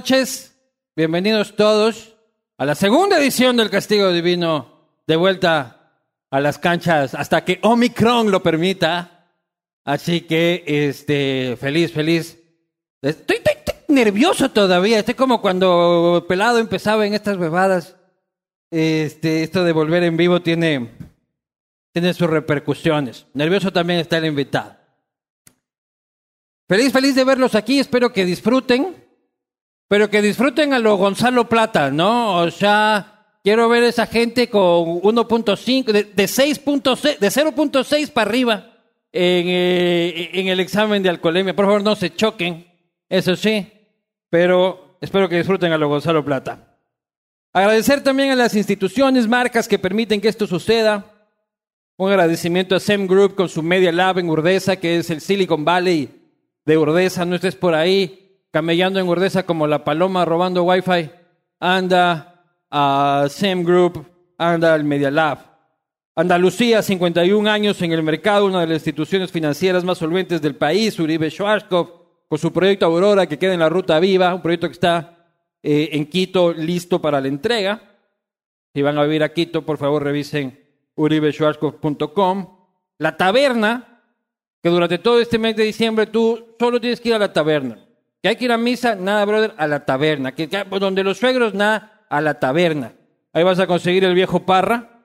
noches. Bienvenidos todos a la segunda edición del Castigo Divino. De vuelta a las canchas hasta que Omicron lo permita. Así que, este, feliz, feliz. Estoy, nervioso todavía. Estoy como cuando Pelado empezaba en estas bebadas. Este, esto de volver en vivo tiene, tiene sus repercusiones. Nervioso también está el invitado. Feliz, feliz de verlos aquí. Espero que disfruten. Pero que disfruten a lo Gonzalo Plata, ¿no? O sea, quiero ver esa gente con 1.5, de, de 6.6, de 0.6 para arriba en, eh, en el examen de alcoholemia. Por favor, no se choquen, eso sí. Pero espero que disfruten a lo Gonzalo Plata. Agradecer también a las instituciones, marcas que permiten que esto suceda. Un agradecimiento a SEM Group con su Media Lab en Urdesa, que es el Silicon Valley de Urdesa. No estés por ahí camellando en Urdesa como la paloma robando Wi-Fi. Anda a SEM Group, anda al Media Lab. Andalucía, 51 años en el mercado, una de las instituciones financieras más solventes del país, Uribe Schwarzkopf, con su proyecto Aurora que queda en la Ruta Viva, un proyecto que está eh, en Quito listo para la entrega. Si van a vivir a Quito, por favor revisen uribeschwarzkopf.com. La taberna, que durante todo este mes de diciembre tú solo tienes que ir a la taberna. Que hay que ir a misa, nada, brother, a la taberna. Que, que- donde los suegros, nada, a la taberna. Ahí vas a conseguir el viejo parra.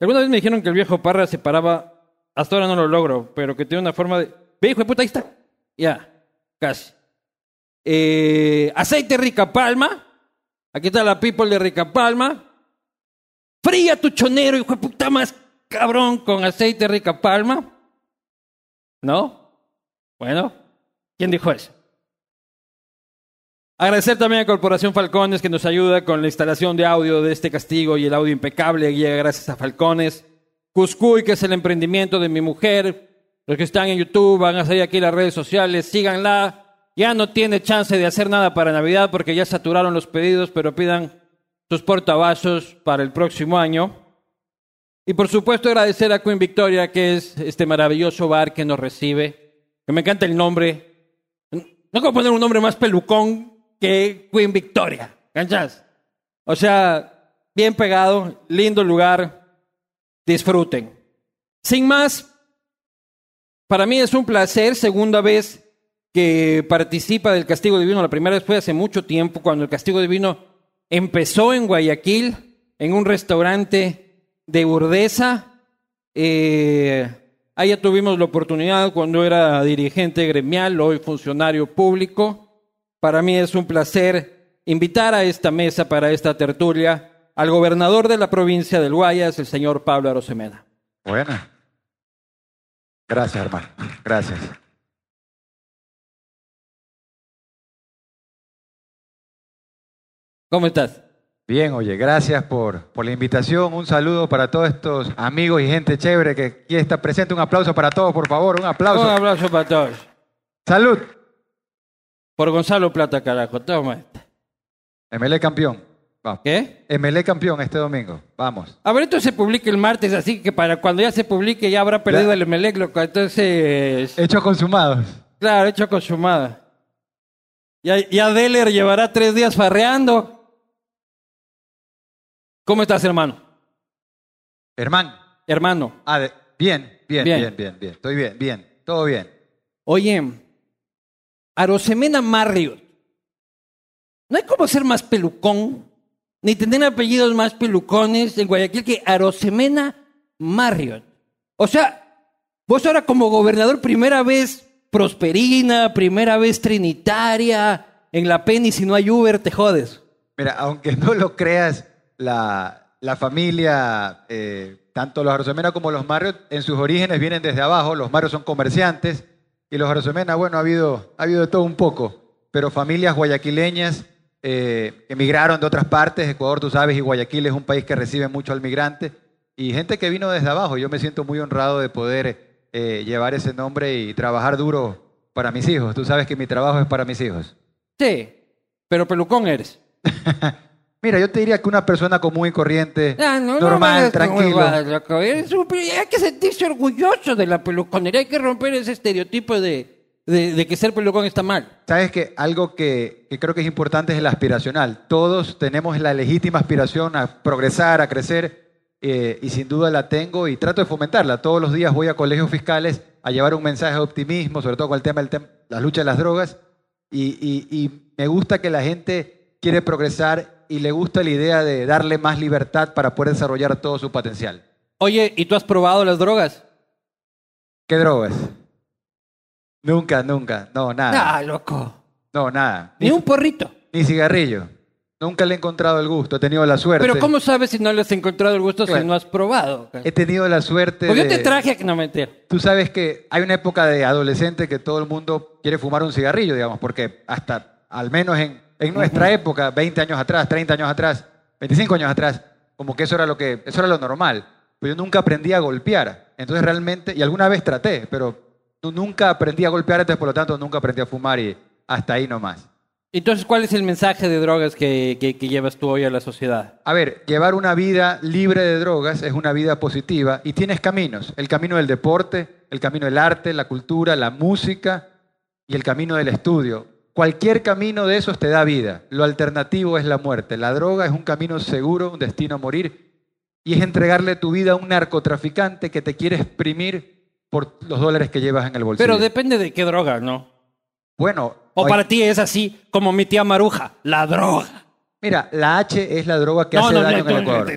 Alguna vez me dijeron que el viejo parra se paraba, hasta ahora no lo logro, pero que tiene una forma de... Ve, hijo de puta, ahí está. Ya, casi. Eh, aceite rica palma. Aquí está la people de rica palma. Fría tu chonero, hijo de puta más cabrón, con aceite rica palma. ¿No? Bueno, ¿quién dijo eso? Agradecer también a Corporación Falcones que nos ayuda con la instalación de audio de este castigo y el audio impecable llega gracias a Falcones. Cuscuy, que es el emprendimiento de mi mujer. Los que están en YouTube van a salir aquí las redes sociales, síganla. Ya no tiene chance de hacer nada para Navidad porque ya saturaron los pedidos, pero pidan sus portavasos para el próximo año. Y por supuesto agradecer a Queen Victoria, que es este maravilloso bar que nos recibe. Que me encanta el nombre. No puedo poner un nombre más pelucón que Queen Victoria. ¿Canchas? O sea, bien pegado, lindo lugar. Disfruten. Sin más, para mí es un placer, segunda vez que participa del Castigo Divino. La primera vez fue hace mucho tiempo, cuando el Castigo Divino empezó en Guayaquil, en un restaurante de Urdesa. Eh, ya tuvimos la oportunidad cuando era dirigente gremial, hoy funcionario público. Para mí es un placer invitar a esta mesa para esta tertulia al gobernador de la provincia del Guayas, el señor Pablo Arosemena. Bueno. Gracias, hermano. Gracias. ¿Cómo estás? Bien, oye, gracias por, por la invitación. Un saludo para todos estos amigos y gente chévere que aquí está presente. Un aplauso para todos, por favor. Un aplauso. Un abrazo para todos. Salud. Por Gonzalo Plata, carajo. Toma esta. MLE campeón. ¿Qué? MLE campeón este domingo. Vamos. A ver, esto se publica el martes, así que para cuando ya se publique ya habrá perdido Ya. el Emelec, loco. Entonces, Hechos consumados. claro, hecho consumada. Ya, ya Deller llevará tres días farreando. ¿Cómo estás, hermano? Hermano. Hermano. Ah, de- bien, bien, Bien. bien, bien, bien. Estoy bien, bien. Todo bien. Oye, Arosemena Marriott. No hay como ser más pelucón, ni tener apellidos más pelucones en Guayaquil que Arosemena Marriott. O sea, vos ahora como gobernador, primera vez prosperina, primera vez trinitaria, en la Penny, si no hay Uber, te jodes. Mira, aunque no lo creas, la, la familia, eh, tanto los Arosemena como los Marriott, en sus orígenes vienen desde abajo. Los Marriott son comerciantes y los Arosemena, bueno, ha habido, ha habido de todo un poco, pero familias guayaquileñas eh, que emigraron de otras partes, Ecuador, tú sabes, y Guayaquil es un país que recibe mucho al migrante, y gente que vino desde abajo. Yo me siento muy honrado de poder eh, llevar ese nombre y trabajar duro para mis hijos. Tú sabes que mi trabajo es para mis hijos. Sí, pero pelucón eres. Mira, yo te diría que una persona común y corriente, Ah, no, no normal, con tranquilo. loco. Un hay que sentirse orgulloso de la peluconería. Hay que romper ese estereotipo de, de, de que ser pelucón está mal. Sabes que algo que, que creo que es importante es el aspiracional. Todos tenemos la legítima aspiración a progresar, a crecer, eh, y sin duda la tengo y trato de fomentarla. Todos los días voy a colegios fiscales a llevar un mensaje de optimismo, sobre todo con el tema de la lucha de las drogas, y, y- y me gusta que la gente quiere progresar y le gusta la idea de darle más libertad para poder desarrollar todo su potencial. Oye, ¿y tú has probado las drogas? ¿Qué drogas? Nunca, nunca. No, nada. Ah, loco. No, nada. Ni un porrito. Ni cigarrillo. Nunca le he encontrado el gusto. He tenido la suerte. Pero ¿cómo sabes si no le has encontrado el gusto si no has probado? He tenido la suerte Pues yo de... te traje a que no meter. Tú sabes que hay una época de adolescente que todo el mundo quiere fumar un cigarrillo, digamos, porque hasta, al menos en, en nuestra época, 20 años atrás, 30 años atrás, 25 años atrás, como que eso era lo que, eso era lo normal. Pero yo nunca aprendí a golpear. Entonces realmente, y alguna vez traté, pero nu- nunca aprendí a golpear, entonces por lo tanto nunca aprendí a fumar y hasta ahí nomás. Entonces, ¿cuál es el mensaje de drogas que, que- que llevas tú hoy a la sociedad? A ver, llevar una vida libre de drogas es una vida positiva y tienes caminos. El camino del deporte, el camino del arte, la cultura, la música y el camino del estudio. Cualquier camino de esos te da vida. Lo alternativo es la muerte. La droga es un camino seguro, un destino a morir y es entregarle tu vida a un narcotraficante que te quiere exprimir por los dólares que llevas en el bolsillo. Pero depende de qué droga, ¿no? bueno, O hay- para ti es así como mi tía Maruja, la droga. mira, la H es la droga que hace daño en el Ecuador.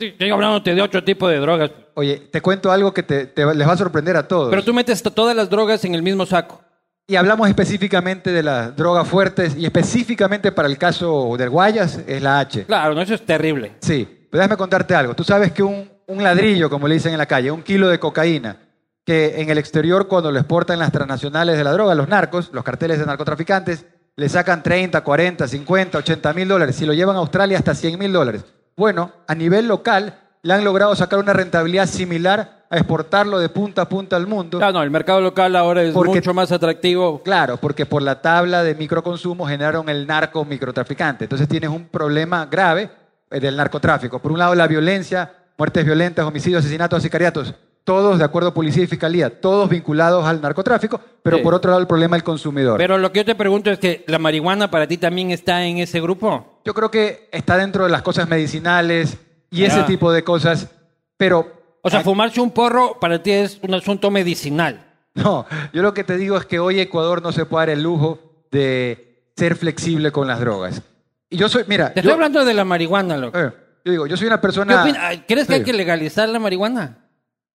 Estoy hablándote de otro tipo de drogas. Oye, te cuento algo que te- te- les va a sorprender a todos. Pero tú metes to- todas las drogas en el mismo saco. Y hablamos específicamente de las drogas fuertes y específicamente para el caso del Guayas es la H. Claro, no, eso es terrible. Sí, pero déjame contarte algo. Tú sabes que un, un ladrillo, como le dicen en la calle, un kilo de cocaína, que en el exterior cuando lo exportan las transnacionales de la droga, los narcos, los carteles de narcotraficantes, le sacan 30, 40, 50, 80 mil dólares. Si lo llevan a Australia, hasta 100 mil dólares. Bueno, a nivel local le han logrado sacar una rentabilidad similar a exportarlo de punta a punta al mundo. Claro, no, el mercado local ahora es Porque- mucho más atractivo. Claro, porque por la tabla de microconsumo generaron el narco microtraficante. Entonces tienes un problema grave eh, del narcotráfico. Por un lado, la violencia, muertes violentas, homicidios, asesinatos, sicariatos, todos de acuerdo a policía y fiscalía, todos vinculados al narcotráfico, pero Sí. por otro lado el problema del consumidor. Pero lo que yo te pregunto es que la marihuana para ti también está en ese grupo. Yo creo que está dentro de las cosas medicinales y ese Ya. tipo de cosas, pero... O sea, fumarse un porro para ti es un asunto medicinal. No, yo lo que te digo es que hoy Ecuador no se puede dar el lujo de ser flexible con las drogas. Y yo soy, mira, Te yo, estoy hablando de la marihuana, loco. eh, yo digo, yo soy una ¿Qué persona... ¿Crees que Sí. hay que legalizar la marihuana?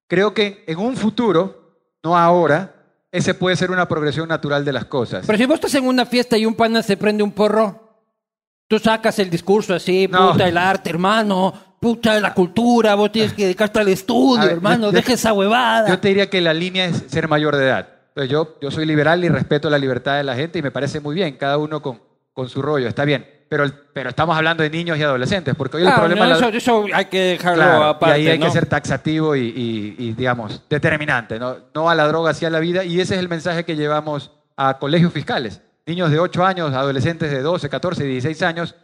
Creo que en un futuro, no ahora, ese puede ser una progresión natural de las cosas. Pero si vos estás en una fiesta y un pana se prende un porro, tú sacas el discurso así, No. puta el arte, hermano, puta la cultura, vos tienes que dedicarte al estudio, ver, hermano, yo- yo- deja esa huevada. Yo te diría que la línea es ser mayor de edad. Entonces yo, yo soy liberal y respeto la libertad de la gente y me parece muy bien, cada uno con, con su rollo, está bien. Pero, pero estamos hablando de niños y adolescentes, porque hoy el problema... no, eso, eso hay que dejarlo Claro, aparte. y ahí hay ¿no? que ser taxativo y, y- y, digamos, determinante. ¿no? no a la droga, sí a la vida. Y ese es el mensaje que llevamos a colegios fiscales. Niños de 8 años, adolescentes de 12, 14, 16 años,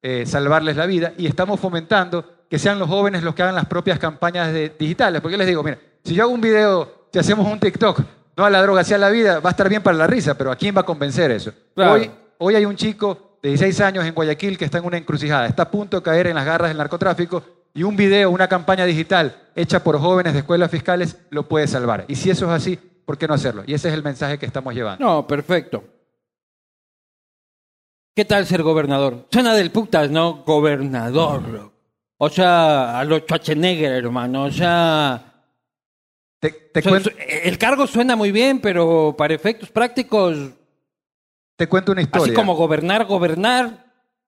eh, salvarles la vida. Y estamos fomentando que sean los jóvenes los que hagan las propias campañas de- digitales. Porque yo les digo, mira, si yo hago un video, si hacemos un TikTok, no a la droga, sí a la vida, va a estar bien para la risa, pero ¿a quién va a convencer eso? Claro. Hoy, hoy hay un chico de 16 años en Guayaquil que está en una encrucijada, está a punto de caer en las garras del narcotráfico y un video, una campaña digital hecha por jóvenes de escuelas fiscales lo puede salvar. Y si eso es así, ¿por qué no hacerlo? Y ese es el mensaje que estamos llevando. No, perfecto. ¿Qué tal ser gobernador? Suena del putas, ¿no? Gobernador. O sea, a lo Schwarzenegger, hermano. O sea, Te, te su- cuento, su- el cargo suena muy bien, pero para efectos prácticos, te cuento una historia. así como gobernar, gobernar,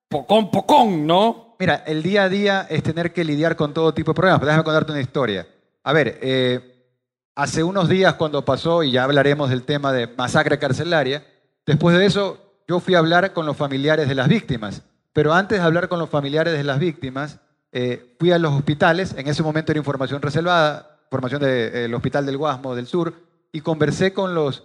pocón, pocón, ¿no? Mira, el día a día es tener que lidiar con todo tipo de problemas. Pero déjame contarte una historia. A ver, eh, hace unos días cuando pasó, y ya hablaremos del tema de masacre carcelaria, después de eso yo fui a hablar con los familiares de las víctimas. Pero antes de hablar con los familiares de las víctimas, eh, fui a los hospitales, en ese momento era información reservada, información del Hospital del Guasmo del Sur, y conversé con los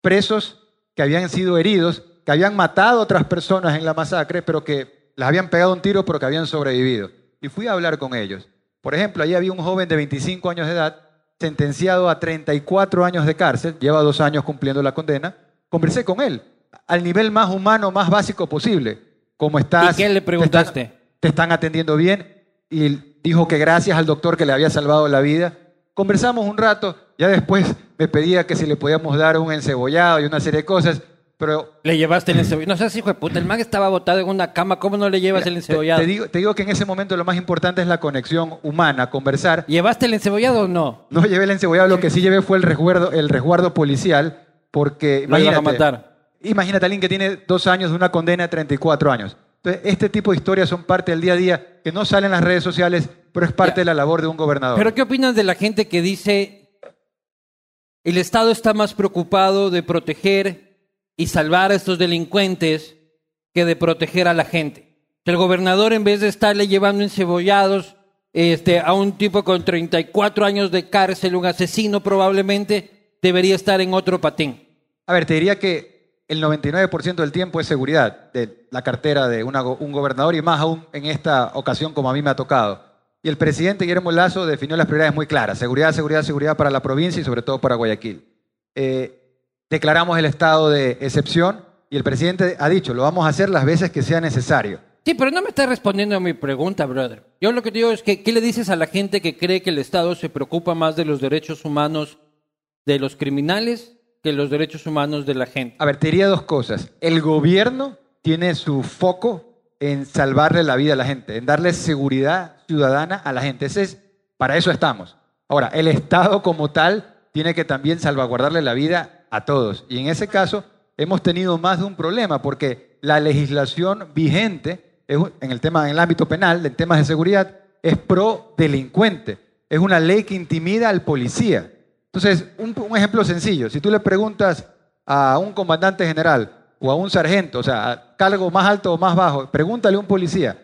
presos que habían sido heridos, que habían matado a otras personas en la masacre, pero que les habían pegado un tiro, pero que habían sobrevivido. Y fui a hablar con ellos. Por ejemplo, allí había un joven de 25 años de edad, sentenciado a 34 años de cárcel, lleva dos años cumpliendo la condena, Conversé con él al nivel más humano, más básico posible. ¿Cómo estás? ¿Y qué le ¿Te preguntaste? están, te están atendiendo bien? Y dijo que gracias al doctor que le había salvado la vida. Conversamos un rato, ya después me pedía que si le podíamos dar un encebollado y una serie de cosas, pero Le llevaste el encebollado. No seas hijo de puta, el man estaba botado en una cama, ¿cómo no le llevas el encebollado? te digo, te digo que en ese momento lo más importante es la conexión humana, conversar. ¿Llevaste el encebollado o no? No llevé el encebollado, lo que sí llevé fue el resguardo, el resguardo policial, porque Lo iban a imagínate, matar. imagínate a alguien que tiene dos años de una condena de 34 años. Entonces, este tipo de historias son parte del día a día, que no salen en las redes sociales, pero es parte Ya. de la labor de un gobernador. ¿Pero qué opinas de la gente que dice el Estado está más preocupado de proteger y salvar a estos delincuentes que de proteger a la gente? El gobernador, en vez de estarle llevando encebollados este, a un tipo con 34 años de cárcel, un asesino probablemente, debería estar en otro patín. A ver, te diría que el 99% del tiempo es seguridad de la cartera de un gobernador y más aún en esta ocasión como a mí me ha tocado. Y el presidente Guillermo Lazo definió las prioridades muy claras. Seguridad, seguridad, seguridad para la provincia y sobre todo para Guayaquil. Eh, declaramos el estado de excepción y el presidente ha dicho, lo vamos a hacer las veces que sea necesario. Sí, pero no me estás respondiendo a mi pregunta, brother. Yo lo que digo es que, ¿qué le dices a la gente que cree que el Estado se preocupa más de los derechos humanos de los criminales que los derechos humanos de la gente? A ver, te diría dos cosas. El gobierno tiene su foco en salvarle la vida a la gente, en darle seguridad ciudadana a la gente. Es, para eso estamos. Ahora, el Estado como tal tiene que también salvaguardarle la vida a todos. Y en ese caso hemos tenido más de un problema porque la legislación vigente en el tema, en el ámbito penal, en temas de seguridad, es pro delincuente. Es una ley que intimida al policía. Entonces, un, ejemplo sencillo. Si tú le preguntas a un comandante general o a un sargento, o sea, a cargo más alto o más bajo, pregúntale a un policía,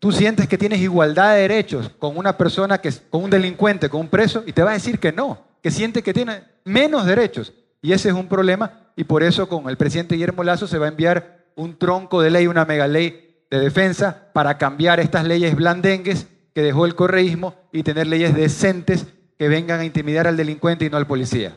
tú sientes que tienes igualdad de derechos con una persona que con un delincuente, con un preso, y te va a decir que no, que siente que tiene menos derechos. Y ese es un problema, y por eso con el presidente Guillermo Lazo se va a enviar un tronco de ley, una mega ley de defensa para cambiar estas leyes blandengues que dejó el correísmo y tener leyes decentes que vengan a intimidar al delincuente y no al policía.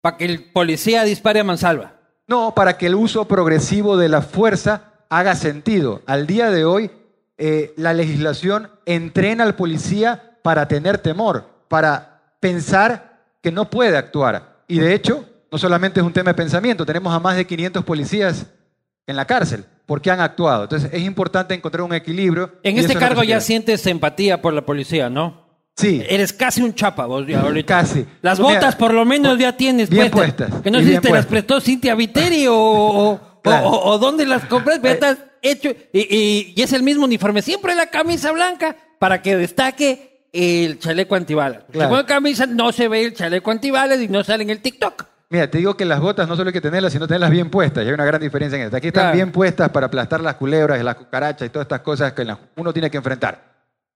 Para que el policía dispare a mansalva. No, para que el uso progresivo de la fuerza haga sentido. Al día de hoy, eh, la legislación entrena al policía para tener temor, para pensar que no puede actuar. Y de hecho, no solamente es un tema de pensamiento, tenemos a más de 500 policías en la cárcel porque han actuado. Entonces es importante encontrar un equilibrio. En este cargo ya sientes empatía por la policía, ¿no? Sí, Eres casi un chapa vos ya ahorita. casi. Las Mira, botas por lo menos ya tienes bien puestas. puestas, Que no sé si te las prestó Cintia Viteri o, o, Claro. o- o dónde las compras, pero Eh. estás hecho y, y- y es el mismo uniforme, siempre la camisa blanca para que destaque el chaleco antibalas. Si Claro. pones camisa no se ve el chaleco antibalas y no sale en el TikTok. Mira, te digo que las botas no solo hay que tenerlas, sino tenerlas bien puestas. Y hay una gran diferencia en esto. Aquí están Claro. bien puestas para aplastar las culebras, las cucarachas y todas estas cosas que uno tiene que enfrentar.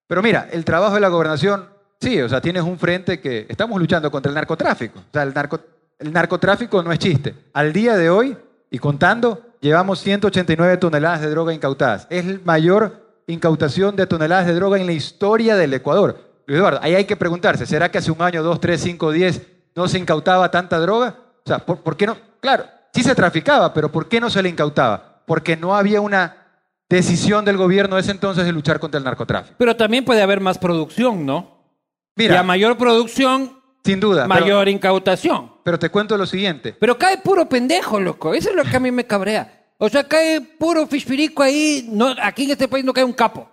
Pero mira, el trabajo de la gobernación, sí, o sea, tienes un frente que estamos luchando contra el narcotráfico. O sea, el, narco- el narcotráfico no es chiste. Al día de hoy, y contando, llevamos 189 toneladas de droga incautadas. Es la mayor incautación de toneladas de droga en la historia del Ecuador. Luis Eduardo, ahí hay que preguntarse, ¿será que hace un año, dos, tres, cinco, diez no se incautaba tanta droga? O sea, ¿por, qué no? Claro, sí se traficaba, pero ¿por qué no se le incautaba? Porque no había una decisión del gobierno de ese entonces de luchar contra el narcotráfico. Pero también puede haber más producción, ¿no? Mira, y a mayor producción, sin duda, pero- mayor incautación. pero te cuento lo siguiente. Pero cae puro pendejo, loco. Eso es lo que a mí me cabrea. O sea, cae puro fispirico ahí. No, aquí en este país no cae un capo.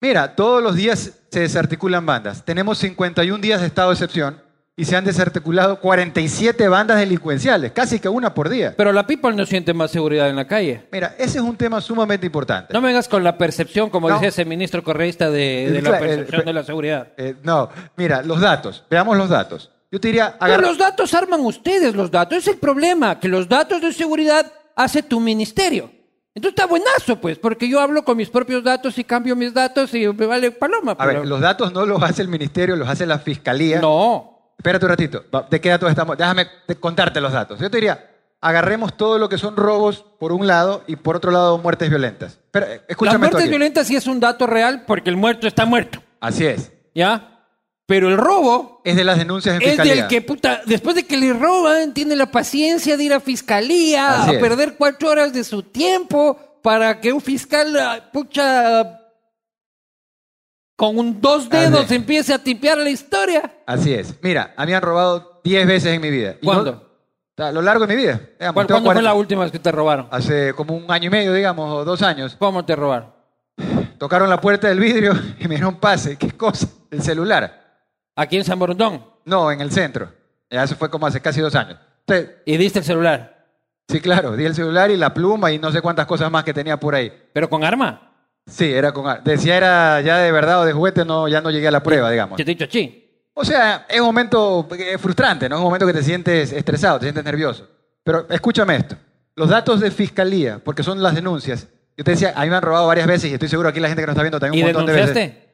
Mira, todos los días se desarticulan bandas. Tenemos 51 días de estado de excepción y se han desarticulado 47 bandas delincuenciales, casi que una por día. Pero la people no siente más seguridad en la calle. Mira, ese es un tema sumamente importante. No me vengas con la percepción, como No. decía ese ministro correísta, de, de la eh, percepción pe- de la seguridad. Eh, no, mira, los datos. Veamos los datos. Yo te diría, Pero agarra- los datos arman ustedes, los datos. Es el problema, que los datos de seguridad hace tu ministerio. Entonces está buenazo, pues, porque yo hablo con mis propios datos y cambio mis datos y me vale paloma. A ver, los datos no los hace el ministerio, los hace la fiscalía. No. Espérate un ratito. ¿De qué datos estamos? Déjame contarte los datos. Yo te diría, agarremos todo lo que son robos por un lado y por otro lado muertes violentas. Pero eh, escúchame Las muertes violentas sí es un dato real porque el muerto está muerto. Así es. ¿Ya? Pero el robo Es de las denuncias en es fiscalía. del que, puta, después de que le roban, tiene la paciencia de ir a fiscalía, Así a es. perder cuatro horas de su tiempo para que un fiscal, ah, pucha, con un dos dedos empiece a tipear la historia. Así es. Mira, a mí han robado 10 veces en mi vida. Y ¿Cuándo? a lo largo de mi vida. Digamos, ¿Cuál- tengo ¿Cuándo fue 40 la última vez que te robaron? Hace como un año y medio, digamos, o dos años. ¿Cómo te robaron? Tocaron la puerta del vidrio y me dieron pase. ¿Qué cosa? El celular. Aquí en San Borondón. No, en el centro. Ya eso fue como hace casi dos años. Entonces, Y diste el celular. sí, claro, di el celular y la pluma y no sé cuántas cosas más que tenía por ahí. ¿Pero con arma? Sí, era con... Decía era ya de verdad o de juguete, no, ya no llegué a la prueba, digamos. Te he dicho chi. O sea, es un momento eh, frustrante, ¿no? Es un momento que te sientes estresado, te sientes nervioso. Pero escúchame esto. Los datos de fiscalía, porque son las denuncias. Yo te decía, a mí me han robado varias veces y estoy seguro aquí la gente que nos está viendo también ¿Y un montón de veces. denunciaste?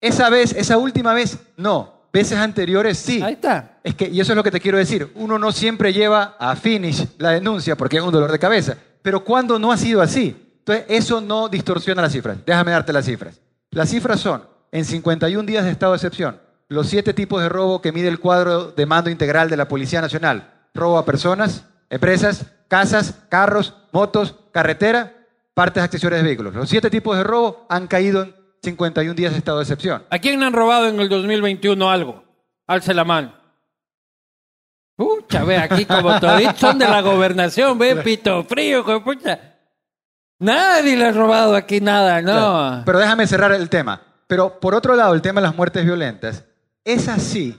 Esa vez, esa última vez, no. Veces anteriores, sí. Ahí está. Es que, y eso es lo que te quiero decir, uno no siempre lleva a finish la denuncia porque es un dolor de cabeza, pero cuando no ha sido así, entonces eso no distorsiona las cifras. Déjame darte las cifras. Las cifras son, en 51 días de estado de excepción, los siete tipos de robo que mide el cuadro de mando integral de la Policía Nacional. Robo a personas, empresas, casas, carros, motos, carretera, partes accesorias de vehículos. Los siete tipos de robo han caído en 51 días de estado de excepción. ¿A quién le han robado en el 2021 algo? Alce la mano. Pucha, ve, aquí como toditos son de la gobernación, ve, pito frío, pucha. Nadie le ha robado aquí nada, no. Claro. Pero déjame cerrar el tema. Pero por otro lado, el tema de las muertes violentas, esas sí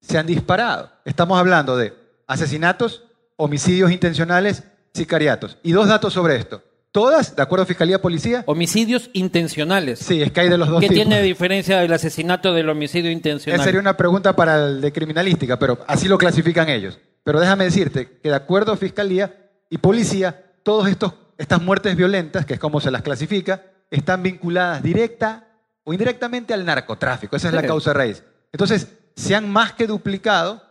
se han disparado. Estamos hablando de asesinatos, homicidios intencionales, sicariatos. Y dos datos sobre esto. Todas, de acuerdo a Fiscalía Policía, Homicidios intencionales. sí, es que hay de los dos ¿Qué tipos. tiene diferencia del asesinato del homicidio intencional? Esa sería una pregunta para el de criminalística, pero así lo clasifican ellos. Pero déjame decirte que de acuerdo a Fiscalía y Policía, todas estas muertes violentas, que es como se las clasifica, están vinculadas directa o indirectamente al narcotráfico. Esa es la causa raíz. Entonces, se han más que duplicado,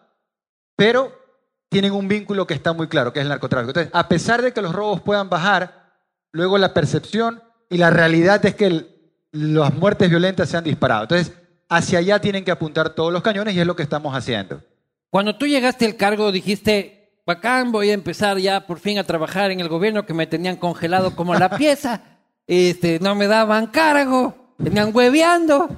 pero tienen un vínculo que está muy claro, que es el narcotráfico. Entonces, a pesar de que los robos puedan bajar, luego la percepción y la realidad es que el- las muertes violentas se han disparado. Entonces, hacia allá tienen que apuntar todos los cañones y es lo que estamos haciendo. Cuando tú llegaste al cargo dijiste, bacán, voy a empezar ya por fin a trabajar en el gobierno que me tenían congelado como la pieza. Este, no me daban cargo, tenían hueveando.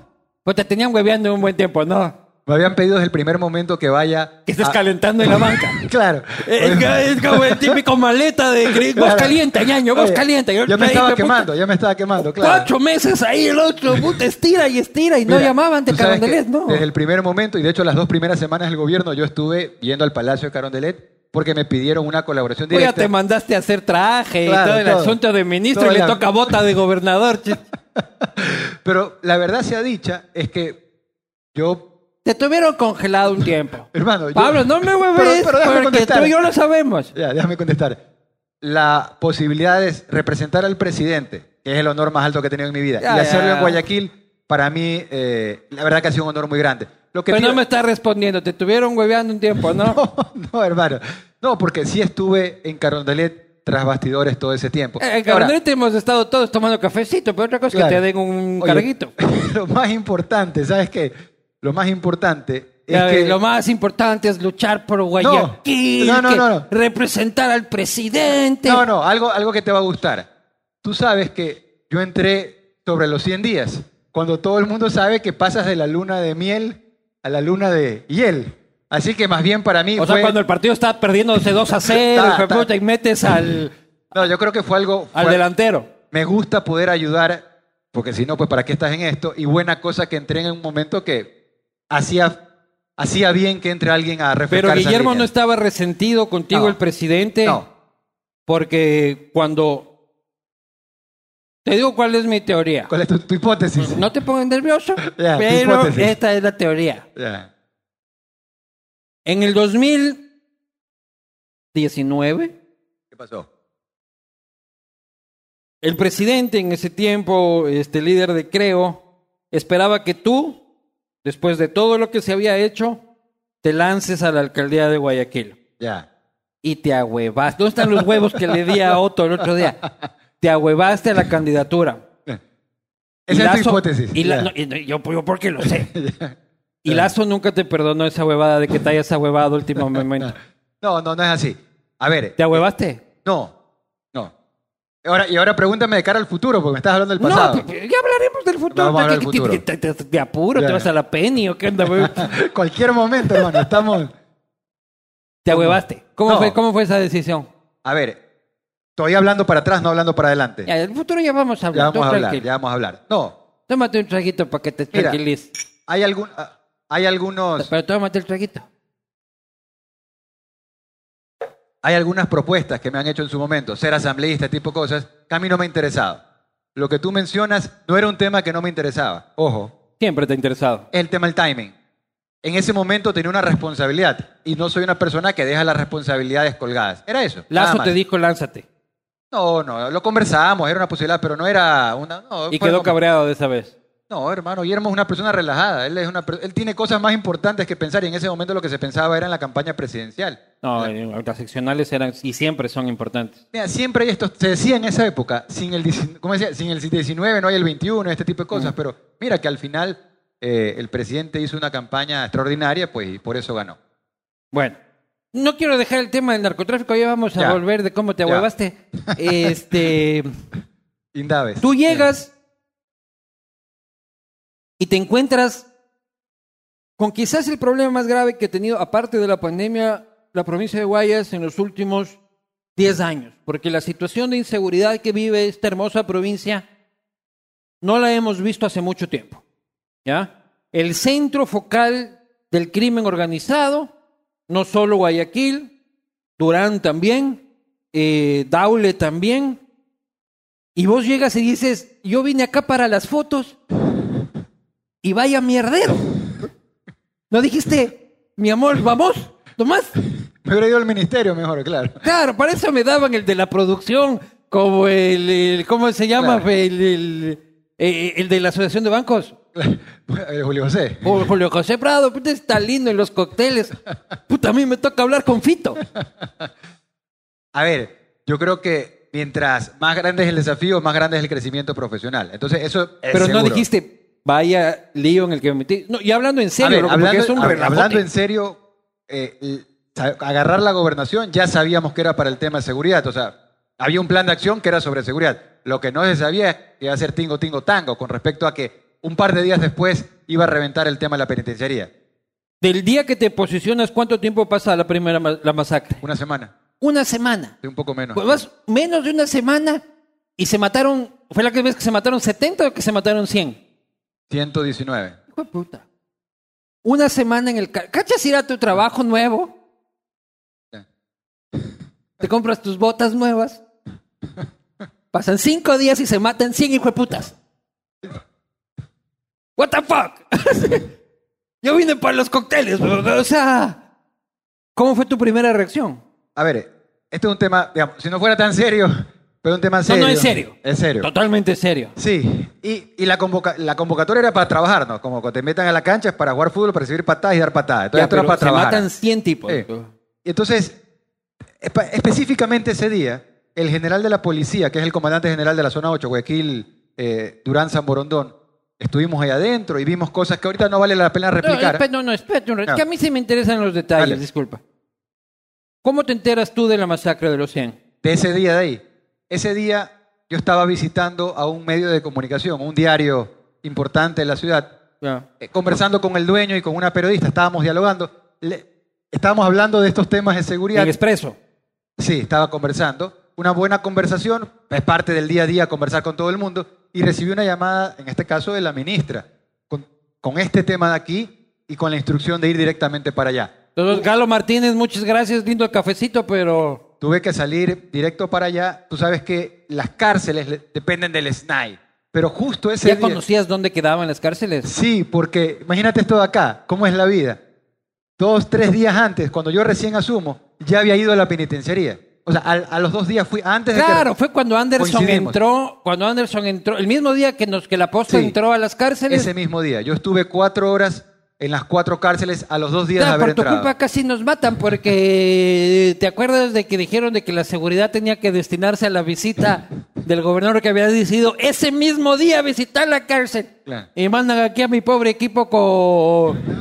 Pues te tenían hueveando un buen tiempo, ¿no? Me habían pedido desde el primer momento que vaya... Que estés a- calentando en la banca. Claro. Es, es como el típico maleta de gris. Vos Claro. calienta, ñaño, vos Oye, calienta. Yo Ya me estaba puta, quemando, ya me estaba quemando, claro. Cuatro meses ahí el otro, puta, estira y estira y no Mira, llamaban de Carondelet, no. Desde el primer momento, y de hecho las dos primeras semanas del gobierno, yo estuve yendo al Palacio de Carondelet porque me pidieron una colaboración Pues directa. te mandaste a hacer traje y todo el todo. asunto de ministro y le toca bota de gobernador. Pero la verdad sea dicha es que yo, Te tuvieron congelado un tiempo. hermano, yo- Pablo, no me hueves Pero- pero déjame porque contestar. tú y yo lo sabemos. Ya, déjame contestar. La posibilidad de representar al presidente, que es el honor más alto que he tenido en mi vida, Ya, y hacerlo ya. en Guayaquil, para mí, eh, la verdad que ha sido un honor muy grande. Lo que Pero no me estás respondiendo. Te tuvieron hueveando un tiempo, ¿no? No, no, hermano. No, porque sí estuve en Carondelet tras bastidores todo ese tiempo. Eh, En Carondelet hemos estado todos tomando cafecito, pero otra cosa es que te den un Oye, carguito. Lo más importante, ¿sabes qué? Lo más importante es que... Lo más importante es luchar por Guayaquil, No, no, no. representar al presidente. No, no, algo, algo que te va a gustar. Tú sabes que yo entré sobre los 100 días, cuando todo el mundo sabe que pasas de la luna de miel a la luna de hiel. Así que más bien para mí O fue... sea, cuando el partido está perdiéndose 2 a 0 Ta, hijo de ta. puta, y metes al, No, yo creo que fue algo... al delantero. Me gusta poder ayudar, porque si no, pues ¿para qué estás en esto? Y buena cosa que entré en un momento que hacía, hacía bien que entre alguien a refrescar Pero Guillermo no estaba resentido contigo, No. el presidente, No, porque cuando... Te digo cuál es mi teoría. ¿cuál es tu, tu hipótesis? No te pongas nervioso, pero esta es la teoría. En el 2019, ¿Qué pasó? el presidente en ese tiempo, este líder de Creo, esperaba que tú, después de todo lo que se había hecho, te lances a la alcaldía de Guayaquil. Ya. Y te ahuevaste. ¿Dónde están los huevos que le di a Otto el otro día? Te ahuevaste a la candidatura. Esa es tu hipótesis. Y la- no, yo, yo porque lo sé. Y Lazo nunca te perdonó esa huevada de que te hayas ahuevado último momento. No, no, no es así. A ver. ¿Te ahuevaste? No, no. Ahora, y ahora pregúntame de cara al futuro, porque me estás hablando del pasado. No, ya hablaremos del futuro. Vamos a hablar ¿Te- del te- futuro. te- te- te- te apuro? ¿Te vas a la Penny o qué onda? Cualquier momento, hermano, estamos... ¿Te ahuevaste? ¿Cómo, No. fue, ¿Cómo fue esa decisión? A ver, estoy hablando para atrás, no hablando para adelante. Ya, del futuro ya vamos a hablar. Ya vamos a hablar, ya vamos a hablar. No, Tómate un traguito para que te Mira. tranquilices. hay, algún, ah, hay algunos... Pero tómate el traguito. hay algunas propuestas que me han hecho en su momento, ser asambleísta, este tipo de cosas, que a mí no me ha interesado. Lo que tú mencionas no era un tema que no me interesaba. Ojo, Siempre te ha interesado. es el tema del timing. En ese momento tenía una responsabilidad y no soy una persona que deja las responsabilidades colgadas. Era eso. Lazo te dijo, lánzate. No, no, lo conversábamos, era una posibilidad, pero no era una... no, Y quedó cabreado de esa vez. No, hermano, Guillermo es una persona relajada. Él, es una, él tiene cosas más importantes que pensar y en ese momento lo que se pensaba era en la campaña presidencial. No, las seccionales eran y siempre son importantes. Mira, siempre hay esto, se decía en esa época, sin el, 19 ¿cómo decía? sin el 19 no hay el 21, este tipo de cosas, pero mira que al final eh, el presidente hizo una campaña extraordinaria, pues y por eso ganó. Bueno, no quiero dejar el tema del narcotráfico, ya vamos a Ya. volver de cómo te Ya. ahuevaste. Este, Indaves. tú llegas y te encuentras con quizás el problema más grave que ha tenido, aparte de la pandemia, la provincia de Guayas en los últimos 10 años, porque la situación de inseguridad que vive esta hermosa provincia no la hemos visto hace mucho tiempo. ¿ya? El centro focal del crimen organizado, no solo Guayaquil, Durán también, eh, Daule también, y vos llegas y dices, yo vine acá para las fotos y vaya mierdero. ¿No dijiste, mi amor, vamos, nomás? Me hubiera ido al ministerio mejor, claro. Claro, para eso me daban el de la producción, como el, el- ¿cómo se llama? Claro. El, el- eh, el de la Asociación de Bancos. Eh, Julio José. O Julio José Prado, puta, está lindo en los cócteles. Puta, a mí me toca hablar con Fito. A ver, yo creo que mientras más grande es el desafío, más grande es el crecimiento profesional. Entonces, eso es Pero no dijiste, vaya lío en el que me metí. No, y hablando en serio, ver, loco, porque hablando, es un ver, hablando en serio, eh, agarrar la gobernación ya sabíamos que era para el tema de seguridad. O sea, había un plan de acción que era sobre seguridad. Lo que no se sabía es que iba a ser tingo, tingo, tango con respecto a que un par de días después iba a reventar el tema de la penitenciaría. Del día que te posicionas, ¿cuánto tiempo pasa la primera ma- la masacre? Una semana, Una semana. sí, un poco menos. Pues vas menos de una semana y se mataron, ¿fue la que vez que se mataron 70 o que se mataron 100? 119. Hijo de puta. Una semana en el... ca- ¿Cachas ir a tu trabajo nuevo? Ya. Te compras tus botas nuevas. Pasan cinco días y se matan 100 hijo de putas. What the fuck? Yo vine para los cócteles, o sea... ¿Cómo fue tu primera reacción? A ver, este es un tema, digamos, si no fuera tan serio, pero un tema No, serio. no, es serio. Es serio. Totalmente serio. Sí, y, y la, convoca- la convocatoria era para trabajar, ¿no? Como cuando te metan a la cancha es para jugar fútbol, para recibir patadas y dar patadas. Entonces Ya, esto era pero para se trabajar. matan 100 tipos. Sí. Y entonces, espe- específicamente ese día, el general de la policía, que es el comandante general de la zona 8, Guayaquil, eh, Durán Zamborondón, estuvimos ahí adentro y vimos cosas que ahorita no vale la pena No, replicar. espera, no, no, espérate un rato. No. Que a mí sí me interesan los detalles, Dale. disculpa. ¿Cómo te enteras tú de la masacre de los 100? de ese día de ahí. Ese día yo estaba visitando a un medio de comunicación, un diario importante de la ciudad, eh, conversando con el dueño y con una periodista, estábamos dialogando, Le- estábamos hablando de estos temas de seguridad. En Expreso. Sí, estaba conversando. Una buena conversación, es parte del día a día conversar con todo el mundo, y recibí una llamada, en este caso de la ministra, con, con este tema de aquí y con la instrucción de ir directamente para allá. Entonces, Galo Martínez, muchas gracias, lindo el cafecito, pero Tuve que salir directo para allá. Tú sabes que las cárceles le- dependen del SNAI, pero justo ese ¿ya día... conocías dónde quedaban las cárceles? Sí, porque imagínate esto de acá, ¿cómo es la vida? Dos, tres días antes, cuando yo recién asumo, ya había ido a la penitenciaría. O sea, al- a, los dos días fui antes de que... Claro, fue cuando Anderson Coincidimos. entró, cuando Anderson entró, el mismo día que nos que la posta Sí. entró a las cárceles. Ese mismo día. Yo estuve cuatro horas en las cuatro cárceles a los dos días de haber por tu entrado. culpa casi nos matan porque te acuerdas de que dijeron de que la seguridad tenía que destinarse a la visita del gobernador que había decidido ese mismo día visitar la cárcel. Claro. Y mandan aquí a mi pobre equipo con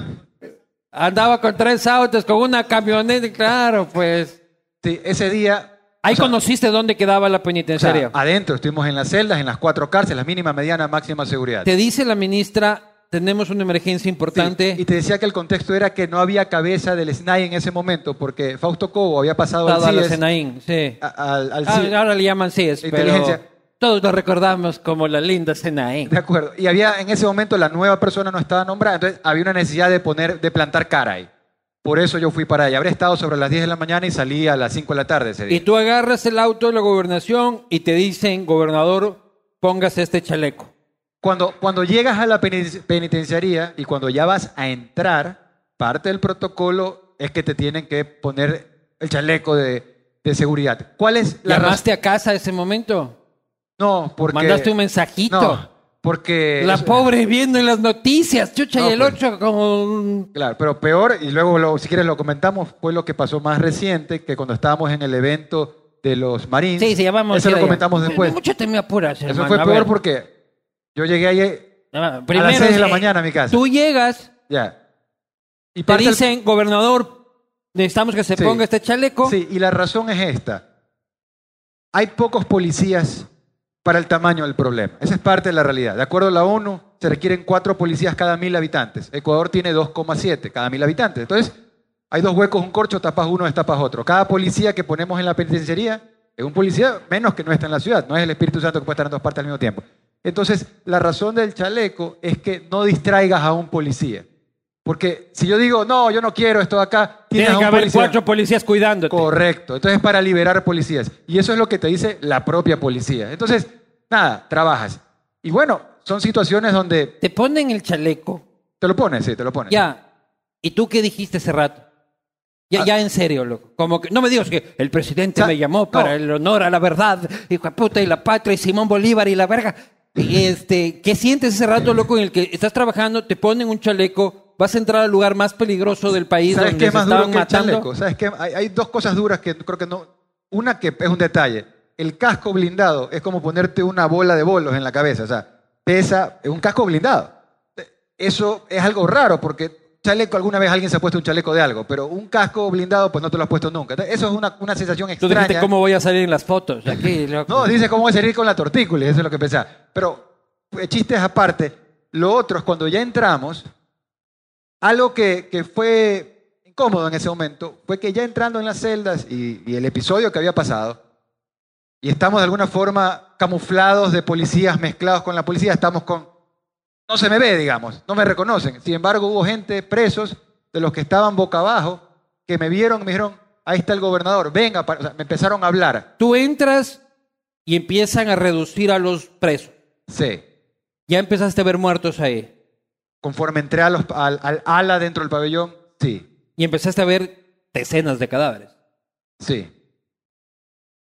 Andaba con tres autos, con una camioneta, claro, pues. Sí, ese día... Ahí sea, conociste dónde quedaba la o sea, penitenciaria. adentro, estuvimos en las celdas, en las cuatro cárceles, mínima, mediana, máxima seguridad. Te dice la ministra, tenemos una emergencia importante. Sí, y te decía que el contexto era que no había cabeza del SNAI en ese momento, porque Fausto Cobo había pasado al CIES, sí. a- al, al Ah, CIES. ahora le llaman CIES, pero todos lo recordamos como la linda Senaín. De acuerdo. Y había en ese momento la nueva persona no estaba nombrada, entonces había una necesidad de poner, de plantar cara ahí. Por eso yo fui para allá. Habré estado sobre las 10 de la mañana y salí a las 5 de la tarde ese día. Y tú agarras el auto de la gobernación y te dicen, gobernador, póngase este chaleco. Cuando, cuando llegas a la peniten- penitenciaría y cuando ya vas a entrar, parte del protocolo es que te tienen que poner el chaleco de, de seguridad. ¿Cuál es la? ¿Llamaste a casa ese momento? No, porque... ¿Mandaste un mensajito? No, porque... La pobre viendo en las noticias, chucha, No, y el pues. otro como... Claro, pero peor, y luego lo- si quieres lo comentamos, fue lo que pasó más reciente, que cuando estábamos en el evento de los Marines. Sí, se llamamos... Eso lo comentamos después. Mucho te me apuras, Eso fue peor porque yo llegué ahí Ah, a las 6 de la eh, mañana a mi casa. Tú llegas, Ya. Y te dicen, gobernador, necesitamos que se Sí. ponga este chaleco. Sí, y la razón es esta. Hay pocos policías para el tamaño del problema. Esa es parte de la realidad. De acuerdo a la ONU, se requieren cuatro policías cada mil habitantes. Ecuador tiene 2,7 cada mil habitantes. Entonces, hay dos huecos, un corcho, tapas uno, destapas otro. Cada policía que ponemos en la penitenciaría es un policía menos que no está en la ciudad. No es el Espíritu Santo que puede estar en dos partes al mismo tiempo. Entonces, la razón del chaleco es que no distraigas a un policía. Porque si yo digo, no, yo no quiero esto de acá, tienes que haber policía. cuatro policías cuidándote. Correcto. Entonces, para liberar policías. Y eso es lo que te dice la propia policía. Entonces, nada, trabajas. Y bueno, son situaciones donde Te ponen el chaleco. te lo pones, sí, te lo pones. Ya. ¿Y tú qué dijiste hace rato? Ya, Ah. ya en serio, loco. Como que, no me digas que el presidente O sea, me llamó para no. el honor a la verdad, hijo de puta, y la patria, y Simón Bolívar, y la verga. Y este, ¿Qué sientes ese rato, loco, en el que estás trabajando, te ponen un chaleco, vas a entrar al lugar más peligroso del país ¿Sabes donde qué se más duro estaban que el matando? chaleco? ¿Sabes qué? Hay, hay dos cosas duras que creo que no. Una que es un detalle. El casco blindado es como ponerte una bola de bolos en la cabeza. O sea, pesa, es un casco blindado. Eso es algo raro porque chaleco, alguna vez alguien se ha puesto un chaleco de algo, pero un casco blindado, pues no te lo has puesto nunca. Eso es una, una sensación Tú extraña. dijiste, ¿cómo voy a salir en las fotos? Aquí, loco. No, dice cómo voy a salir con la tortícula, eso es lo que pensaba. Pero, pues, chistes aparte, lo otro es cuando ya entramos, algo que, que fue incómodo en ese momento fue que ya entrando en las celdas y, y el episodio que había pasado, y estamos de alguna forma camuflados de policías mezclados con la policía, estamos con... No se me ve, digamos, no me reconocen. Sin embargo, hubo gente, presos, de los que estaban boca abajo, que me vieron y me dijeron, ahí está el gobernador, venga, para-". O sea, me empezaron a hablar. Tú entras y empiezan a reducir a los presos. Sí. Ya empezaste a ver muertos ahí. Conforme entré a los- al, al ala dentro del pabellón, sí, Y empezaste a ver decenas de cadáveres. sí.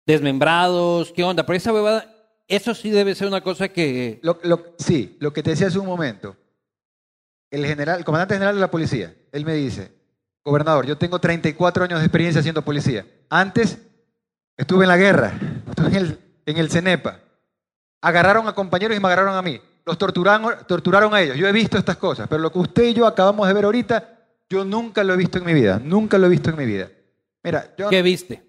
Desmembrados, ¿qué onda? Pero esa huevada, eso sí debe ser una cosa que... Lo, lo- sí, lo que te decía hace un momento. El, general, el comandante general de la policía, él me dice, gobernador, yo tengo 34 años de experiencia siendo policía. Antes estuve en la guerra, estuve en el, en el CENEPA. Agarraron a compañeros y me agarraron a mí. Los torturaron, torturaron a ellos. Yo he visto estas cosas, pero lo que usted y yo acabamos de ver ahorita, yo nunca lo he visto en mi vida. Nunca lo he visto en mi vida. Mira, yo, ¿Qué viste?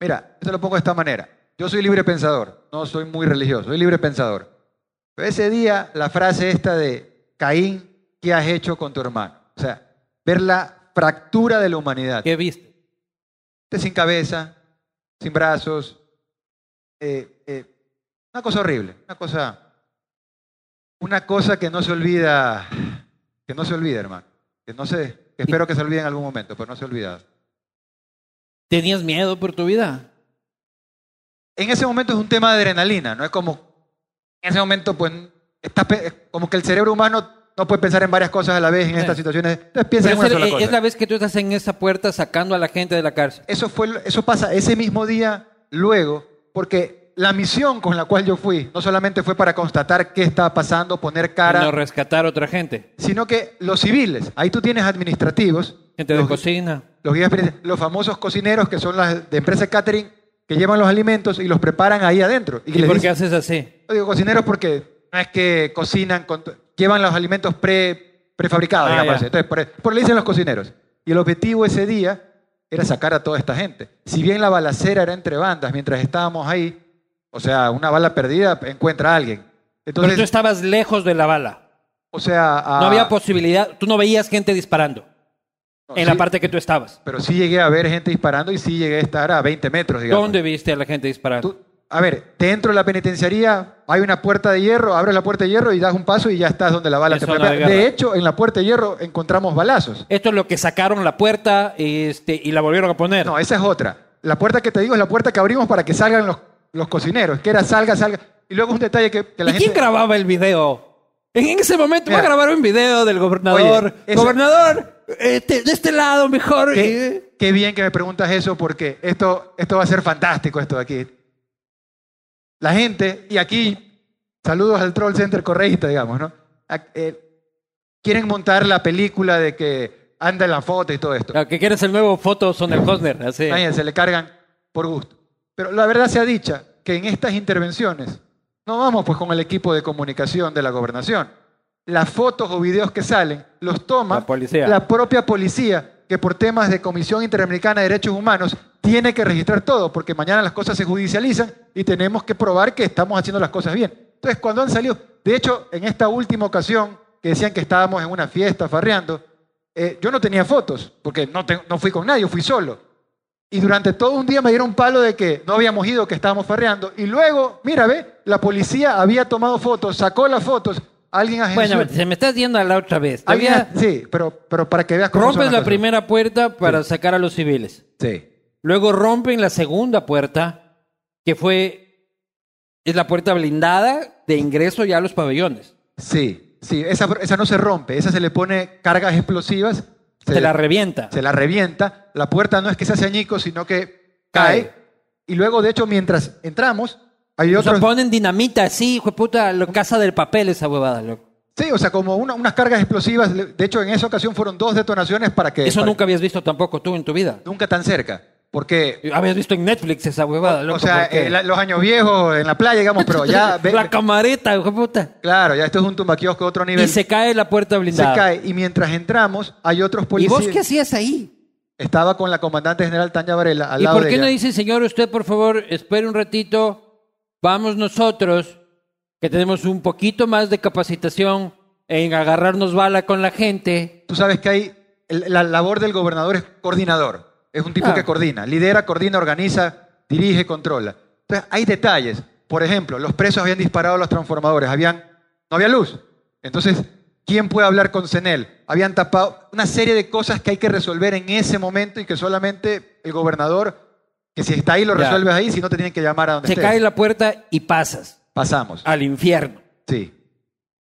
Mira, esto lo pongo de esta manera. Yo soy libre pensador, no soy muy religioso, soy libre pensador. Pero ese día, la frase esta de Caín, ¿qué has hecho con tu hermano? O sea, ver la fractura de la humanidad. ¿Qué viste? Este sin cabeza, sin brazos. eh, eh, una cosa horrible, una cosa, una cosa que no se olvida, que no se olvida, hermano. Que no se, que espero que se olvide en algún momento, pero no se olvida. ¿Tenías miedo por tu vida? en ese momento es un tema de adrenalina, no es como, en ese momento pues, está como que el cerebro humano no puede pensar en varias cosas a la vez en Sí. estas situaciones, entonces piensa en una es, sola es cosa. la vez que tú estás en esa puerta sacando a la gente de la cárcel. Eso, fue, eso pasa ese mismo día, luego, porque la misión con la cual yo fui no solamente fue para constatar qué estaba pasando, poner cara, No rescatar a otra gente. sino que los civiles, ahí tú tienes administrativos, Gente de los, cocina. los guías penitenciarios, los famosos cocineros que son las de empresa catering que llevan los alimentos y los preparan ahí adentro. Y, ¿Y por qué haces así? Yo digo cocineros porque no es que cocinan, con- llevan los alimentos pre, prefabricado, Ah, digamos. Entonces, por, por le dicen los cocineros. Y el objetivo ese día era sacar a toda esta gente. Si bien la balacera era entre bandas, mientras estábamos ahí, o sea, una bala perdida encuentra a alguien. Pero Entonces, tú estabas lejos de la bala. o sea, a- No había posibilidad, tú no veías gente disparando no, en sí, la parte que tú estabas. Pero sí llegué a ver gente disparando y sí llegué a estar a 20 metros, digamos. ¿Dónde viste a la gente disparando? Tú- a ver, dentro de la penitenciaría hay una puerta de hierro, abres la puerta de hierro y das un paso y ya estás donde la bala te puede de hecho, en la puerta de hierro encontramos balazos. Esto es lo que sacaron la puerta este, y la volvieron a poner. No, esa es otra. La puerta que te digo es la puerta que abrimos para que salgan los, los cocineros, que era salga, salga. Y luego un detalle que, que la ¿Y gente... quién grababa el video? En ese momento va a grabar un video del gobernador. Oye, eso- Gobernador, este, de este lado mejor. Qué, qué bien que me preguntas eso porque esto, esto va a ser fantástico, esto de aquí. La gente, y aquí, saludos al Troll Center correísta, digamos, ¿no? Eh, quieren montar la película de que anda en la foto y todo esto. Ah, Que quieres el nuevo foto Sonel Cosner. Así. Imagínense, le cargan por gusto. Pero la verdad sea dicha, que en estas intervenciones no vamos pues con el equipo de comunicación de la gobernación. Las fotos o videos que salen los toma La policía. la propia policía, que por temas de Comisión Interamericana de Derechos Humanos tiene que registrar todo, porque mañana las cosas se judicializan y tenemos que probar que estamos haciendo las cosas bien. Entonces, cuando han salido, de hecho, en esta última ocasión que decían que estábamos en una fiesta farreando, eh, yo no tenía fotos, porque no, te- no fui con nadie, fui solo. Y durante todo un día me dieron palo de que no habíamos ido, que estábamos farreando. Y luego, mira, ve, la policía había tomado fotos, sacó las fotos, alguien agenció. Bueno, se me estás yendo a la otra vez. Todavía sí, pero, pero para que veas cómo rompes la primera puerta para sacar a los civiles. Sí. Luego rompen la segunda puerta, que fue. Es la puerta blindada de ingreso ya a los pabellones. Sí, sí, esa, esa no se rompe, esa se le pone cargas explosivas, Se, la revienta. se la revienta, la puerta no es que se hace añicos, sino que cae. Cae. Y luego, de hecho, mientras entramos, hay O sea, ponen dinamita así, hijo de puta, lo casa del papel esa huevada, loco. Sí, o sea, como una- unas cargas explosivas. De hecho, en esa ocasión fueron dos detonaciones para que... Eso para- nunca habías visto tampoco tú en tu vida. Nunca tan cerca, porque... Habías visto en Netflix esa huevada, loco. o sea, eh, la- los años viejos en la playa, digamos, pero ya... ve- la camareta, hijo de puta. claro, ya esto es un tumbaquiosco de otro nivel. Y se cae la puerta Se blindada. cae. Y mientras entramos, hay otros ¿Y policías... vos qué hacías ahí? Estaba con la comandante general Tania Varela al ¿Y lado por de qué ella. no dice, señor, usted por favor, espere un ratito, vamos nosotros, que tenemos un poquito más de capacitación en agarrarnos bala con la gente? Tú sabes que hay, el- la labor del gobernador es coordinador, es un tipo Claro. que coordina, lidera, coordina, organiza, dirige, controla. Entonces, hay detalles. Por ejemplo, los presos habían disparado a los transformadores, habían, no había luz. Entonces, ¿quién puede hablar con CENEL? Habían tapado una serie de cosas que hay que resolver en ese momento y que solamente el gobernador, que si está ahí lo resuelves ahí, si no te tienen que llamar a donde Se estés. cae la puerta y pasas Pasamos. al infierno. Sí,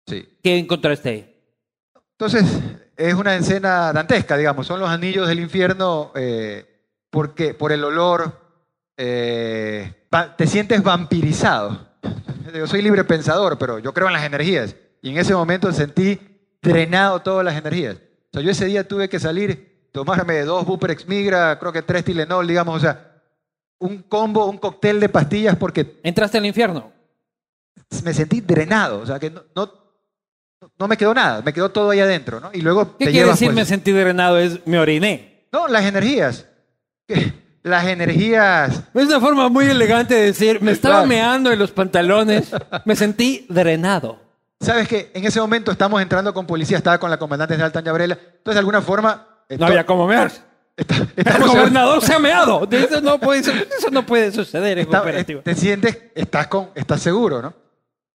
sí. ¿Qué encontraste ahí? Entonces, es una escena dantesca, digamos. Son los anillos del infierno eh, porque por el olor eh, te sientes vampirizado. Yo soy libre pensador, pero yo creo en las energías. Y en ese momento sentí drenado todas las energías. O sea, yo ese día tuve que salir, tomarme dos Buprex Migra, creo que tres Tilenol, digamos, o sea, un combo, un cóctel de pastillas porque ¿Entraste al infierno? me sentí drenado. O sea, que no, no, no me quedó nada, me quedó todo ahí adentro, ¿no? Y luego ¿Qué te quiere decir pues, me sentí drenado? Es me oriné. No, las energías. Las energías. Es una forma muy elegante de decir, me estaba Claro. meando en los pantalones, me sentí drenado. ¿Sabes que En ese momento estamos entrando con policía, estaba con la comandante general Tania Varela. Entonces, de alguna forma. No había cómo mear. está- El gobernador se ha meado. Eso no puede, eso no puede suceder en está- te sientes, estás, con, estás seguro, ¿no?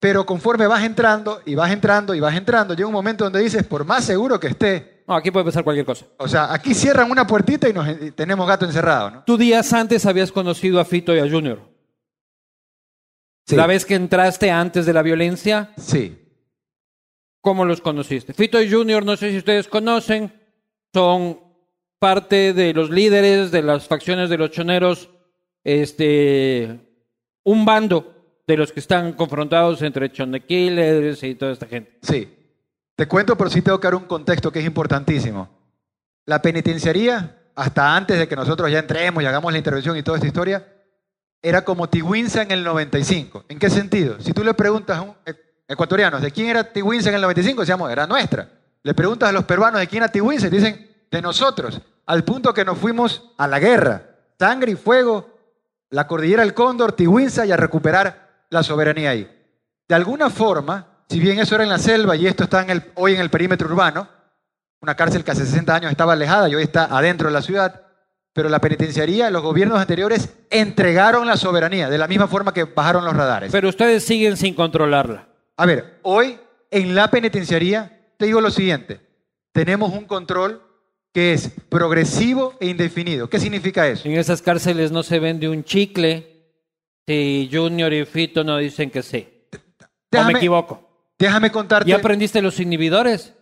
Pero conforme vas entrando y vas entrando y vas entrando, llega un momento donde dices, por más seguro que esté, No, aquí puede pasar cualquier cosa. o sea, aquí cierran una puertita y, nos, y tenemos gato encerrado, ¿no? Tú días antes habías conocido a Fito y a Junior. Sí. La vez que entraste antes de la violencia, Sí. ¿cómo los conociste? Fito y Junior, no sé si ustedes conocen, son parte de los líderes de las facciones de los choneros, este, un bando de los que están confrontados entre chonequiles y toda esta gente. Sí. Te cuento, pero sí tengo que dar un contexto que es importantísimo. La penitenciaría, hasta antes de que nosotros ya entremos y hagamos la intervención y toda esta historia, era como Tiwinsa en el 95. ¿En qué sentido? Si tú le preguntas a un e- ecuatoriano, ¿de quién era Tiwinsa en el 95? Decíamos, era nuestra. Le preguntas a los peruanos de quién Tihuinza y dicen de nosotros, al punto que nos fuimos a la guerra, sangre y fuego, la cordillera del Cóndor, Tihuinza y a recuperar la soberanía ahí. De alguna forma, si bien eso era en la selva y esto está en el, hoy en el perímetro urbano, una cárcel que hace 60 años estaba alejada y hoy está adentro de la ciudad, pero la penitenciaría, los gobiernos anteriores entregaron la soberanía, de la misma forma que bajaron los radares. Pero ustedes siguen sin controlarla. A ver, hoy en la penitenciaría, te digo lo siguiente, tenemos un control que es progresivo e indefinido. ¿Qué significa eso? En esas cárceles no se vende un chicle si Junior y Fito no dicen que sí. ¿O Déjame- me equivoco? Déjame contarte. ¿Ya aprendiste los inhibidores?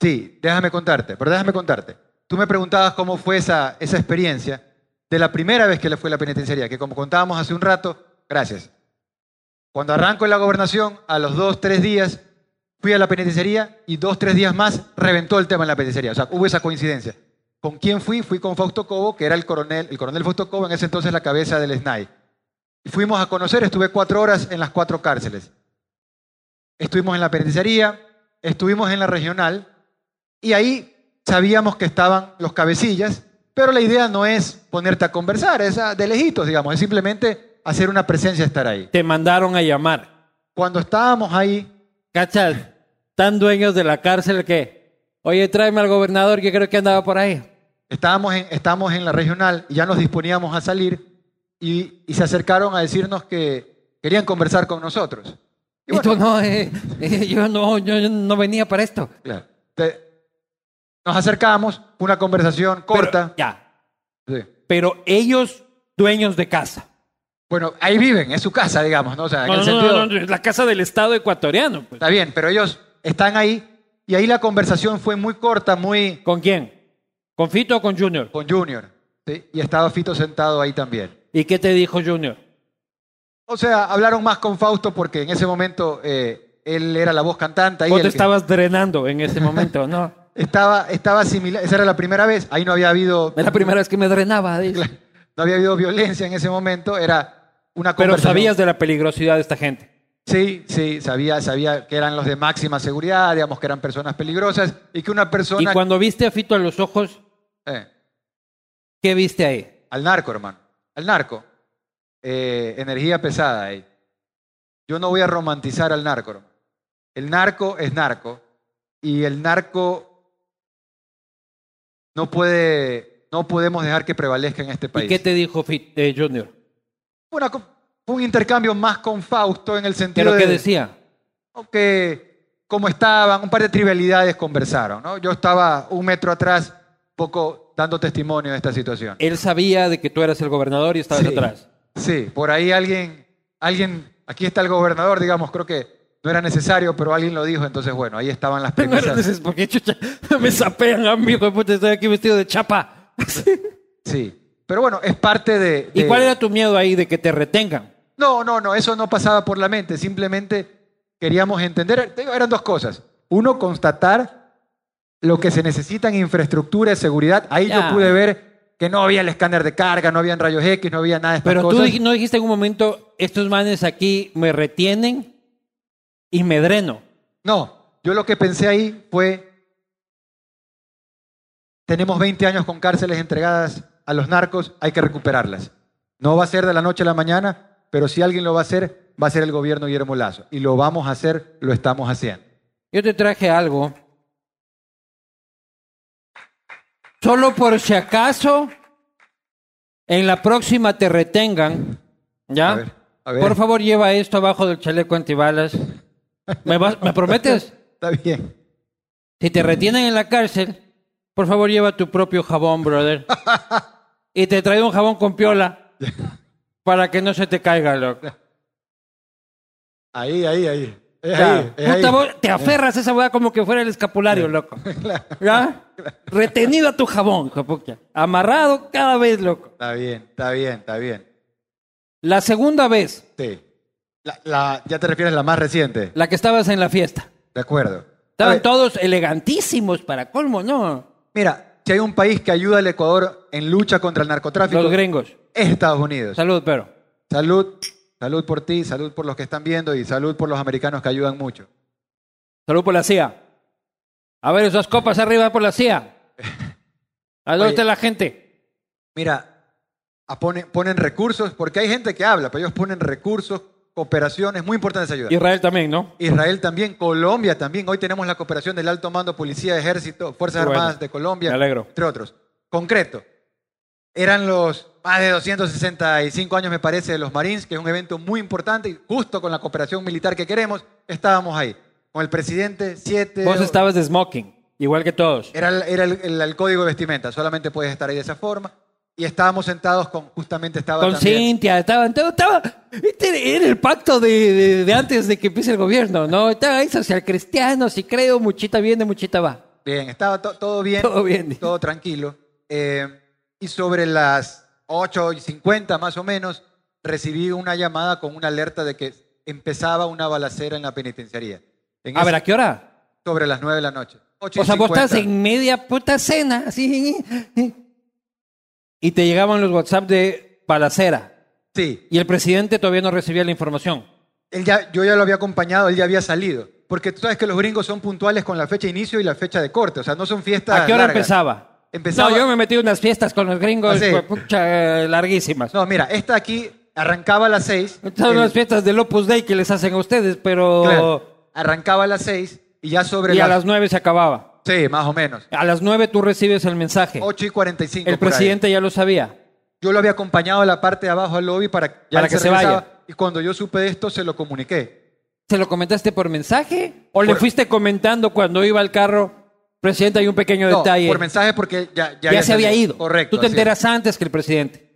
Sí, déjame contarte, pero déjame contarte. Tú me preguntabas cómo fue esa, esa experiencia de la primera vez que le fue a la penitenciaría, que como contábamos hace un rato, gracias. Cuando arranco en la gobernación, a los dos, tres días, fui a la penitenciaría y dos, tres días más reventó el tema en la penitenciaría. O sea, hubo esa coincidencia. ¿Con quién fui? Fui con Fausto Cobo, que era el coronel, el coronel Fausto Cobo, en ese entonces la cabeza del SNAI. Y fuimos a conocer, estuve cuatro horas en las cuatro cárceles. Estuvimos en la penitenciaría, estuvimos en la regional, y ahí sabíamos que estaban los cabecillas, pero la idea no es ponerte a conversar, es de lejitos, digamos, es simplemente hacer una presencia, estar ahí. Te mandaron a llamar. Cuando estábamos ahí, ¿Cachas? Tan dueños de la cárcel que, oye, tráeme al gobernador que creo que andaba por ahí. estábamos en, estábamos en la regional y ya nos disponíamos a salir y, y se acercaron a decirnos que querían conversar con nosotros. Y, bueno, no, eh, eh, yo no, yo, no venía para esto. claro, te- nos acercamos, fue una conversación corta. Pero, ya. Sí. Pero ellos, dueños de casa. Bueno, ahí viven, es su casa, digamos, ¿no? O sea, en No, el no, sentido... no, la casa del Estado ecuatoriano. pues. Está bien, pero ellos están ahí y ahí la conversación fue muy corta, muy ¿Con quién? ¿Con Fito o con Junior? con Junior. ¿sí? Y estaba Fito sentado ahí también. ¿Y qué te dijo Junior? O sea, hablaron más con Fausto porque en ese momento eh, él era la voz cantante. Ahí Vos te que- estabas drenando en ese momento, ¿no? estaba, estaba similar, esa era la primera vez, ahí no había habido, Es la primera vez que me drenaba. dice. no había habido violencia en ese momento, era una Pero conversación. sabías de la peligrosidad de esta gente. Sí, sí, sabía, sabía que eran los de máxima seguridad, digamos que eran personas peligrosas y que una Y persona... cuando viste a Fito a los ojos, Eh, ¿qué viste ahí? Al narco, hermano. Al narco. Eh, energía pesada ahí. Yo no voy a romantizar al narco. El narco es narco. Y el narco no puede, no podemos dejar que prevalezca en este ¿Y país. qué te dijo Fit- eh, Junior? Una un intercambio más con Fausto en el sentido ¿Pero qué de decía? que como estaban, un par de trivialidades conversaron. ¿no? Yo estaba un metro atrás, poco dando testimonio de esta situación. Él sabía de que tú eras el gobernador y estabas Sí. atrás. Sí, por ahí alguien, alguien, aquí está el gobernador, digamos, creo que no era necesario, pero alguien lo dijo, entonces bueno, ahí estaban las No era premisas. necesario, porque chucha, me sapean a mí, puta, estoy aquí vestido de chapa. Sí, pero bueno, es parte de... ¿Y de- cuál era tu miedo ahí de que te retengan? No, no, no, eso no pasaba por la mente, simplemente queríamos entender, eran dos cosas. Uno, constatar lo que se necesita en infraestructura de seguridad. Ahí Ya. yo pude ver que no había el escáner de carga, no habían rayos X, no había nada de estas Pero tú cosas. no dijiste en un momento, estos manes aquí me retienen y me dreno. No, yo lo que pensé ahí fue, tenemos 20 años con cárceles entregadas a los narcos, hay que recuperarlas. No va a ser de la noche a la mañana, pero si alguien lo va a hacer, va a ser el gobierno Guillermo Lazo. Y lo vamos a hacer, lo estamos haciendo. Yo te traje algo. Solo por si acaso en la próxima te retengan. ¿Ya? A ver, a ver. Por favor, lleva esto abajo del chaleco antibalas. ¿Me, vas- ¿Me prometes? Está bien. Si te retienen en la cárcel, por favor lleva tu propio jabón, brother. Y te traigo un jabón con piola para que no se te caiga, loco. Ahí, ahí, ahí. Es Ya. ahí, es Puta, ahí. vos te aferras a esa weá como que fuera el escapulario, loco. ¿Ya? Retenido a tu jabón, jopucha. Amarrado cada vez, loco. Está bien, está bien, está bien. La segunda vez, Sí. La- la- ya te refieres a la más reciente. la que estabas en la fiesta. De acuerdo. A Estaban ver, todos elegantísimos para colmo, ¿no? Mira, si hay un país que ayuda al Ecuador en lucha contra el narcotráfico, Los gringos. es Estados Unidos. Salud, pero. Salud, salud por ti, salud por los que están viendo y salud por los americanos que ayudan mucho. Salud por la CIA. A ver, esas copas arriba por la CIA. ¿A está la gente? Mira, a ponen, ponen recursos, porque hay gente que habla, pero ellos ponen recursos, cooperación, es muy importante esa ayuda. Israel también, ¿no? Israel también, Colombia también. Hoy tenemos la cooperación del alto mando, policía, ejército, Fuerzas bueno. Armadas de Colombia, Me alegro. entre otros. Concreto, eran los más de 265 años, me parece, de los Marines, que es un evento muy importante y justo con la cooperación militar que queremos, estábamos ahí. Con el presidente, siete... Vos estabas de smoking, igual que todos. Era, era el- el- el código de vestimenta, solamente puedes estar ahí de esa forma. Y estábamos sentados con, justamente estaba Con también... Cintia, estaban, estaba, estaba- este era el pacto de, de- de antes de que empiece el gobierno, ¿no? Estaba ahí social cristiano, si creo, muchita viene, muchita va. Bien, estaba to- todo bien. Todo bien. Todo tranquilo. Eh, y sobre las 8 y 50 más o menos, recibí una llamada con una alerta de que empezaba una balacera en la penitenciaría. En A ese- ver, ¿a qué hora? Sobre las 9 de la noche. 8 y O sea, vos estás 50. en media puta cena, así. Y te llegaban los WhatsApp de balacera. Sí, Y el presidente todavía no recibía la información. él ya, yo ya lo había acompañado, él ya había salido. Porque tú sabes que los gringos son puntuales con la fecha de inicio y la fecha de corte. O sea, no son fiestas ¿A qué hora largas. empezaba? Empezaba- No, yo me metí en unas fiestas con los gringos, ¿Ah, sí? pucha, larguísimas. No, mira, esta aquí arrancaba a las 6. Son las fiestas del Opus Dei que les hacen a ustedes, pero... Claro, arrancaba a las 6 y ya sobre Y a las... nueve se acababa. Sí, más o menos. A las nueve tú recibes el mensaje. 8 y 45. El por ahí. presidente ya lo sabía. Yo lo había acompañado a la parte de abajo al lobby para, ya Para él que se vaya. Y cuando yo supe de esto, se lo comuniqué. ¿Se lo comentaste por mensaje? ¿O le fuiste comentando cuando iba al carro? Presidente, hay un pequeño No, detalle. por mensaje porque ya, ya, ya se había salido. ido. Correcto. Tú te así es. enteras antes que el presidente.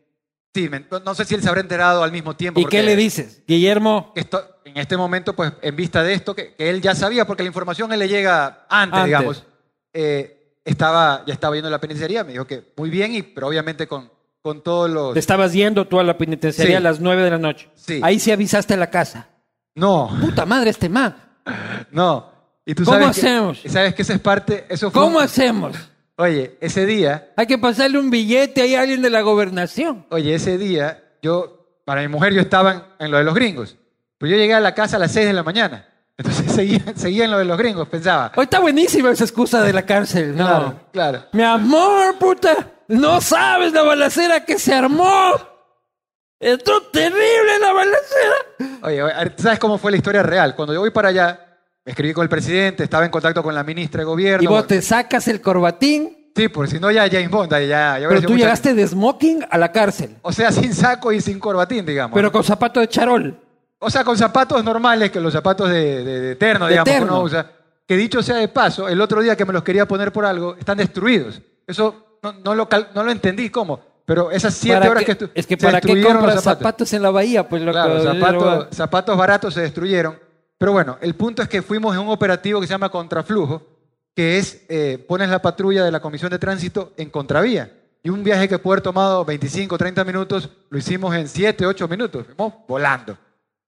Sí, me- no- no sé si él se habrá enterado al mismo tiempo. ¿Y porque qué le dices? Guillermo, Esto, en este momento, pues, en vista de esto, que, que él ya sabía, porque la información él le llega antes, Antes. digamos, eh, estaba, ya estaba yendo a la penitenciaría, me dijo que muy bien, y, pero obviamente con, con todos los... te estabas yendo tú a la penitenciaría Sí. a las nueve de la noche. Sí. Ahí sí avisaste a la casa. No, Puta madre este man. no. Y tú ¿Cómo sabes que- hacemos? y sabes que esa es parte... Eso fue ¿Cómo un- hacemos? Oye, ese día Hay que pasarle un billete ahí a alguien de la gobernación. Oye, ese día, yo, para mi mujer, yo estaba en, en lo de los gringos. Pero yo llegué a la casa a las 6 de la mañana. Entonces seguía, seguía en lo de los gringos, pensaba. Hoy está buenísima esa excusa de la cárcel. No. Claro, claro. Mi amor, puta. No sabes la balacera que se armó. Esto es terrible la balacera. Oye, oye, a ver, ¿tú ¿sabes cómo fue la historia real? Cuando yo voy para allá, me escribí con el presidente, estaba en contacto con la ministra de gobierno. Y vos te sacas el corbatín, Sí, por si no ya James Bond, ya, ya, pero tú mucha- llegaste de smoking a la cárcel. O sea, sin saco y sin corbatín, digamos. Pero con zapato de charol. O sea, con zapatos normales, que los zapatos de, de, de terno, De digamos, que terno. uno usa. Que dicho sea de paso, el otro día que me los quería poner por algo, están destruidos. Eso no, no lo, cal- no lo entendí cómo. Pero esas siete ¿Para horas que estu- es que para qué compras zapatos. en la bahía, pues loco. Claro, zapatos, lo- zapatos baratos se destruyeron. Pero bueno, el punto es que fuimos en un operativo que se llama contraflujo, que es, eh, pones la patrulla de la Comisión de Tránsito en contravía. Y un viaje que puede haber tomado 25, 30 minutos, lo hicimos en 7, 8 minutos. Fuimos volando.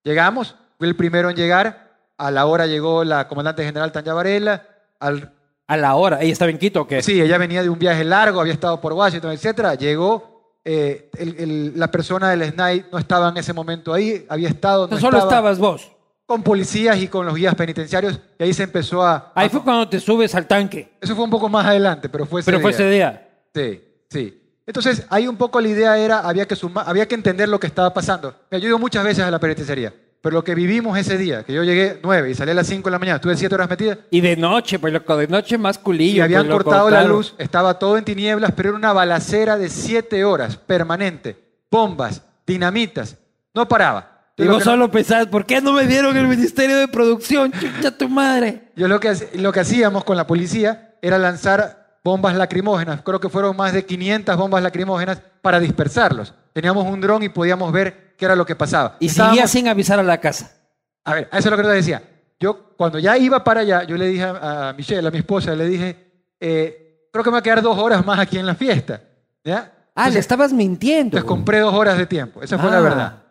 Llegamos, fui el primero en llegar. A la hora llegó la comandante general Tanya Varela. Al, A la hora. ¿Ella estaba en Quito o qué? Sí, ella venía de un viaje largo, había estado por Washington, etcétera. Llegó, eh, el- el- la persona del SNAI no estaba en ese momento ahí, había estado, no Entonces solo estaba, estabas vos. Con policías y con los guías penitenciarios, y ahí se empezó a... Ahí a- fue cuando te subes al tanque. Eso fue un poco más adelante, pero fue ese Pero fue día. ese día. Sí, sí. Entonces, ahí un poco la idea era, había que, sumar, había que entender lo que estaba pasando. Me ayudó muchas veces a la penitenciaría, pero lo que vivimos ese día, que yo llegué 9 y salí a las 5 de la mañana, estuve 7 horas metida, Y de noche, pues loco, de noche más culillo. y habían pues, loco, cortado la claro. luz, estaba todo en tinieblas, pero era una balacera de siete horas, permanente, bombas, dinamitas, no paraba. Vos que- solo pensás, ¿por qué no me dieron el Ministerio de Producción? Chucha tu madre. Yo lo que, lo que hacíamos con la policía era lanzar bombas lacrimógenas, creo que fueron más de 500 bombas lacrimógenas para dispersarlos. Teníamos un dron y podíamos ver qué era lo que pasaba. Y Estábamos- seguía sin avisar a la casa. A ver, eso es lo que te decía. Yo, cuando ya iba para allá, yo le dije a, Michelle, a mi esposa, le dije, eh, creo que me va a quedar dos horas más aquí en la fiesta. ¿Ya? Ah, le estabas mintiendo. Entonces compré dos horas de tiempo. Esa fue la Ah. verdad.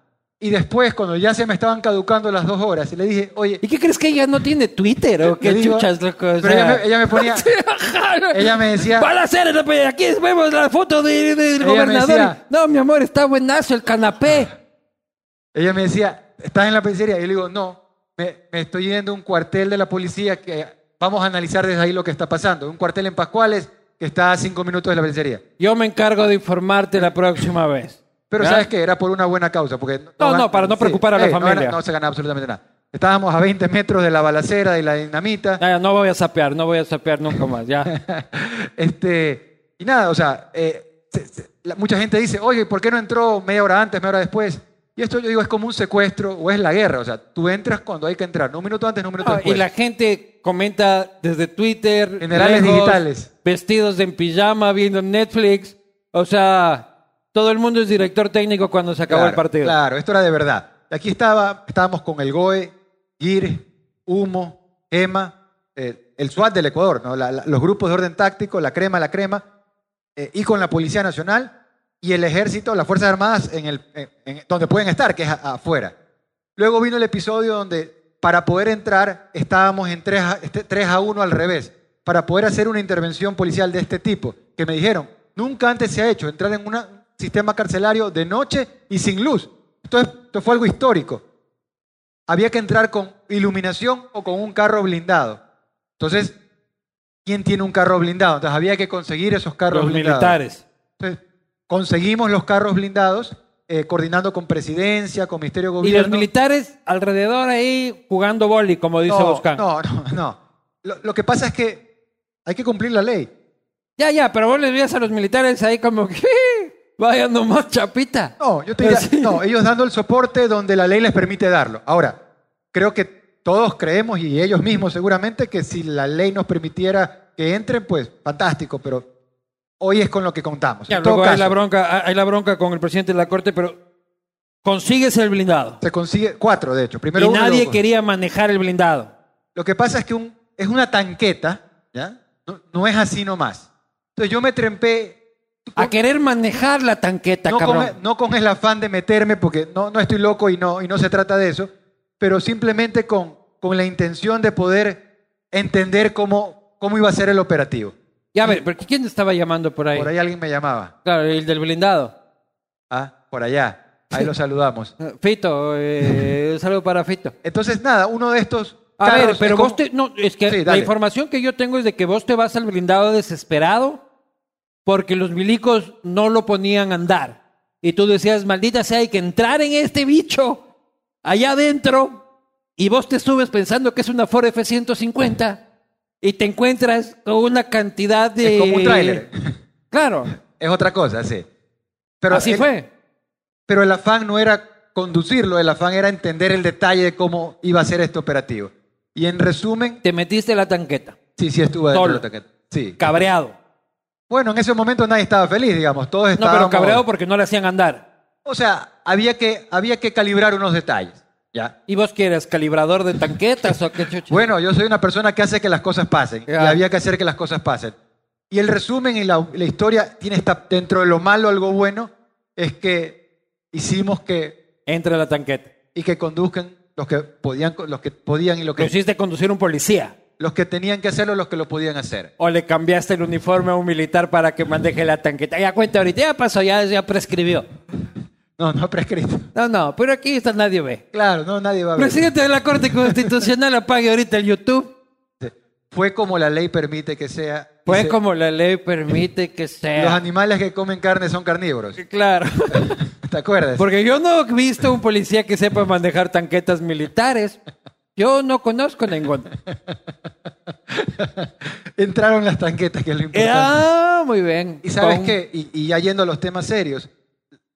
Y después, cuando ya se me estaban caducando las dos horas, le dije, oye, ¿Y qué crees que ella no tiene Twitter o qué digo- chuchas, loco? O pero ella me, ella me ponía, ella me decía, Para hacer, aquí vemos la foto de- del gobernador. decía- no, mi amor, está buenazo el canapé. ella me decía, ¿estás en la penitenciaría? Y yo le digo, no, me, me estoy yendo a un cuartel de la policía que vamos a analizar desde ahí lo que está pasando. Un cuartel en Pascuales que está a cinco minutos de la penitenciaría. Yo me encargo de informarte la próxima vez. Pero. ¿sabes qué? Era por una buena causa. Porque No, no, para no preocupar a la no familia. gana- No, se gana absolutamente nada. Estábamos a 20 metros de la balacera y la dinamita. Ya, no voy a sapear, no voy a sapear nunca más, ya. este, y nada, o sea, eh, se- se- la- mucha gente dice, oye, ¿por qué no entró media hora antes, media hora después? Y esto yo digo es como un secuestro o es la guerra. O sea, tú entras cuando hay que entrar, no un minuto antes, no un minuto Ah, después. y la gente comenta desde Twitter. Generales digitales. Vestidos en pijama, viendo Netflix. O sea, todo el mundo es director técnico cuando se acabó Claro, el partido. Claro, esto era de verdad. Aquí estaba, estábamos con el GOE, GIR, Humo, EMA, eh, el SWAT del Ecuador, ¿no? La- la- los grupos de orden táctico, la crema, la crema, eh, y con la Policía Nacional y el Ejército, las Fuerzas Armadas, en el, en- en- donde pueden estar, que es a- afuera. Luego vino el episodio donde para poder entrar estábamos en 3 a, este- 3 a 1 al revés, para poder hacer una intervención policial de este tipo, que me dijeron, nunca antes se ha hecho entrar en una- un sistema carcelario de noche y sin luz. Esto, es- esto fue algo histórico. Había que entrar con iluminación o con un carro blindado. Entonces, ¿quién tiene un carro blindado? Entonces había que conseguir esos carros Los blindados. militares. Entonces, conseguimos los carros blindados, eh, coordinando con presidencia, con Ministerio de Y Gobierno. los militares alrededor ahí jugando boli, como dice no, Boscan. No, no, no. Lo, lo que pasa es que hay que cumplir la ley. Ya, ya, pero vos les veías a los militares ahí como que vaya nomás chapita. No, yo te diría, Sí. no, ellos dando el soporte donde la ley les permite darlo. Ahora, creo que todos creemos, y ellos mismos seguramente, que si la ley nos permitiera que entren, pues fantástico, pero hoy es con lo que contamos. Ya, en todo luego hay la, bronca, hay la bronca con el presidente de la corte, pero consigues el blindado. se consigue cuatro, de hecho. Primero y uno, nadie luego- quería manejar el blindado. Lo que pasa es que un- es una tanqueta, ¿ya? No, no es así nomás. Entonces yo me trempé A querer manejar la tanqueta, no con, cabrón. no con el afán de meterme, porque no, no estoy loco y no, y no se trata de eso, pero simplemente con, con la intención de poder entender cómo, cómo iba a ser el operativo. Ya, a ver, ¿pero ¿quién estaba llamando por ahí? Por ahí alguien me llamaba. Claro, el del blindado. Ah, por allá. Ahí lo saludamos. Fito, eh, un saludo para Fito. Entonces, nada, uno de estos. A ver, pero como- vos te... No, es que Sí, la información que yo tengo es de que vos te vas al blindado desesperado porque los milicos no lo ponían a andar. Y tú decías, maldita sea, hay que entrar en este bicho allá adentro y vos te subes pensando que es una Ford F-150 y te encuentras con una cantidad de... Es como un tráiler. Claro, Es otra cosa, sí. Pero así el- fue. Pero el afán no era conducirlo, el afán era entender el detalle de cómo iba a ser este operativo. Y en resumen, Te metiste la tanqueta, sí, sí estuvo dentro de la tanqueta. Sí. cabreado. Bueno, en ese momento nadie estaba feliz, digamos. Todos No, estábamos... pero cabreado porque no le hacían andar. O sea, había que, había que calibrar unos detalles. ¿ya? ¿Y vos qué eres? ¿Calibrador de tanquetas o qué chucha? Bueno, yo soy una persona que hace que las cosas pasen. Ya. Y había que hacer que las cosas pasen. Y el resumen y la, la historia tiene esta, dentro de lo malo algo bueno, es que hicimos que, Entra a la tanqueta. y que conduzcan los que podían, los que podían y los Lo que, hiciste conducir un policía. Los que tenían que hacerlo, los que lo podían hacer. O le cambiaste el uniforme a un militar para que maneje la tanqueta. Ya cuenta ahorita, ya pasó, ya, ya prescribió. No, no prescrito. No, no, pero aquí está nadie ve. Claro, no, nadie va a ver. Presidente de la Corte Constitucional apague ahorita el YouTube. Fue como la ley permite que sea. Pues se- como la ley permite que Los sea. animales que comen carne son carnívoros. Claro. ¿Te acuerdas? Porque yo no he visto un policía que sepa manejar tanquetas militares. Yo no conozco ninguno. Entraron las tanquetas, que es lo importante. Ah, muy bien. Y sabes Con- qué, y, y ya yendo a los temas serios,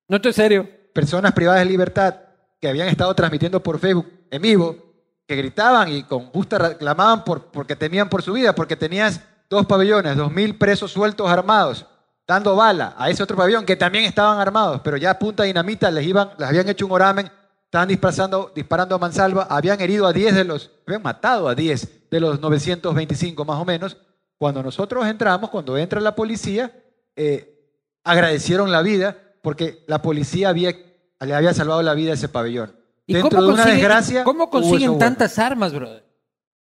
No estoy serio. personas privadas de libertad que habían estado transmitiendo por Facebook en vivo, que gritaban y con justa reclamaban por, porque temían por su vida, porque tenías dos pabellones, dos mil presos sueltos armados, dando bala a ese otro pabellón que también estaban armados, pero ya a punta de dinamita les, iban, les habían hecho un oramen, estaban disparando, disparando a mansalva, habían herido a 10 de los, habían matado a 10 de los 925 más o menos. Cuando nosotros entramos, cuando entra la policía, eh, agradecieron la vida porque la policía había, le había salvado la vida a ese pabellón. ¿Y Dentro cómo de una consiguen- desgracia. ¿Cómo consiguen tantas armas, brother?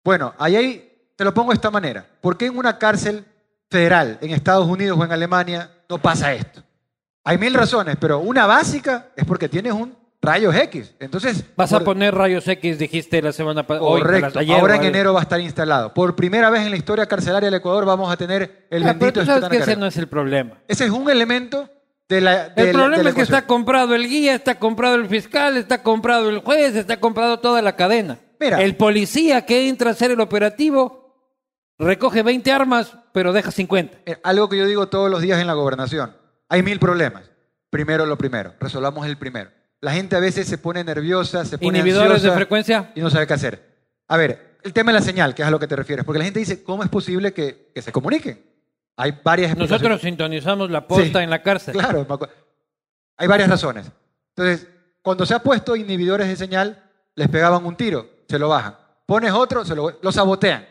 Bueno, ahí hay, te lo pongo de esta manera. ¿Por qué en una cárcel federal en Estados Unidos o en Alemania no pasa esto? Hay mil razones, pero una básica es porque tienes un rayos X. Entonces, Vas a poner rayos X, dijiste la semana pasada. correcto. Ahora en enero va a estar instalado. Por primera vez en la historia carcelaria del Ecuador vamos a tener el Ah, pero bendito tú sabes que ese no es el problema. Ese es un elemento de la. de El la- problema de la es que está comprado el guía, está comprado el fiscal, está comprado el juez, está comprado toda la cadena. Mira. El policía que entra a hacer el operativo recoge 20 armas, pero deja 50. Eh, Algo que yo digo todos los días en la gobernación. Hay mil problemas. Primero lo primero. Resolvamos el primero. La gente a veces se pone nerviosa, se pone Inhibidores de frecuencia. y no sabe qué hacer. A ver, el tema de la señal, que es a lo que te refieres. Porque la gente dice, ¿cómo es posible que, que se comuniquen? Hay varias. Nosotros sintonizamos la posta Sí, en la cárcel. Claro, me acuerdo. hay varias razones. Entonces, cuando se ha puesto inhibidores de señal, les pegaban un tiro, se lo bajan. Pones otro, se lo, lo sabotean.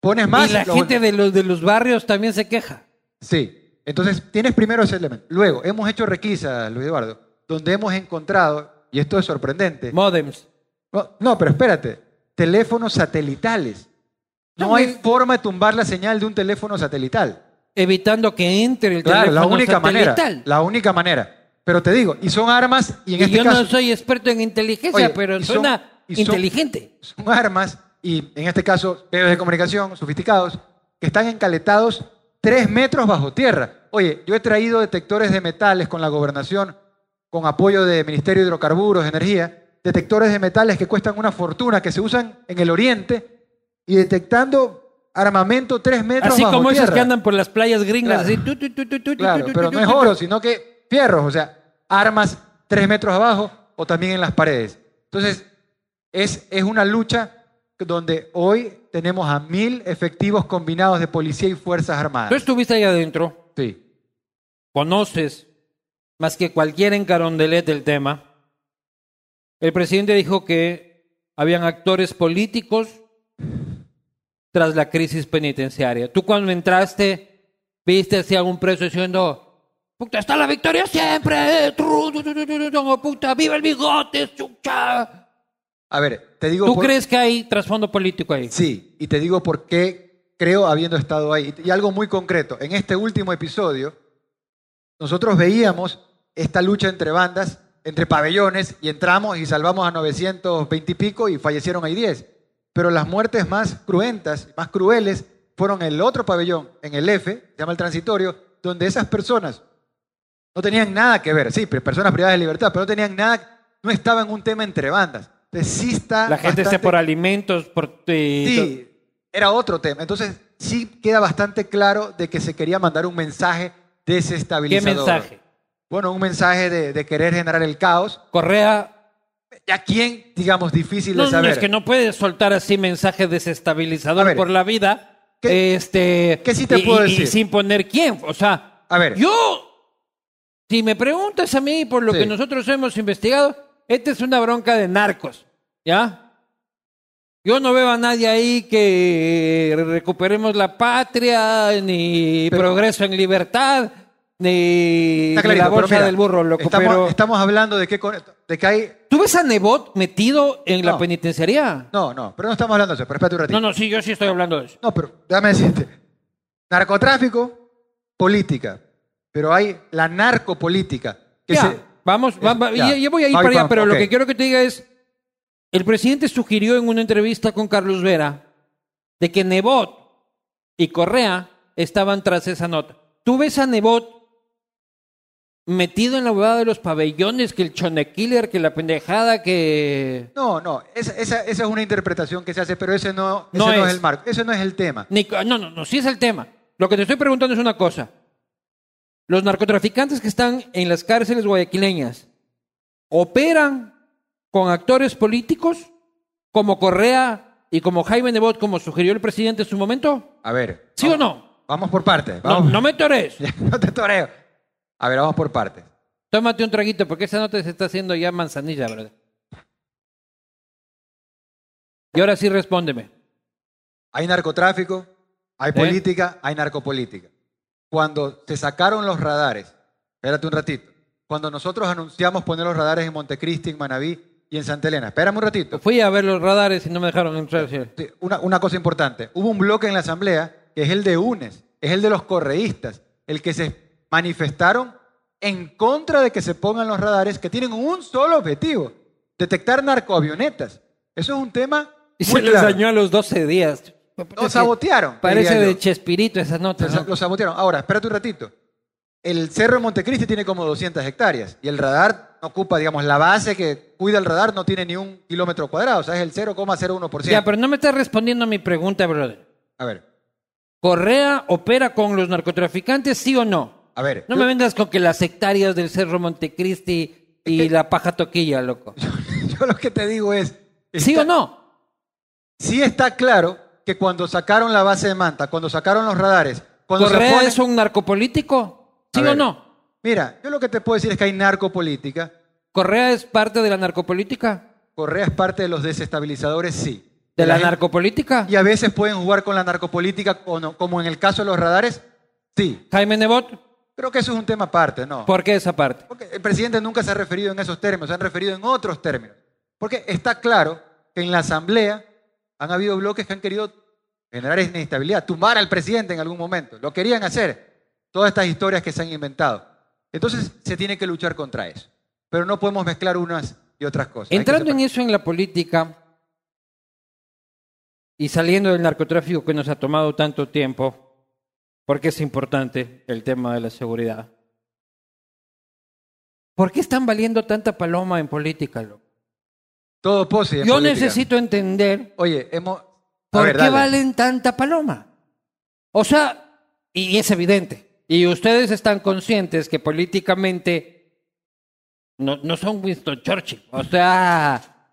Pones más. y la lo gente de los, de los barrios también se queja. Sí. Entonces, tienes primero ese elemento. Luego, hemos hecho requisas, Luis Eduardo, donde hemos encontrado, y esto es sorprendente. Modems. No, no, pero espérate. Teléfonos satelitales. No hay forma de tumbar la señal de un teléfono satelital. Evitando que entre el Claro, la teléfono única manera. La única manera. Pero te digo, y son armas, y en y este yo caso. no soy experto en inteligencia, Oye, pero son- suena y son- inteligente. son armas, y en este caso, medios de comunicación sofisticados, que están encaletados tres metros bajo tierra. Oye, yo he traído detectores de metales con la gobernación, con apoyo del Ministerio de Hidrocarburos, Energía, detectores de metales que cuestan una fortuna, que se usan en el oriente, y detectando armamento tres metros Así bajo como esos tierra. que andan por las playas gringas. Claro. así, tu, tu, tu, tu, tu, Claro, tu, tu, pero tu, no es tu, oro, sino que fierros, o sea, armas tres metros abajo o también en las paredes. Entonces, es, es una lucha donde hoy tenemos a mil efectivos combinados de policía y fuerzas Tú armadas. estuviste ahí adentro, Sí, conoces más que cualquier encarondelet del tema. El presidente dijo que habían actores políticos tras la crisis penitenciaria. Tú cuando entraste, viste a algún preso diciendo, puta, está la victoria siempre, puta, viva el bigote, chucha. a ver, te digo... ¿Tú por- crees que hay trasfondo político ahí? Sí, y te digo por qué creo habiendo estado ahí. Y algo muy concreto, en este último episodio, nosotros veíamos esta lucha entre bandas, entre pabellones, y entramos y salvamos a 920 y pico y fallecieron ahí 10. Pero las muertes más cruentas, más crueles, fueron en el otro pabellón, en el F, se llama el transitorio, donde esas personas no tenían nada que ver, sí, personas privadas de libertad, pero no tenían nada, no estaba en un tema entre bandas. Entonces sí está La gente está bastante- por alimentos, por... eh, Sí, era otro tema. Entonces, sí queda bastante claro de que se quería mandar un mensaje ¿Qué desestabilizador. mensaje? Bueno, un mensaje de, de querer generar el caos. Correa ¿A quién, digamos, difícil No, de no, saber? es que no puedes soltar así mensaje A desestabilizador ver, por la vida. ¿qué- este, qué sí te y- puedo y decir? sin poner quién. O sea, A ver. yo, si me preguntas a mí por lo Sí. que nosotros hemos investigado, esta es una bronca de narcos. ¿Ya? Yo no veo a nadie ahí que recuperemos la patria, ni Pero- progreso en libertad, Está ni la pero bolsa mira, del burro, loco. Estamos, pero- estamos hablando de que, de que hay... ¿Tú ves a Nebot metido en la penitenciaría? No, no, pero no estamos hablando de eso. Pero espérate un ratito. No, no, sí, yo sí estoy hablando de eso. No, pero déjame decirte. Narcotráfico, política. Pero hay la narcopolítica. Que Ya, se- vamos, es- va- va- ya. ya, ya voy a ir para allá, pero lo que quiero que te diga es, el presidente sugirió en una entrevista con Carlos Vera de que Nebot y Correa estaban tras esa nota. ¿Tú ves a Nebot metido en la huevada de los pabellones, que el chonekiller, que la pendejada, que... No, no, esa, esa- esa es una interpretación que se hace, pero ese no, ese No no es es. el marco, ese no es el tema. Ni- no, no, no, sí es el tema. Lo que te estoy preguntando es una cosa. Los narcotraficantes que están en las cárceles guayaquileñas operan con actores políticos como Correa y como Jaime Nebot, como sugirió el presidente en su momento. A ver. ¿Sí o vamos- no? Vamos por partes. No, Vamos. no me tores. no te toreo. A ver, vamos por partes. Tómate un traguito porque esa nota se está haciendo ya manzanilla, ¿verdad? Y ahora sí respóndeme. Hay narcotráfico, hay ¿Eh? política, hay narcopolítica. Cuando se sacaron los radares, espérate un ratito, cuando nosotros anunciamos poner los radares en Montecristi, en Manabí y en Santa Elena, espérame un ratito. Fui a ver los radares y no me dejaron entrar. sí. Sí, Una, una cosa importante, hubo un bloque en la asamblea que es el de UNES, es el de los correístas, el que se manifestaron en contra de que se pongan los radares que tienen un solo objetivo, detectar narcoavionetas. Eso es un tema Y muy se les claro. dañó a los 12 días. Lo sabotearon. Parece yo. de Chespirito esa nota. Lo- ¿no? Lo sabotearon. Ahora, espérate un ratito. El cerro de Montecristi tiene como 200 hectáreas y el radar no ocupa, digamos, la base que cuida el radar no tiene ni un kilómetro cuadrado, o sea, es el 0,01%. Ya, pero no me estás respondiendo a mi pregunta, brother. A ver, ¿Correa opera con los narcotraficantes, sí o no? A ver. No yo, me vengas con que las hectáreas del Cerro Montecristi y la paja toquilla, loco. yo lo que te digo es... ¿Sí o no? Sí está claro que cuando sacaron la base de Manta, cuando sacaron los radares, cuando se ¿Correa es un narcopolítico? ¿Sí o no? Mira, yo lo que te puedo decir es que hay narcopolítica. ¿Correa es parte de la narcopolítica? Correa es parte de los desestabilizadores, sí. ¿De la, gente- narcopolítica? Y a veces pueden jugar con la narcopolítica, o no, como en el caso de los radares, sí. Jaime Nebot, Creo que eso es un tema aparte, ¿no? ¿por qué esa parte? Porque el presidente nunca se ha referido en esos términos, se han referido en otros términos. Porque está claro que en la Asamblea han habido bloques que han querido generar inestabilidad, tumbar al presidente en algún momento. Lo querían hacer. Todas estas historias que se han inventado. Entonces se tiene que luchar contra eso. Pero no podemos mezclar unas y otras cosas. Entrando en eso en la política y saliendo del narcotráfico que nos ha tomado tanto tiempo, porque es importante el tema de la seguridad. ¿Por qué están valiendo tanta paloma en política? loco? Todo pose. en Yo política. necesito entender Oye, hemos. a por ver, qué dale. valen tanta paloma. O sea, y es evidente. Y ustedes están conscientes que políticamente no, no son Winston Churchill. O sea,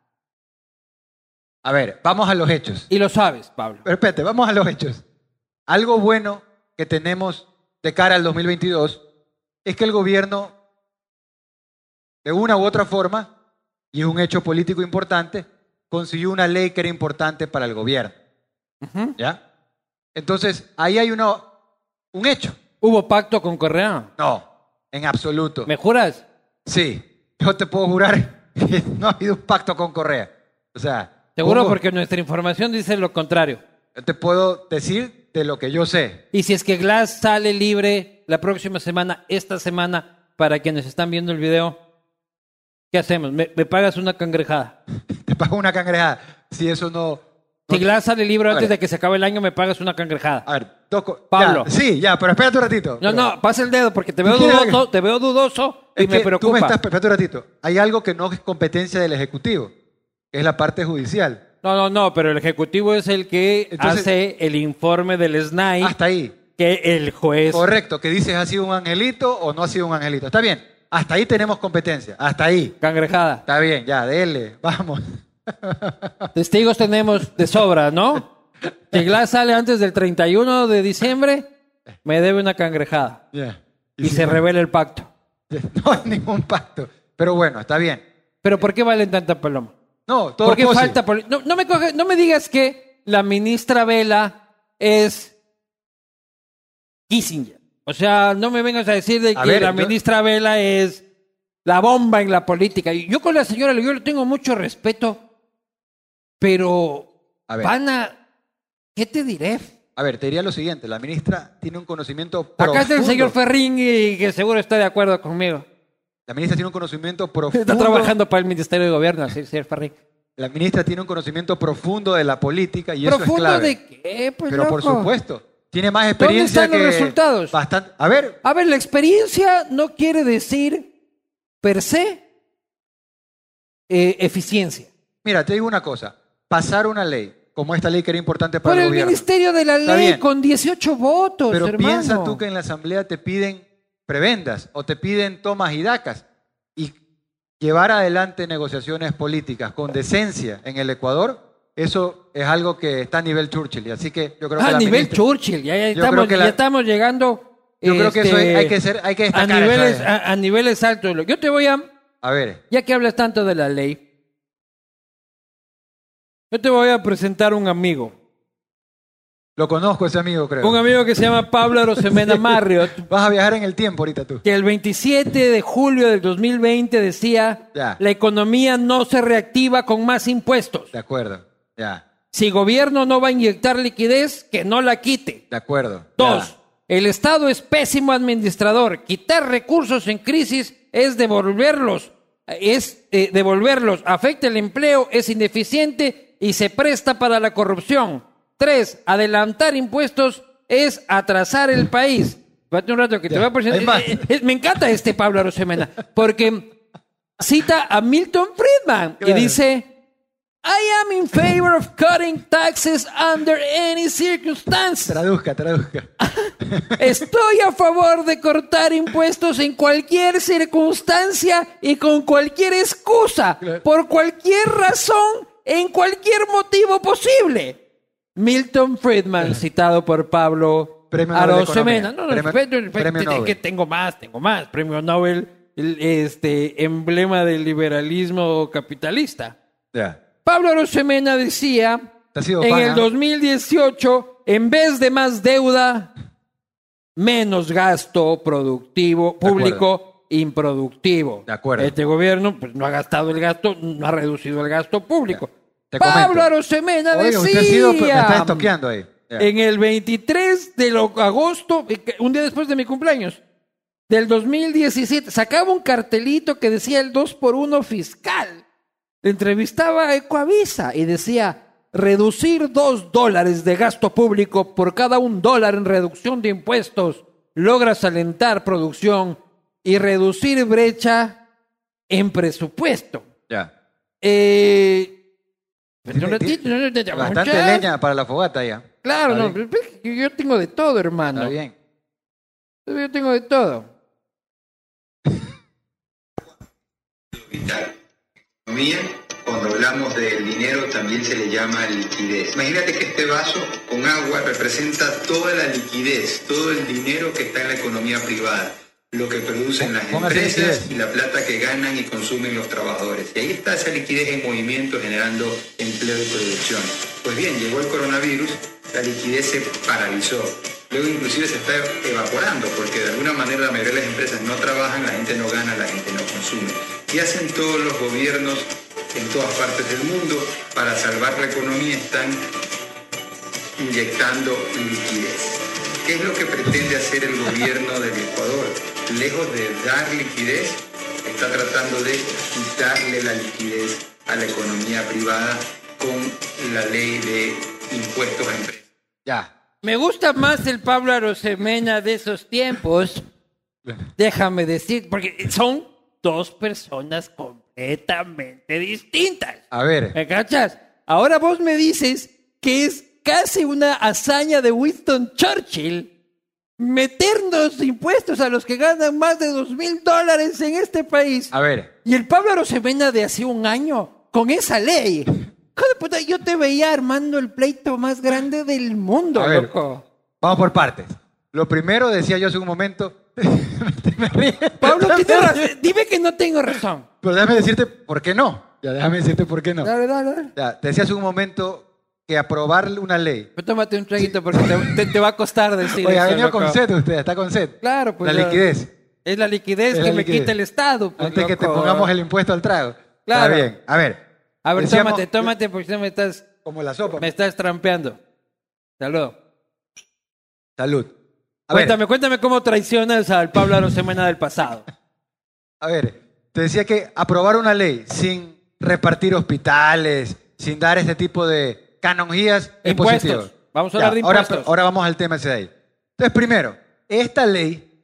A ver, vamos a los hechos. y lo sabes, Pablo. Pero espérate, vamos a los hechos. Algo bueno que tenemos de cara al 2022 es que el gobierno, de una u otra forma, y es un hecho político importante, consiguió una ley que era importante para el gobierno. Ujú. ¿Ya? Entonces, ahí hay uno, un hecho. ¿Hubo pacto con Correa? No, en absoluto. ¿Me juras? Sí, yo te puedo jurar que no ha habido un pacto con Correa. O sea, Seguro hubo- porque nuestra información dice lo contrario. yo te puedo decir de lo que yo sé. Y si es que Glass sale libre la próxima semana, esta semana, para quienes están viendo el video, ¿qué hacemos? ¿Me, me pagas una cangrejada? Te pago una cangrejada. Si eso no. Si Glass sale libre antes ver. de que se acabe el año, me pagas una cangrejada. A ver, toco. Pablo. Ya, sí, ya, pero espérate un ratito. No, Pero- no, pasa el dedo porque te veo dudoso, te veo dudoso y Es me que preocupa. Tú me estás, espérate un ratito. Hay algo que no es competencia del Ejecutivo, que es la parte judicial. No, no, no, pero el ejecutivo es el que Entonces- hace el informe del SNAI Hasta ahí. que el juez. Correcto, que dices ha sido un angelito o no ha sido un angelito. Está bien. Hasta ahí tenemos competencia. Hasta ahí. Cangrejada. Está bien, ya, dele. Vamos. Testigos tenemos de sobra, ¿no? Que Glass sale antes del 31 de diciembre, me debe una cangrejada. Y si se no- revela el pacto. No hay ningún pacto. Pero bueno, está bien. Pero ¿por qué valen tanta paloma? No, todo ¿Por qué posi. falta poli- no, no me coge- no me digas que la ministra Vela es Kissinger. O sea, no me vengas a decir de A que ver, la ministra Vela es la bomba en la política. Y yo con la señora, yo le tengo mucho respeto, pero A ver. van a... ¿Qué te diré? A ver, te diría lo siguiente. La ministra tiene un conocimiento profundo. Acá está el señor Ferrín y que seguro está de acuerdo conmigo. La ministra tiene un conocimiento profundo. Está trabajando para el Ministerio de Gobierno, señor Ferrín. La ministra tiene un conocimiento profundo de la política y eso es ¿Profundo clave. de qué? Pues, Pero por loco? supuesto, tiene más experiencia están los que resultados? Bastante. A ver, A ver, la experiencia no quiere decir per se eh, eficiencia. mira, te digo una cosa. Pasar una ley como esta ley que era importante para Por el el gobierno. Ministerio de la Ley con 18 votos, Pero hermano. piensa tú que en la asamblea te piden prebendas o te piden tomas y dacas y llevar adelante negociaciones políticas con decencia en el Ecuador, eso es algo que está a nivel Churchill. y Así que yo creo que Ah, a nivel ministra- Churchill, ya, estamos, la- ya estamos llegando. Yo creo que eso este, hay- hay que ser- hay que a destacar niveles, eh. a, a niveles altos. Yo te voy a, A ver, ya que hablas tanto de la ley, yo te voy a presentar un amigo. Lo conozco ese amigo, creo. Un amigo que se llama Pablo Arosemena Marriott. Vas a viajar en el tiempo ahorita tú. que el 27 de julio del 2020 decía, Ya. la economía no se reactiva con más impuestos. De acuerdo, ya, Si gobierno no va a inyectar liquidez, que no la quite. de acuerdo. Dos. El Estado es pésimo administrador. Quitar recursos en crisis es devolverlos. Es eh, devolverlos. Afecta el empleo, es ineficiente y se presta para la corrupción. Tres, adelantar impuestos es atrasar el país. Espérate un rato que te voy a presentar. Eh, eh, me encanta este Pablo Arosemena, porque cita a Milton Friedman y dice, I am in favor of cutting taxes under any circumstance. Traduzca, traduzca. Estoy a favor de cortar impuestos en cualquier circunstancia y con cualquier excusa, por cualquier razón, en cualquier motivo posible. Milton Friedman, citado por Pablo Premio Arosemena. No, no, Premio- Premio Nobel. que tengo más, tengo más. Premio Nobel, el- este emblema del liberalismo capitalista. Ya. Pablo Arosemena decía Te has sido en el ¿ah? 2018, en vez de más deuda, menos gasto productivo, De público improductivo. De acuerdo. Este gobierno pues, no ha gastado el gasto, no ha reducido el gasto público. Te Pablo comento. Arosemena Oiga, decía usted ha sido, me está estoqueando ahí. Ya. en el 23 de lo- agosto, un día después de mi cumpleaños, del 2017, sacaba un cartelito que decía el 2 por 1 fiscal. Entrevistaba a Ecoavisa y decía, reducir 2 dólares de gasto público por cada un dólar en reducción de impuestos, logras alentar producción y reducir brecha en presupuesto. Ya. Eh, Bastante leña para la fogata ya. Claro, no, yo tengo de todo, hermano. Está bien. Yo tengo de todo. vital. Economía, cuando hablamos del dinero también se le llama liquidez. Imagínate que este vaso con agua representa toda la liquidez, todo el dinero que está en la economía privada, lo que producen las empresas y la plata que ganan y consumen los trabajadores. Y ahí está esa liquidez en movimiento generando empleo y producción. Pues bien, llegó el coronavirus, la liquidez se paralizó. Luego inclusive se está evaporando porque de alguna manera la mayoría de las empresas no trabajan, la gente no gana, la gente no consume. ¿Qué hacen todos los gobiernos en todas partes del mundo para salvar la economía? Están inyectando liquidez. ¿Qué es lo que pretende hacer el gobierno del Ecuador? Lejos de dar liquidez, está tratando de quitarle la liquidez a la economía privada con la ley de impuestos a empresas. Ya. Me gusta más el Pablo Arosemena de esos tiempos. Déjame decir, porque son dos personas completamente distintas. A ver. ¿Me cachas? Ahora vos me dices que es casi una hazaña de Winston Churchill meternos impuestos a los que ganan más de dos mil dólares en este país. A ver. Y el Pablo Arosemena de hace un año, con esa ley. Hijo de puta, yo te veía armando el pleito más grande del mundo, A ver. loco. Vamos por partes. Lo primero, decía yo hace un momento. Pablo, tienes razón. dime que no tengo razón. Pero déjame decirte por qué no. Ya, déjame decirte por qué no. Dale, dale, dale. Ya, te decía hace un momento que aprobar una ley. Pero tómate un traguito porque te, te- te va a costar decir ha eso, venido loco. con sed usted, está con sed. Claro, pues. La ya. liquidez. Es la liquidez Es que la me quita el Estado. pues, Antes que te pongamos el impuesto al trago. Claro. Está bien. A ver. A ver, decíamos- tómate, tómate, porque tú me estás, Como la sopa. me estás trampeando. Salud. Salud. A ver, Cuéntame, cuéntame cómo traicionas al Pablo Arosemena del pasado. a ver, te decía que aprobar una ley sin repartir hospitales, sin dar este tipo de canonjías es Impuestos. positivo. Vamos a hablar de ahora- impuestos. Ahora, vamos al tema ese de ahí. Entonces, primero, esta ley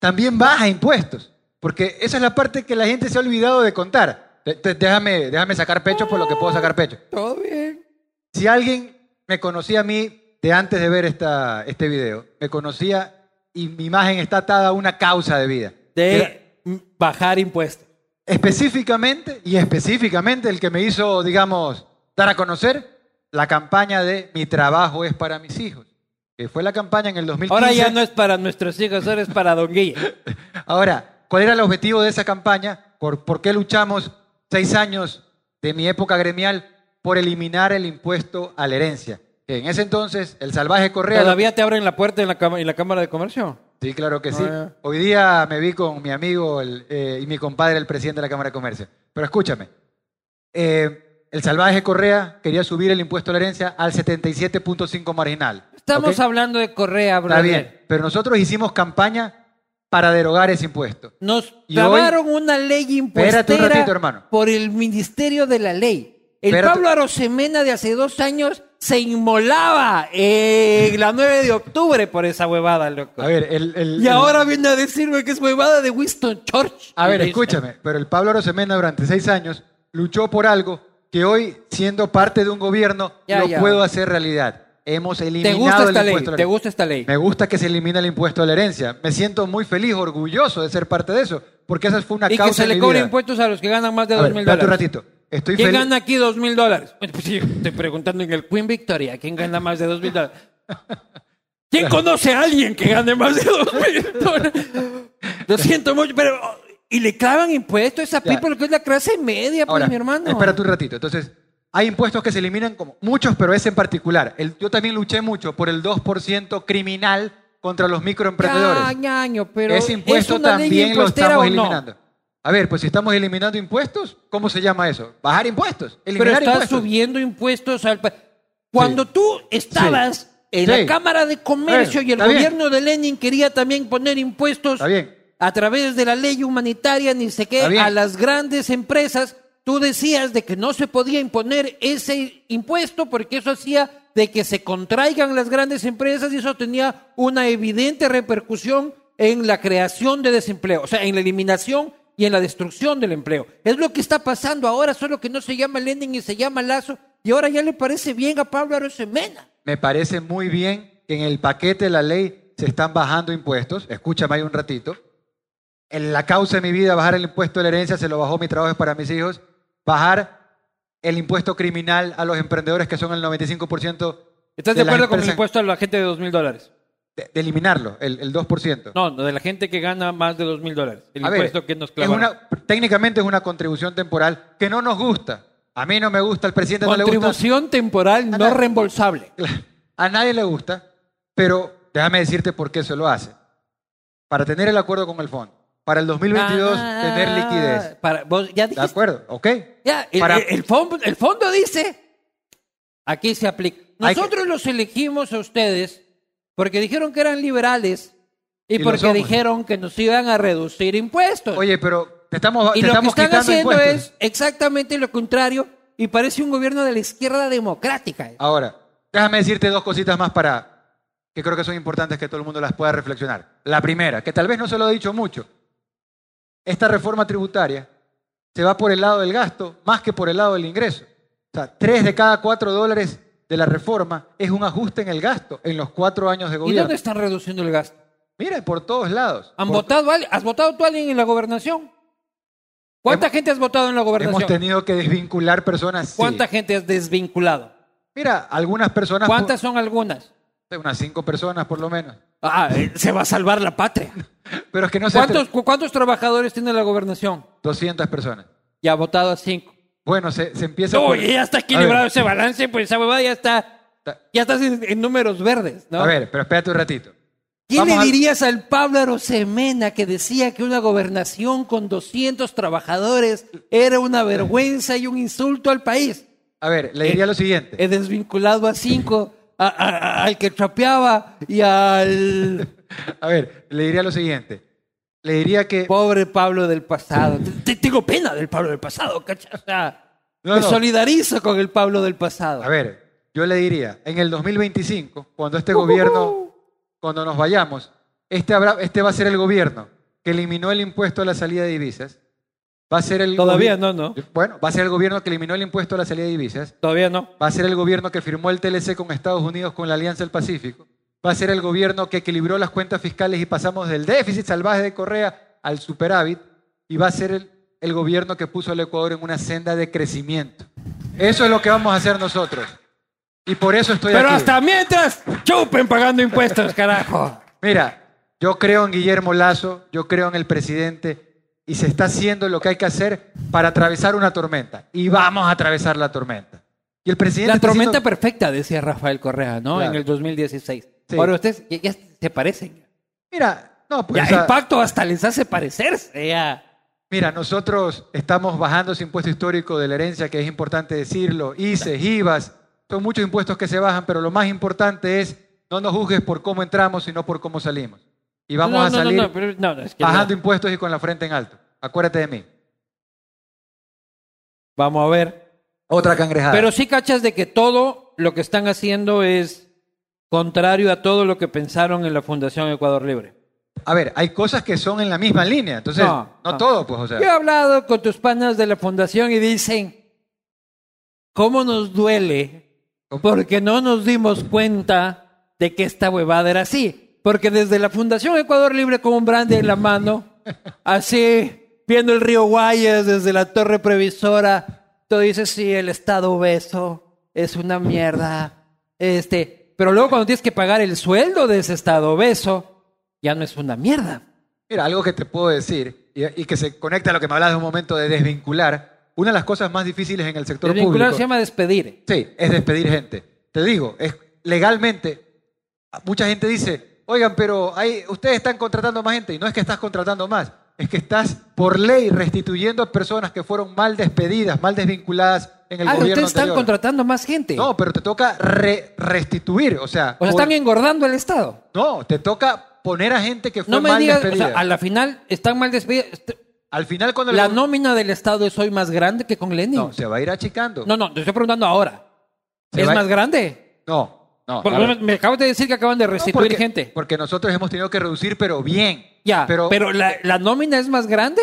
también baja impuestos, porque esa es la parte que la gente se ha olvidado de contar. Te- Déjame, déjame sacar pecho por lo que puedo sacar pecho. Todo bien. Si alguien me conocía a mí de antes de ver esta, este video, me conocía y mi imagen está atada a una causa de vida. De Era- bajar impuestos. específicamente y específicamente el que me hizo, digamos, dar a conocer la campaña de Mi trabajo es para mis hijos, que fue la campaña en el 2015. Ahora ya no es para nuestros hijos, ahora es para Don Guille. Ahora, ¿cuál era el objetivo de esa campaña? ¿Por, por qué luchamos seis años de mi época gremial por eliminar el impuesto a la herencia? Que en ese entonces el salvaje Correa... ¿Todavía te abren la puerta en la, en la Cámara de Comercio? Sí, claro que sí. Ah. Hoy día me vi con mi amigo el, eh, y mi compadre, el presidente de la Cámara de Comercio. Pero escúchame, eh, el salvaje Correa quería subir el impuesto a la herencia al 77.5 marginal. Estamos hablando de Correa, Está brother. bien, pero nosotros hicimos campaña para derogar ese impuesto. Nos Y grabaron una ley Espérate un impuestera ratito, hermano. por el Ministerio de la Ley. El Espérate. Pablo Arosemena de hace dos años se inmolaba la 9 de octubre por esa huevada, loco. A ver, el, el- y el- ahora viene a decirme que es huevada de Winston Churchill. A ver, escúchame, pero el Pablo Arosemena durante seis años luchó por algo que hoy, siendo parte de un gobierno, Ya, lo ya. puedo hacer realidad. Hemos ¿Te eliminado gusta el esta impuesto a la ¿Te gusta esta ley? Me gusta que se elimine el impuesto a la herencia. Me siento muy feliz, orgulloso de ser parte de eso, porque esa fue una Y causa que se le cobre impuestos a los que ganan más de dos mil dólares. un ratito. Estoy ¿Quién feliz. gana aquí dos mil dólares? Pues sí, estoy preguntando en el Queen Victoria. ¿Quién gana más de dos mil dólares? ¿Quién conoce a alguien que gane más de dos mil dólares? Lo siento mucho, pero... Y le clavan impuestos a esa people que es la clase media, pues, Ahora, mi hermano. espérate un ratito. Entonces, hay impuestos que se eliminan como muchos, pero ese en particular. El- yo también luché mucho por el 2% criminal contra los microemprendedores. Ya, ñaño, pero ese impuesto ¿es una ley también lo impostera estamos o no? eliminando. A ver, pues si estamos eliminando impuestos, ¿cómo se llama eso? Bajar impuestos. Pero Eliminar estás impuestos. subiendo impuestos al pa- Cuando tú estabas en Sí. la Cámara de Comercio Bueno, y el está bien. gobierno de Lenin quería también poner impuestos Está bien. A través de la ley humanitaria, ni sé qué, a las grandes empresas, tú decías de que no se podía imponer ese impuesto porque eso hacía de que se contraigan las grandes empresas y eso tenía una evidente repercusión en la creación de desempleo, o sea, en la eliminación y en la destrucción del empleo. Es lo que está pasando ahora, solo que no se llama Lenin y se llama Lazo, y ahora ya le parece bien a Pablo Arosemena. Me parece muy bien que en el paquete de la ley se están bajando impuestos. Escúchame ahí un ratito. En la causa de mi vida, bajar el impuesto de la herencia, se lo bajó mi trabajo es para mis hijos. Bajar el impuesto criminal a los emprendedores, que son el 95%. ¿Estás de acuerdo con el impuesto a la gente de dos mil dólares? De, de eliminarlo, el, el 2%. No, de la gente que gana más de dos mil dólares. El A ver, impuesto que nos es una, técnicamente es una contribución temporal que no nos gusta. A mí no me gusta, al presidente no le gusta. Contribución temporal no reembolsable. A nadie le gusta, pero déjame decirte por qué se lo hace. Para tener el acuerdo con el fondo. Para el 2022 Ah, tener liquidez. Para, vos ya ¿De dijiste. acuerdo? ¿Ok? Ya, el, Para- el- el fondo, el fondo dice. Aquí se aplica. Que- Nosotros los elegimos a ustedes porque dijeron que eran liberales y, porque dijeron que nos iban a reducir impuestos. Oye, pero te estamos, y te lo que están haciendo impuestos. es exactamente lo contrario y parece un gobierno de la izquierda democrática. Ahora, déjame decirte dos cositas más para que creo que son importantes que todo el mundo las pueda reflexionar. La primera, que tal vez no se lo he dicho mucho. Esta reforma tributaria se va por el lado del gasto más que por el lado del ingreso. O sea, tres de cada cuatro dólares de la reforma es un ajuste en el gasto en los cuatro años de ¿Y gobierno. dónde están reduciendo el gasto? Mira, por todos lados. ¿Han Por- votado? ¿Has votado tú a alguien en la gobernación? ¿Cuánta Hemos- gente has votado en la gobernación? Hemos tenido que desvincular personas. sí. ¿Cuánta gente has desvinculado? Mira, algunas personas. ¿Cuántas son algunas? Unas cinco personas por lo menos. Ah, eh, se va a salvar la patria. Pero es que no se. ¿Cuántos, cu- ¿Cuántos trabajadores tiene la gobernación? 200 personas. Ya ha votado a cinco. Bueno, se, se empieza. No, por- y ya está equilibrado ese balance, pues esa huevada ya está. Ta- Ya estás en, en números verdes, ¿no? A ver, pero espérate un ratito. ¿Qué vamos le dirías al Pablo Arosemena que decía que una gobernación con 200 trabajadores era una vergüenza y un insulto al país? A ver, le diría lo siguiente. He desvinculado a cinco, a- a- a- al que trapeaba y al A ver, le diría lo siguiente. Le diría que. pobre Pablo del pasado. Te- te- Tengo pena del Pablo del pasado, ¿cachai? O sea, No, me no. solidarizo con el Pablo del pasado. A ver, yo le diría, en el 2025, cuando este gobierno, cuando nos vayamos, este, habrá, este va a ser el gobierno que eliminó el impuesto a la salida de divisas. Va a ser el Todavía no, ¿no? Bueno, va a ser el gobierno que eliminó el impuesto a la salida de divisas. Todavía no. Va a ser el gobierno que firmó el TLC con Estados Unidos con la Alianza del Pacífico. Va a ser el gobierno que equilibró las cuentas fiscales y pasamos del déficit salvaje de Correa al superávit. Y va a ser el, el gobierno que puso al Ecuador en una senda de crecimiento. Eso es lo que vamos a hacer nosotros. Y por eso estoy Pero aquí. hasta mientras, chupen pagando impuestos, carajo. Mira, yo creo en Guillermo Lazo, yo creo en el presidente y se está haciendo lo que hay que hacer para atravesar una tormenta. Y vamos a atravesar la tormenta. Y el presidente La tormenta haciendo- perfecta, decía Rafael Correa, ¿no? Claro. En el 2016. Sí. Ahora ustedes ya, ya se parecen. Mira, no, pues, Ya, o sea, el pacto hasta les hace parecerse. Ya. Mira, nosotros estamos bajando ese impuesto histórico de la herencia, que es importante decirlo, ICES, IVAs, son muchos impuestos que se bajan, pero lo más importante es no nos juzgues por cómo entramos, sino por cómo salimos. Y vamos No, a no, salir no, pero- no, no, es que bajando impuestos y con la frente en alto. Acuérdate de mí. Vamos a ver. Otra cangrejada. Pero sí cachas de que todo lo que están haciendo es contrario a todo lo que pensaron en la Fundación Ecuador Libre. A ver, hay cosas que son en la misma línea. Entonces, no, No, no. todo, pues, o sea. Yo he hablado con tus panas de la fundación y dicen, ¿cómo nos duele? Porque no nos dimos cuenta de que esta huevada era así. Porque desde la Fundación Ecuador Libre con un brandy en la mano, así, viendo el río Guayas desde la torre previsora, tú dices, sí, el Estado obeso es una mierda. Este, pero luego cuando tienes que pagar el sueldo de ese Estado obeso, ya no es una mierda. Mira, algo que te puedo decir y, y que se conecta a lo que me hablabas de un momento de desvincular. Una de las cosas más difíciles en el sector Desvincular público. se llama despedir. Sí, es despedir gente. Te digo, es legalmente, mucha gente dice, oigan, pero hay, ustedes están contratando más gente y no es que estás contratando más, es que estás por ley restituyendo a personas que fueron mal despedidas, mal desvinculadas en el Ah, gobierno ustedes están anterior. contratando más gente. No, pero te toca re- restituir, o sea, o sea, por- están engordando el Estado. no, te toca poner a gente que fue No me mal digas, o despedida. sea, a la final están mal despedidos. Al final cuando La el- nómina del Estado es hoy más grande que con Lenin. no, se va a ir achicando. No, no, te estoy preguntando ahora. ¿Es más grande? no, no. Porque me acabas de decir que acaban de No, restituir porque- gente. Porque nosotros hemos tenido que reducir, pero bien. Ya, pero, pero, la, la nómina es más grande,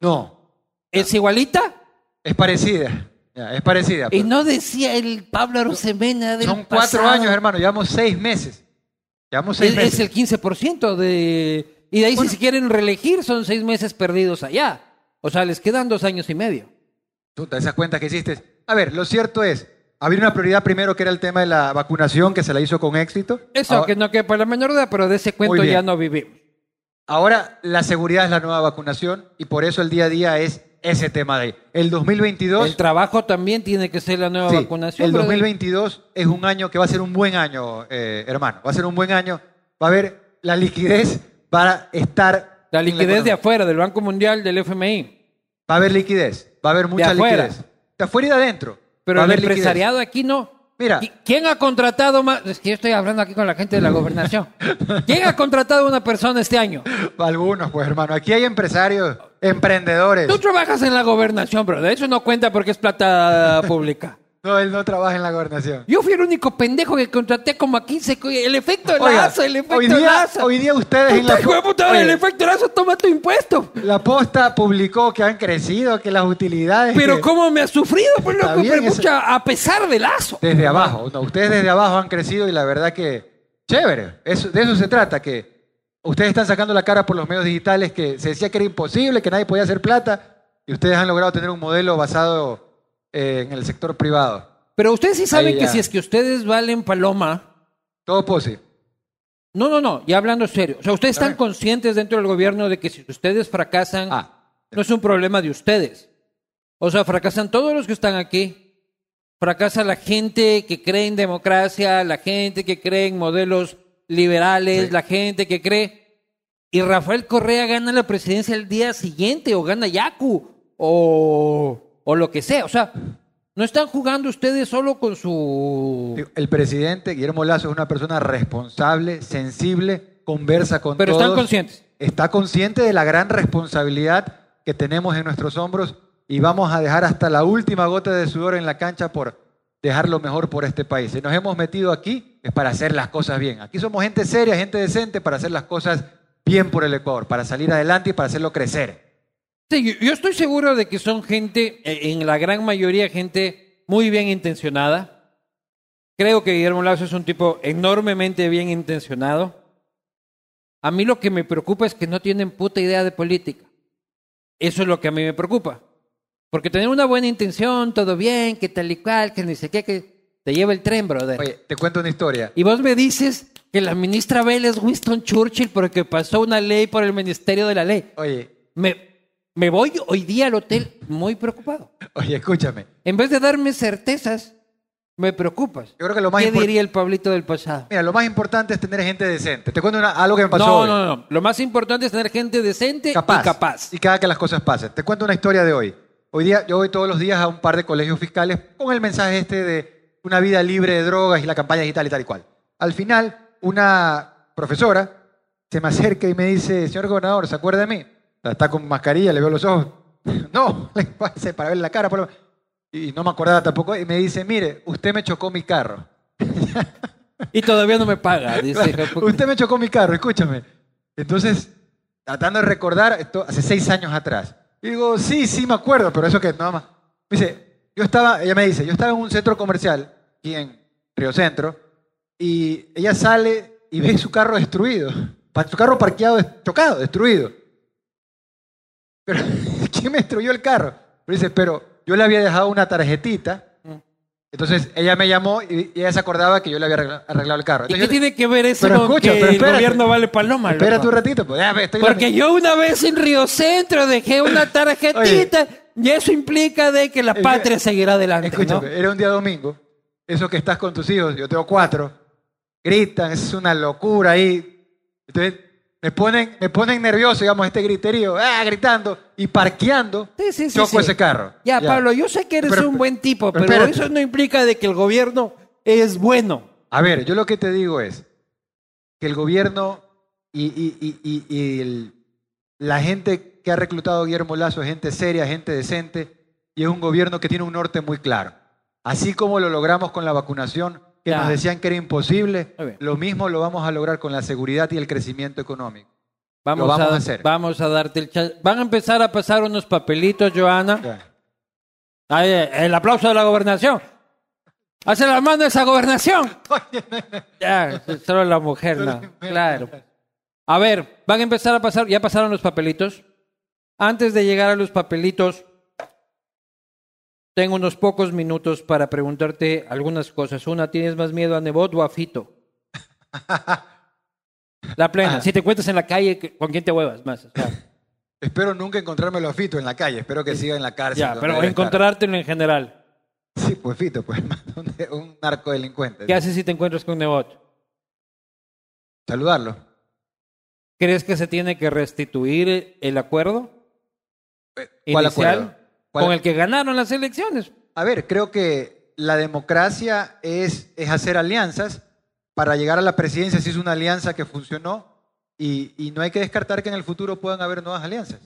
no, es igualita. es parecida. Ya, es parecida. Y pero- no decía el Pablo Arosemena del Son cuatro pasado. años, hermano. Llevamos seis meses. Llevamos seis Es, meses. es el 15% de... Y de ahí si se quieren reelegir son seis meses perdidos allá. O sea, les quedan dos años y medio. Puta, esas cuentas que hiciste. A ver, lo cierto es, había una prioridad primero que era el tema de la vacunación, que se la hizo con éxito. Eso, Ahora, que no quepa la menor duda, pero de ese cuento ya no vivimos. ahora la seguridad es la nueva vacunación y por eso el día a día es ese tema de ahí. El 2022... El trabajo también tiene que ser la nueva Sí, vacunación. el brother. 2022 es un año que va a ser un buen año, eh, hermano. Va a ser un buen año. Va a haber la liquidez para estar. La liquidez de afuera, del Banco Mundial, del FMI. Va a haber liquidez. Va a haber mucha liquidez. De afuera y de adentro. Pero el liquidez. empresariado aquí no. Mira. ¿Qui- ¿Quién ha contratado más? Es que yo estoy hablando aquí con la gente de la gobernación. ¿Quién ha contratado a una persona este año? Algunos, pues, hermano. Aquí hay empresarios, emprendedores. Tú trabajas en la gobernación, bro. De eso no cuenta porque es plata pública. No, él no trabaja en la gobernación. Yo fui el único pendejo que contraté como a 15. co- El efecto de Oiga, lazo, el efecto hoy de día, lazo. hoy día ustedes en la, Puta, Oye, el efecto de lazo toma tu impuesto. la posta publicó que han crecido, que las utilidades. Pero que- cómo me ha sufrido, pues loco, bien, eso- a pesar de lazo. Desde abajo. No, ustedes desde abajo han crecido y la verdad que chévere. Eso, de eso se trata, que ustedes están sacando la cara por los medios digitales que se decía que era imposible, que nadie podía hacer plata y ustedes han logrado tener un modelo basado eh, en el sector privado. Pero ustedes sí saben que si es que ustedes valen paloma, Todo posi. No, no, no, ya hablando serio. O sea, ustedes están conscientes dentro del gobierno de que si ustedes fracasan, Ah. no es un problema de ustedes. O sea, fracasan todos los que están aquí. Fracasa la gente que cree en democracia, la gente que cree en modelos liberales, Sí. la gente que cree. Y Rafael Correa gana la presidencia el día siguiente, o gana Yacu, o, o lo que sea. O sea, no están jugando ustedes solo con su... El presidente Guillermo Lazo es una persona responsable, sensible, conversa con Pero todos. están conscientes. Está consciente de la gran responsabilidad que tenemos en nuestros hombros y vamos a dejar hasta la última gota de sudor en la cancha por dejar lo mejor por este país. Si nos hemos metido aquí es para hacer las cosas bien. Aquí somos gente seria, gente decente para hacer las cosas bien por el Ecuador, para salir adelante y para hacerlo crecer. Sí, yo- estoy seguro de que son gente, eh, en la gran mayoría, gente muy bien intencionada. Creo que Guillermo Lazo es un tipo enormemente bien intencionado. A mí lo que me preocupa es que no tienen puta idea de política. Eso es lo que a mí me preocupa. Porque tener una buena intención, todo bien, que tal y cual, que ni sé qué, que te lleva el tren, brother. Oye, te cuento una historia. Y vos me dices que la ministra Bell es Winston Churchill porque pasó una ley por el Ministerio de la Ley. Oye, Me, me voy hoy día al hotel muy preocupado. oye, escúchame. En vez de darme certezas, me preocupas. Yo creo que lo más ¿Qué diría el Pablito del pasado? Mira, lo más importante es tener gente decente. Te cuento una- algo que me pasó No, hoy. no, no. Lo más importante es tener gente decente capaz, y capaz. Y cada que las cosas pasen. Te cuento una historia de hoy. Hoy día, yo voy todos los días a un par de colegios fiscales con el mensaje este de una vida libre de drogas y la campaña digital y tal y cual. Al final, una profesora se me acerca y me dice, señor gobernador, ¿se acuerda de mí? Está con mascarilla, le veo los ojos. No, le pasé para verle la cara. por lo- Y no me acordaba tampoco. Y me dice, mire, usted me chocó mi carro. Y todavía no me paga, dice. puta. Usted me chocó mi carro, escúchame. Entonces, tratando de recordar, esto hace seis años atrás. Y digo, sí, sí me acuerdo, pero eso que nada más. Me dice, yo estaba, ella me dice, yo estaba en un centro comercial, aquí en Río Centro, y ella sale y ve su carro destruido. Su carro parqueado, chocado, destruido. Pero, ¿quién me destruyó el carro? Pero dice, pero yo le había dejado una tarjetita. Entonces ella me llamó y ella se acordaba que yo le había arregla- arreglado el carro. ¿Y qué yo- tiene que ver eso Pero con escucha, que pero el gobierno vale paloma? Espérate un ratito, pues. déjame, estoy Porque yo una vez en Río Centro dejé una tarjetita y eso implica de que la patria seguirá adelante, ¿no? Escúchame, era un día domingo. Eso que estás con tus hijos, yo tengo cuatro, gritan, es una locura ahí. Entonces me ponen, me ponen nervioso, digamos, este griterío, ah, gritando y parqueando, Sí, sí, sí, choco ese carro. Ya, Pablo, yo sé que eres Pero- un buen tipo, pero eso no implica de que el gobierno es bueno. A ver, yo lo que te digo es que el gobierno y, y- y- y- y el- la gente que ha reclutado a Guillermo Lazo es gente seria, gente decente, y es un gobierno que tiene un norte muy claro. Así como lo logramos con la vacunación, que Ya. nos decían que era imposible, lo mismo lo vamos a lograr con la seguridad y el crecimiento económico. Vamos, vamos a, a hacer. Vamos a darte el chance. Van a empezar a pasar unos papelitos, Joana. Ya. Ahí, el aplauso de la gobernación. Hace la mano esa gobernación. Ya, solo la mujer, no. Claro. A ver, van a empezar a pasar, ya pasaron los papelitos. Antes de llegar a los papelitos, tengo unos pocos minutos para preguntarte algunas cosas. Una, ¿tienes más miedo a Nebot o a Fito? La plena. Ah. Si te encuentras en la calle, ¿con quién te huevas más? Espero nunca encontrármelo a Fito en la calle, espero que siga en la cárcel. ya, pero estar. encontrártelo en general. Sí, pues Fito, pues un, un narcodelincuente. ¿Qué haces si te encuentras con Nebot? Saludarlo. ¿Crees que se tiene que restituir el acuerdo ¿Cuál inicial acuerdo? ¿Cuál- con el que ganaron las elecciones? A ver, creo que la democracia es, es hacer alianzas. Para llegar a la presidencia se hizo una alianza que funcionó y, y no hay que descartar que en el futuro puedan haber nuevas alianzas.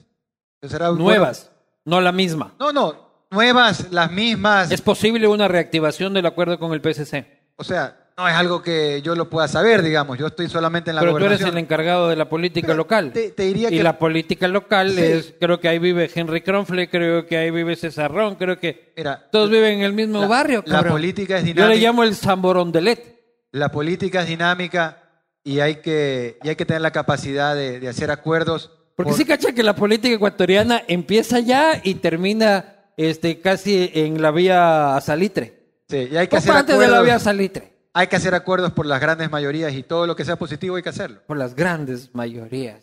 Bueno- Nuevas, no la misma. No, no, nuevas, las mismas. ¿Es posible una reactivación del acuerdo con el PSC? O sea, no es algo que yo lo pueda saber, digamos. Yo estoy solamente en la Pero tú eres gobernación. el encargado de la política Pero local. te- te diría y que- la política local Sí. es, creo que ahí vive Henry Kronfle, creo que ahí vive César Ron, creo que Mira, todos viven en el mismo la- barrio. la cabrón. política es Yo le dinámica. llamo el Zamborondelet. La política es dinámica y hay que, y hay que tener la capacidad de, de hacer acuerdos. Porque por- sí cacha que la política ecuatoriana empieza ya y termina este, casi en la vía a Salitre. Sí, y hay que hacer antes de la vía Salitre. Hay que hacer acuerdos por las grandes mayorías y todo lo que sea positivo hay que hacerlo. Por las grandes mayorías.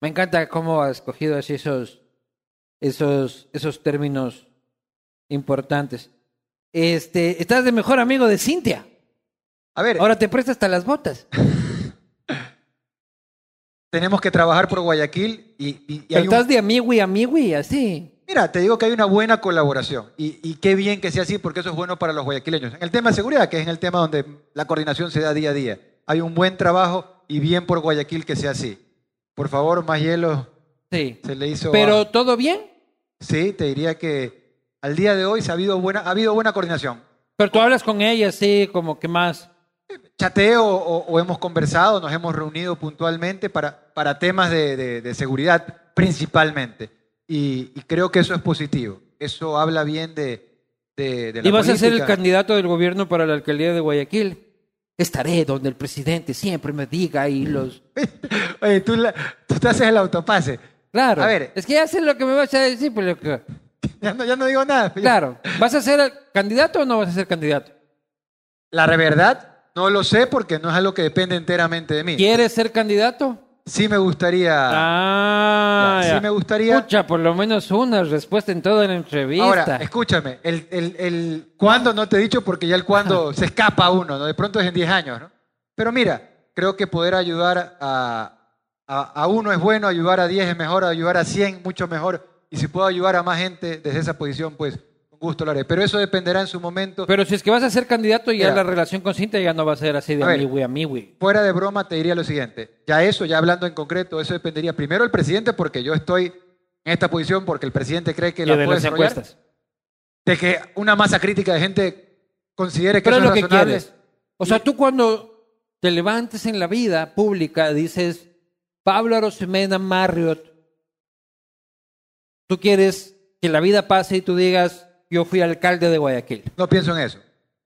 Me encanta cómo ha escogido así esos, esos, esos términos importantes. Este, estás de mejor amigo de Cintia. A ver, Ahora te presta hasta las botas. tenemos que trabajar por Guayaquil y, y- y hay un- estás de amigo y amigo y así. Mira, te digo que hay una buena colaboración y, y qué bien que sea así porque eso es bueno para los guayaquileños. En el tema de seguridad, que es en el tema donde la coordinación se da día a día, hay un buen trabajo y bien por Guayaquil que sea así. Por favor, más hielo Sí. se le hizo. Pero a- todo bien. Sí, te diría que al día de hoy se ha habido buena, ha habido buena coordinación. Pero tú hablas con ella así como que más. Chateo o, o hemos conversado, nos hemos reunido puntualmente para, para temas de, de- de seguridad principalmente. Y, y creo que eso es positivo. Eso habla bien de, de, de la Y vas a ser el candidato del gobierno para la alcaldía de Guayaquil. Estaré donde el presidente siempre me diga y los... Oye, tú, la- tú te haces el autopase. Claro. A ver. Es que ya sé lo que me vas a decir, pues loco. Ya no, ya no digo nada. Claro. ¿Vas a ser candidato o no vas a ser candidato? La verdad, no lo sé porque no es algo que depende enteramente de mí. ¿Quieres ser candidato? Sí me gustaría. Ah, Ya, sí me gustaría- Escucha, por lo menos una respuesta en toda la entrevista. Ahora, escúchame, el, el, el cuándo no te he dicho porque ya el cuándo se escapa uno, ¿no? De pronto es en 10 años, ¿no? Pero mira, creo que poder ayudar a, a, a uno es bueno, ayudar a 10 es mejor, ayudar a 100 mucho mejor. Y si puedo ayudar a más gente desde esa posición, pues gusto lo haré. Pero eso dependerá en su momento. Pero si es que vas a ser candidato, ya Mira. la relación con Cintia ya no va a ser así de A ver. amigui, amigui. Fuera de broma, te diría lo siguiente. Ya eso, ya hablando en concreto, eso dependería primero del presidente, porque yo estoy en esta posición porque el presidente cree que Y la de puede las desarrollar. encuestas. De que una masa crítica de gente considere que Pero es eso lo es que razonable. quieres. O sea, tú cuando te levantes en la vida pública dices, Pablo Arosemena Marriott, tú quieres que la vida pase y tú digas, yo fui alcalde de Guayaquil. No pienso en eso.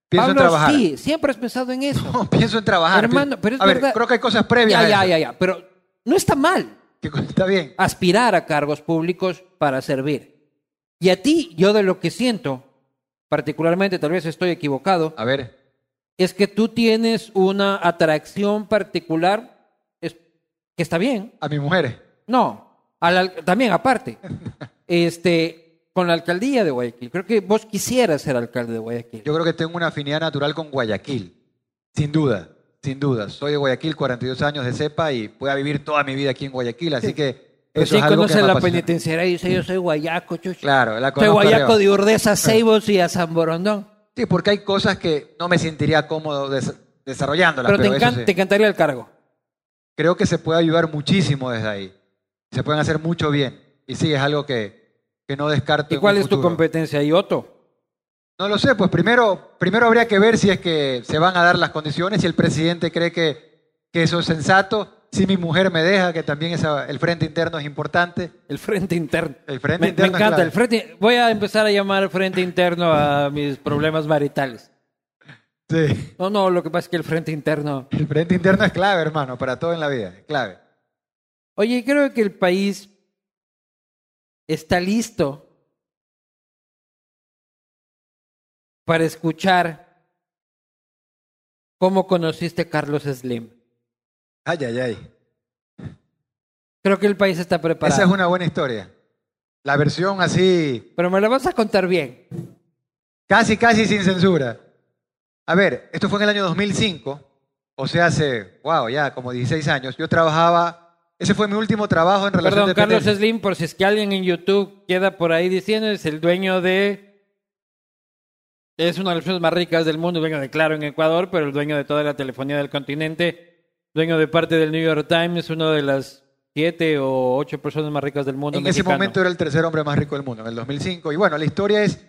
Pienso Pablo, en trabajar. sí, siempre has pensado en eso. No, pienso en trabajar. Hermano, pero es a ver, verdad. creo que hay cosas previas. ya, a ya, ya, ya, pero no está mal está bien. aspirar a cargos públicos para servir. Y a ti, yo de lo que siento, particularmente, tal vez estoy equivocado, A ver, es que tú tienes una atracción particular es- que está bien. a mi mujer. No, también aparte, este, con la alcaldía de Guayaquil. Creo que vos quisieras ser alcalde de Guayaquil. Yo creo que tengo una afinidad natural con Guayaquil. Sin duda, sin duda. Soy de Guayaquil, 42 años de cepa y puedo vivir toda mi vida aquí en Guayaquil, así que eso sí es algo que conoce me la apasiona. penitenciaria y dice, yo soy guayaco, chucho. Claro, la Soy conozco guayaco arriba. de Urdesa, a Ceibos y a San Borondón. Sí, porque hay cosas que no me sentiría cómodo des- desarrollándolas. Pero sí. te encantaría el cargo. Creo que se puede ayudar muchísimo desde ahí. Se pueden hacer mucho bien. Y sí, es algo que, que no descarto. ¿Y en cuál un es tu futuro. competencia, Ioto? No lo sé, pues primero, primero habría que ver si es que se van a dar las condiciones, si el presidente cree que, que eso es sensato, si mi mujer me deja, que también esa- el frente interno es importante. El frente interno. El frente me, interno me encanta. El frente, voy a empezar a llamar frente interno a mis problemas maritales. Sí. No, no, lo que pasa es que el frente interno. El frente interno es clave, hermano, para todo en la vida, es clave. Oye, creo que el país está listo para escuchar cómo conociste a Carlos Slim. Ay, ay, ay. Creo que el país está preparado. Esa es una buena historia. La versión así, Pero me la vas a contar bien. casi, casi sin censura. A ver, esto fue en el año 2005, o sea, hace, wow, ya como 16 años. Yo trabajaba, ese fue mi último trabajo en relación Perdón, de Carlos. Slim, por si es que alguien en YouTube queda por ahí diciendo, es el dueño de... Es una de las personas más ricas del mundo, dueño de Claro en Ecuador, pero el dueño de toda la telefonía del continente, dueño de parte del New York Times, uno de las siete o ocho personas más ricas del mundo En ese mexicano. momento era el tercer hombre más rico del mundo, en el 2005. Y bueno, la historia es,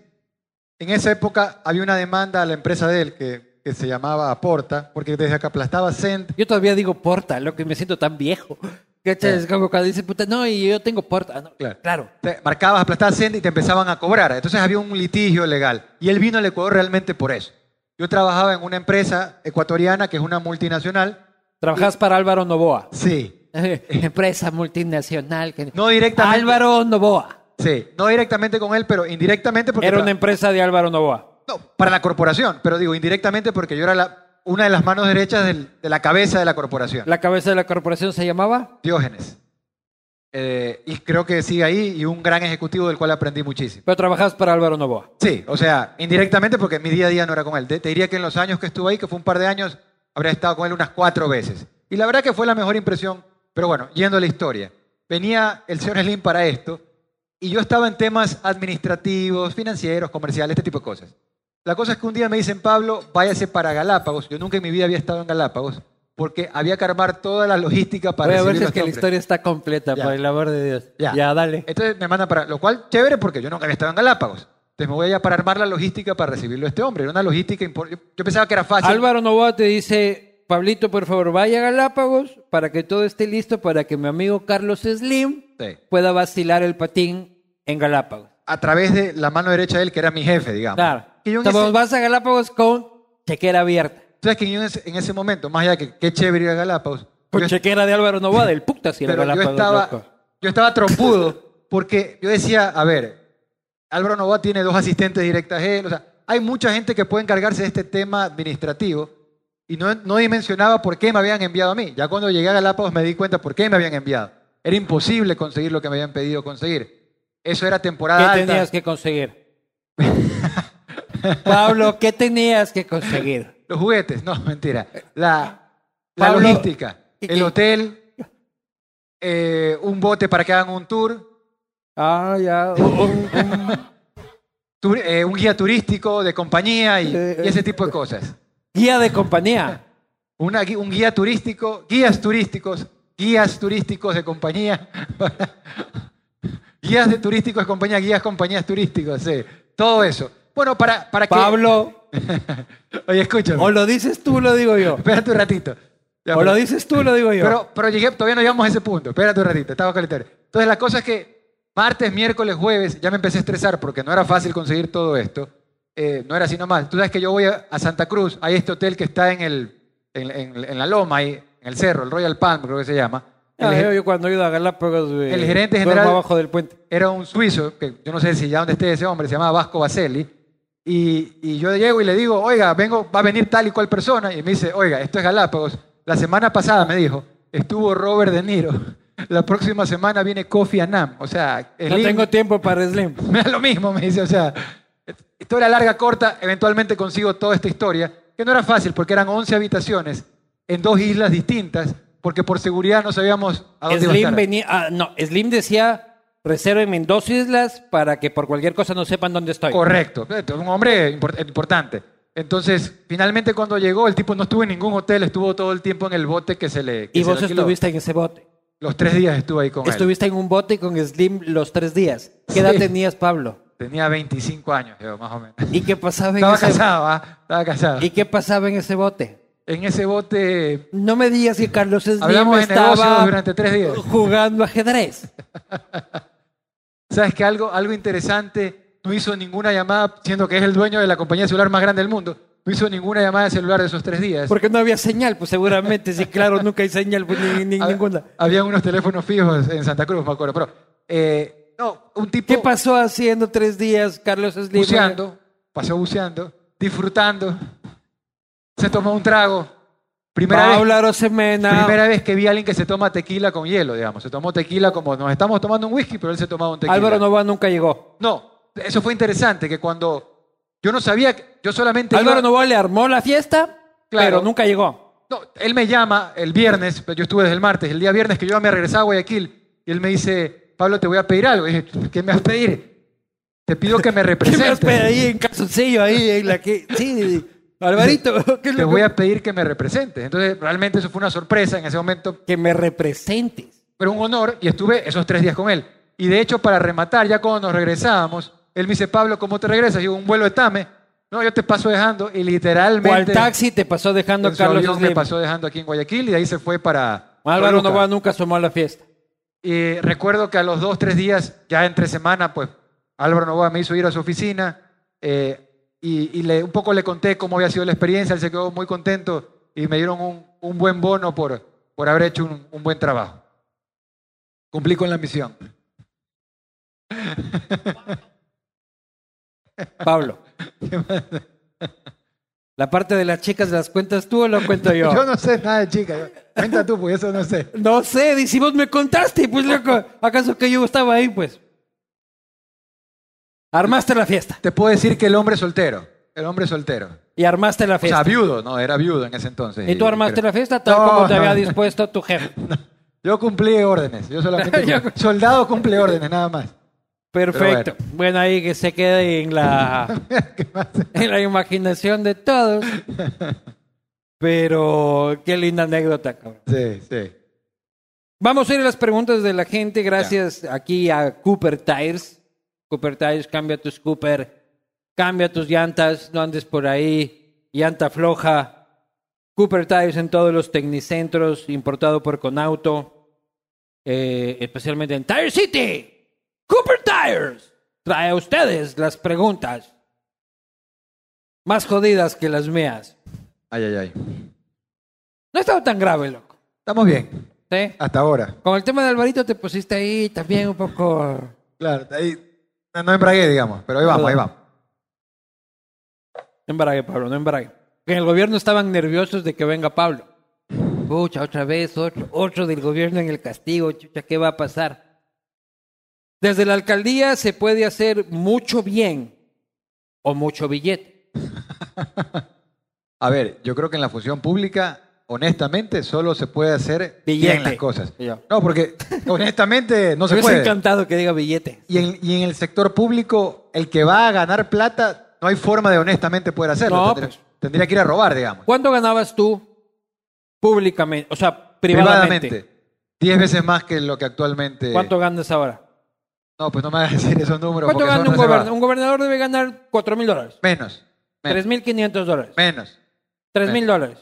en esa época había una demanda a la empresa de él que, que se llamaba Aporta, porque desde que aplastaba Cent, Yo todavía digo Porta, lo que me siento tan viejo. ¿Cachai? Es como cuando dice, puta, no, y yo tengo Porta. No, Claro. claro. te marcabas, aplastabas Cent y te empezaban a cobrar. Entonces había un litigio legal. Y él vino al Ecuador realmente por eso. Yo trabajaba en una empresa ecuatoriana que es una multinacional. Trabajas para Álvaro Novoa. Sí, Empresa multinacional. que- no directamente. Álvaro Novoa. Sí, no directamente con él, pero indirectamente porque... Era una empresa de Álvaro Novoa. No, para la corporación, pero digo indirectamente porque yo era la- una de las manos derechas del- de la cabeza de la corporación. La cabeza de la corporación se llamaba. Diógenes. Eh, y creo que sigue ahí y un gran ejecutivo del cual aprendí muchísimo. Pero trabajas para Álvaro Novoa. Sí, o sea, indirectamente porque mi día a día no era con él. Te, te diría que en los años que estuve ahí, que fue un par de años, habría estado con él unas cuatro veces. Y la verdad que fue la mejor impresión. Pero bueno, yendo a la historia. Venía el señor Slim para esto y yo estaba en temas administrativos, financieros, comerciales, este tipo de cosas. La cosa es que un día me dicen, Pablo, váyase para Galápagos. Yo nunca en mi vida había estado en Galápagos porque había que armar toda la logística para Voy a ver si es que la historia está completa, Ya. por el amor de Dios. Ya. Ya, dale. Entonces me mandan para, lo cual chévere porque yo nunca había estado en Galápagos. Entonces me voy allá para armar la logística para recibirlo a este hombre. Era una logística importante. Yo, yo pensaba que era fácil. Álvaro Novoa te dice, Pablito, por favor, vaya a Galápagos para que todo esté listo para que mi amigo Carlos Slim Sí. pueda vacilar el patín en Galápagos. A través de la mano derecha de él, que era mi jefe, digamos. Claro. Que yo en Entonces ese- vas a Galápagos con chequera abierta. Entonces que yo en ese, en ese momento, más allá que qué chévere ir a Galápagos, Con yo- chequera de Álvaro Novoa del puta si pero yo Galápagos, estaba, loco. yo estaba trompudo porque yo decía, a ver, Álvaro Novoa tiene dos asistentes directas a él, o sea, hay mucha gente que puede encargarse de este tema administrativo y no, no dimensionaba por qué me habían enviado a mí. Ya cuando llegué a Galápagos me di cuenta por qué me habían enviado. Era imposible conseguir lo que me habían pedido conseguir. Eso era temporada ¿Qué alta. tenías que conseguir? Pablo, ¿qué tenías que conseguir? Los juguetes, no, mentira. La, la Pablo, logística, ¿y el hotel, eh, un bote para que hagan un tour. Ah, ya. un- un- tu- eh, un guía turístico de compañía y, Eh, y ese tipo de cosas. Guía de compañía. Una un guía turístico, guías turísticos, guías turísticos de compañía. guías de turísticos de compañía, guías compañías turísticos, sí. Todo eso. Bueno, para, para que... Pablo, Oye, escúchame. o lo dices tú lo digo yo. Espérate un ratito. Ya, O pero- lo dices tú lo digo yo. Pero, pero llegué, todavía no llegamos a ese punto. Espérate un ratito, estaba calentero. Entonces, la cosa es que martes, miércoles, jueves, ya me empecé a estresar porque no era fácil conseguir todo esto. Eh, no era así nomás. Tú sabes que yo voy a, a Santa Cruz, hay este hotel que está en, el, en, en- en la loma, ahí, en el cerro, el Royal Palm, creo que se llama. El Ah, ge- yo, cuando he ido a Galápagos, eh, El gerente duermo general- abajo del puente. era un suizo, que yo no sé si ya donde esté ese hombre, se llamaba Vasco Baselli. Y, y yo llego y le digo, oiga, vengo, va a venir tal y cual persona. Y me dice, oiga, esto es Galápagos. La semana pasada me dijo, estuvo Robert De Niro. La próxima semana viene Kofi Annan. O sea, el No tengo tiempo para Slim. me da lo mismo, me dice. O sea, historia larga, corta, eventualmente consigo toda esta historia, que no era fácil porque eran 11 habitaciones en dos islas distintas, porque por seguridad no sabíamos a dónde iba a Slim estar. venía, ah, no, Slim decía, resérvenme en dos islas para que por cualquier cosa no sepan dónde estoy. Correcto, un hombre import- importante. Entonces, finalmente cuando llegó, el tipo no estuvo en ningún hotel, estuvo todo el tiempo en el bote que se le... que y se vos le estuviste en ese bote. Los tres días estuve ahí con él. Estuviste en un bote con Slim los tres días. ¿Qué edad tenías, Pablo? Tenía 25 años, yo, más o menos. ¿Y qué pasaba en Estaba ese casado, ¿ah? Estaba casado. ¿Y qué pasaba en ese bote? En ese bote No me digas que Carlos Slim hablamos estaba durante tres días. jugando ajedrez. ¿Sabes que algo, algo interesante? No hizo ninguna llamada, siendo que es el dueño de la compañía celular más grande del mundo. No hizo ninguna llamada de celular de esos tres días. Porque no había señal, pues seguramente. Sí, claro, nunca hay señal pues, ni, ni- Hab- ninguna. Había unos teléfonos fijos en Santa Cruz, me acuerdo. Pero, eh, no, un tipo ¿Qué pasó haciendo tres días, Carlos Slim? buceando, pasó buceando, disfrutando, se tomó un trago. Primera vez, Paula Rosemena. primera vez que vi a alguien que se toma tequila con hielo, digamos. Se tomó tequila como nos estamos tomando un whisky, pero él se tomaba un tequila. Álvaro Nova nunca llegó. No, eso fue interesante, que cuando yo no sabía, yo solamente Álvaro iba- Nova le armó la fiesta, Claro. pero nunca llegó. No, él me llama el viernes, yo estuve desde el martes, el día viernes que yo me regresaba a Guayaquil, y él me dice, Pablo, te voy a pedir algo. Y dije, ¿qué me vas a pedir? Te pido que me ¿Qué me representes. espera ahí en calzoncillo ahí en la que sí, Alvarito, ¿qué es Te voy a pedir que me representes. Entonces, realmente eso fue una sorpresa en ese momento, que me representes. pero un honor, y estuve esos tres días con él. Y de hecho, para rematar, ya cuando nos regresábamos, él me dice, Pablo, ¿cómo te regresas? Y digo, un vuelo de Tame. No, yo te paso dejando, y literalmente... ¿Cuál taxi te pasó dejando a Carlos me pasó dejando aquí en Guayaquil, y de ahí se fue para... Álvaro Toluca. Nova nunca asomó a la fiesta. Y recuerdo que a los dos, tres días, ya entre semana, pues Álvaro Novoa me hizo ir a su oficina eh, y, y le, un poco le conté cómo había sido la experiencia. Él se quedó muy contento y me dieron un, un buen bono por, por haber hecho un, un buen trabajo. Cumplí con la misión. Pablo. La parte de las chicas las cuentas tú o lo cuento yo. Yo no sé nada de chica. Cuenta tú, pues eso no sé. No sé, di, si vos me contaste, pues loco, ¿acaso que yo estaba ahí, pues? Armaste la fiesta Te puedo decir que el hombre soltero, el hombre soltero. y armaste la O fiesta. sea, viudo, no, era viudo en ese entonces. ¿Y tú armaste la fiesta tal No, como te no, había no. dispuesto tu jefe? Yo cumplí órdenes. Yo solamente. Yo- Soldado cumple órdenes, nada más. Perfecto. Bueno. ahí que se quede en la, en la imaginación de todos. Pero qué linda anécdota, cabrón. Sí, sí. Vamos a ir a las preguntas de la gente gracias aquí a Cooper Tires. Cooper Tires, cambia tus Cooper, cambia tus llantas, no andes por ahí, llanta floja. Cooper Tires en todos los tecnicentros, importado por Conauto, eh, especialmente en Tire City. Cooper Tires trae a ustedes las preguntas más jodidas que las mías. Ay, ay, ay. No estaba tan grave, loco. Estamos bien, ¿Sí? hasta ahora. Con el tema de Alvarito te pusiste ahí también un poco... Claro, ahí no, no embragué, digamos, pero ahí vamos, ahí vamos. No embrague, Pablo, no embrague. En el gobierno estaban nerviosos de que venga Pablo. Pucha, otra vez, otro, otro del gobierno en el castigo, chucha, ¿qué va a pasar? Desde la alcaldía se puede hacer mucho bien o mucho billete. A ver, yo creo que en la función pública, honestamente, solo se puede hacer Billete. bien las cosas. No, porque honestamente no Me se puede. encantado que diga billete. Y en, y en el sector público el que va a ganar plata, no hay forma de honestamente poder hacerlo. No, tendría, pues. tendría que ir a robar, digamos. ¿Cuánto ganabas tú públicamente? O sea, privadamente. Diez veces más que lo que actualmente. ¿Cuánto ganas ahora? No, pues no me hagas decir esos números. ¿Cuánto gana un gobernador? Un gobernador debe ganar 4 mil dólares. Menos. Menos. 3.500 dólares. Menos. 3 mil dólares.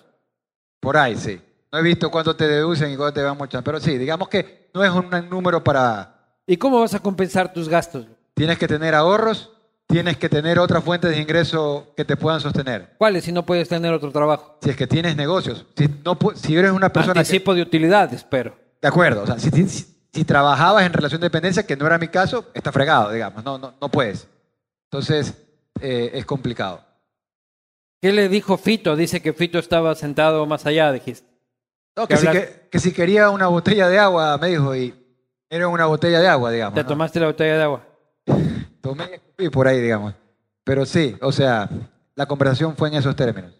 Por ahí, sí. No he visto cuánto te deducen y cuánto te van muchas. Pero sí, digamos que no es un número para. ¿Y cómo vas a compensar tus gastos? Tienes que tener ahorros, tienes que tener otras fuentes de ingreso que te puedan sostener. ¿Cuáles si no puedes tener otro trabajo? Si es que tienes negocios. Si, no, si eres una persona. que- Anticipo de utilidades, pero. de acuerdo. O sea, si, si- si- si trabajabas en relación de dependencia, que no era mi caso, está fregado, digamos. No, no, no puedes. Entonces, eh, es complicado. ¿Qué le dijo Fito? Dice que Fito estaba sentado más allá, dijiste. No, ¿Qué que, si, que, que si quería una botella de agua, me dijo, y era una botella de agua, digamos. ¿Te ¿no? tomaste la botella de agua? Tomé y escupí por ahí, digamos. Pero sí, o sea, la conversación fue en esos términos.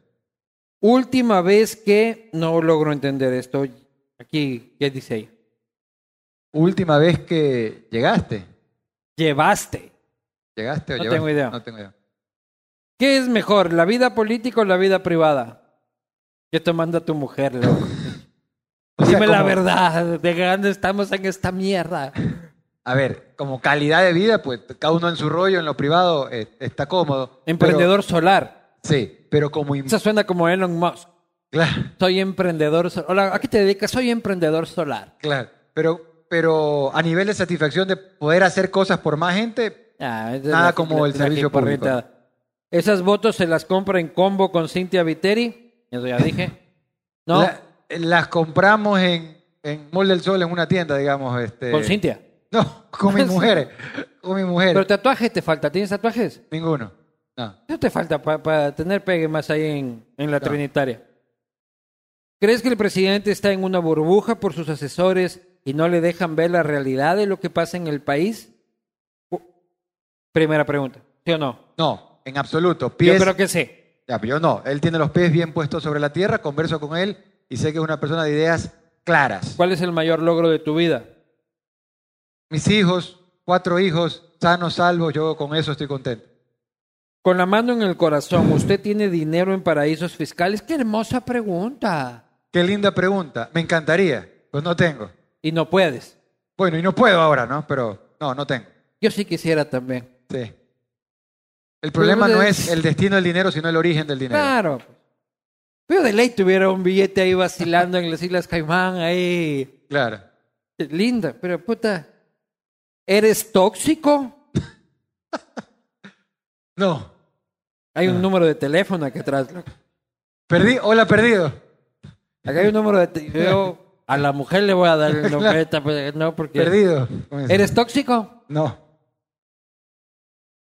Última vez que no logro entender esto. Aquí, ¿qué dice ahí? Última vez que llegaste. Llevaste. ¿Llegaste o No llevaste? tengo idea. No tengo idea. ¿Qué es mejor, la vida política o la vida privada? ¿Qué te manda tu mujer, loco? O sea, Dime la verdad, ¿de dónde estamos en esta mierda? A ver, como calidad de vida, pues cada uno en su rollo, en lo privado, eh, está cómodo. Emprendedor solar. Sí, pero como... Eso suena como Elon Musk. Claro, Soy emprendedor solar. Hola, ¿a qué te dedicas? Soy emprendedor solar. claro. Pero, pero a nivel de satisfacción de poder hacer cosas por más gente, Ah, Nada la- como la- el la servicio público. Esas votos se las compra en combo con Cintia Viteri. Eso ya dije. ¿No? la- las compramos en, en Mall del Sol, en una tienda, digamos. Este, Con Cintia. No, con mi mujer. con mi mujer. Pero tatuaje te falta. ¿Tienes tatuajes? Ninguno. No. Eso te falta para tener pegue más ahí en, en la. Trinitaria. ¿Crees que el presidente está en una burbuja por sus asesores y no le dejan ver la realidad de lo que pasa en el país? Primera pregunta. ¿Sí o no? No, en absoluto. Pies, Yo creo que sí. Ya, pero yo no. Él tiene los pies bien puestos sobre la tierra, converso con él y sé que es una persona de ideas claras. ¿Cuál es el mayor logro de tu vida? Mis hijos, cuatro hijos, sanos, salvos, yo con eso estoy contento. Con la mano en el corazón, ¿usted tiene dinero en paraísos fiscales? Qué hermosa pregunta. Qué linda pregunta. Me encantaría. Pues no tengo. Y no puedes. Bueno, y no puedo ahora, ¿no? Pero no, no tengo. Yo sí quisiera también. Sí. El problema no es el destino del dinero, sino el origen del dinero. Claro. Pero de ley tuviera un billete ahí vacilando en las Islas Caimán, ahí. Claro. Linda, pero puta. ¿Eres tóxico? No. Hay Ah. un número de teléfono aquí atrás. Perdí. Hola, perdido. Acá hay un número de teléfono. A la mujer le voy a dar el nombre, pues, no, porque. Perdido. ¿Eres tóxico? No.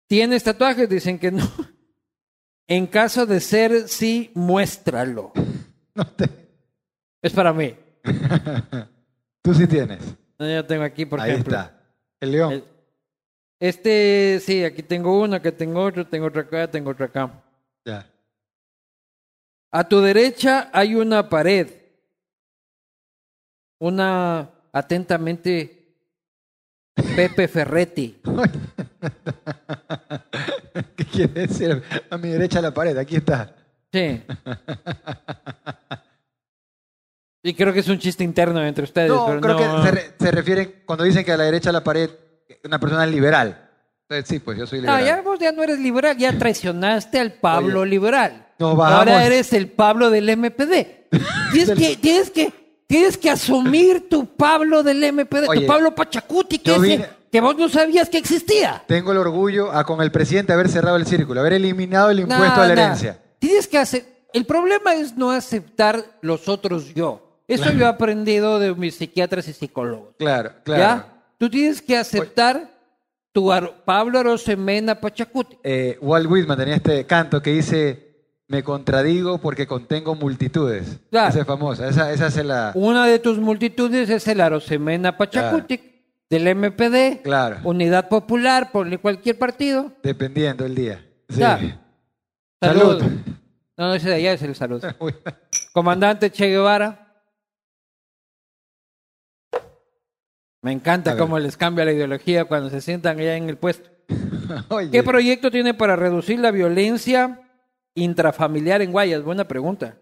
¿Tienes tatuajes? Dicen que no. En caso de ser, sí, muéstralo. No te... Es para mí. Tú sí tienes. No, Yo tengo aquí, por Ahí ejemplo. está. El león. Este, sí, aquí tengo uno, aquí tengo otro, tengo otro acá, tengo otro acá. Ya. A tu derecha hay una pared. Una, atentamente, Pepe Ferretti. ¿Qué quiere decir? A mi derecha la pared, aquí está. Sí. Y creo que es un chiste interno entre ustedes. No, pero creo no- que se, re- se refieren cuando dicen que a la derecha la pared, una persona liberal. Entonces, sí, pues yo soy liberal. ya vos ya no eres liberal, ya traicionaste al Pablo Oye, liberal. bajamos- Ahora eres el Pablo del MPD. Tienes que, tienes que, tienes que asumir tu Pablo del MPD, Oye, tu Pablo Pachacuti, que, yo ese- vine- que vos no sabías que existía. Tengo el orgullo a con el presidente haber cerrado el círculo, haber eliminado el impuesto a la herencia. Tienes que hacer. El problema es no aceptar los otros yo. Eso yo he aprendido de mis psiquiatras y psicólogos. Claro, claro. ¿Ya? Tú tienes que aceptar tu Ar- Pablo Arosemena Pachacuti. Eh, Walt Whitman tenía este canto que dice, me contradigo porque contengo multitudes. Claro. Esa es famosa, esa, esa es la... Una de tus multitudes es el Arosemena Pachacuti del MPD, Claro. Unidad Popular, ponle cualquier partido. Dependiendo el día. Sí. Salud. Salud. No, ese de allá es el salud. Comandante Che Guevara. Me encanta cómo les cambia la ideología cuando se sientan allá en el puesto. Oye, ¿Qué proyecto tiene para reducir la violencia intrafamiliar en Guayas? Buena pregunta.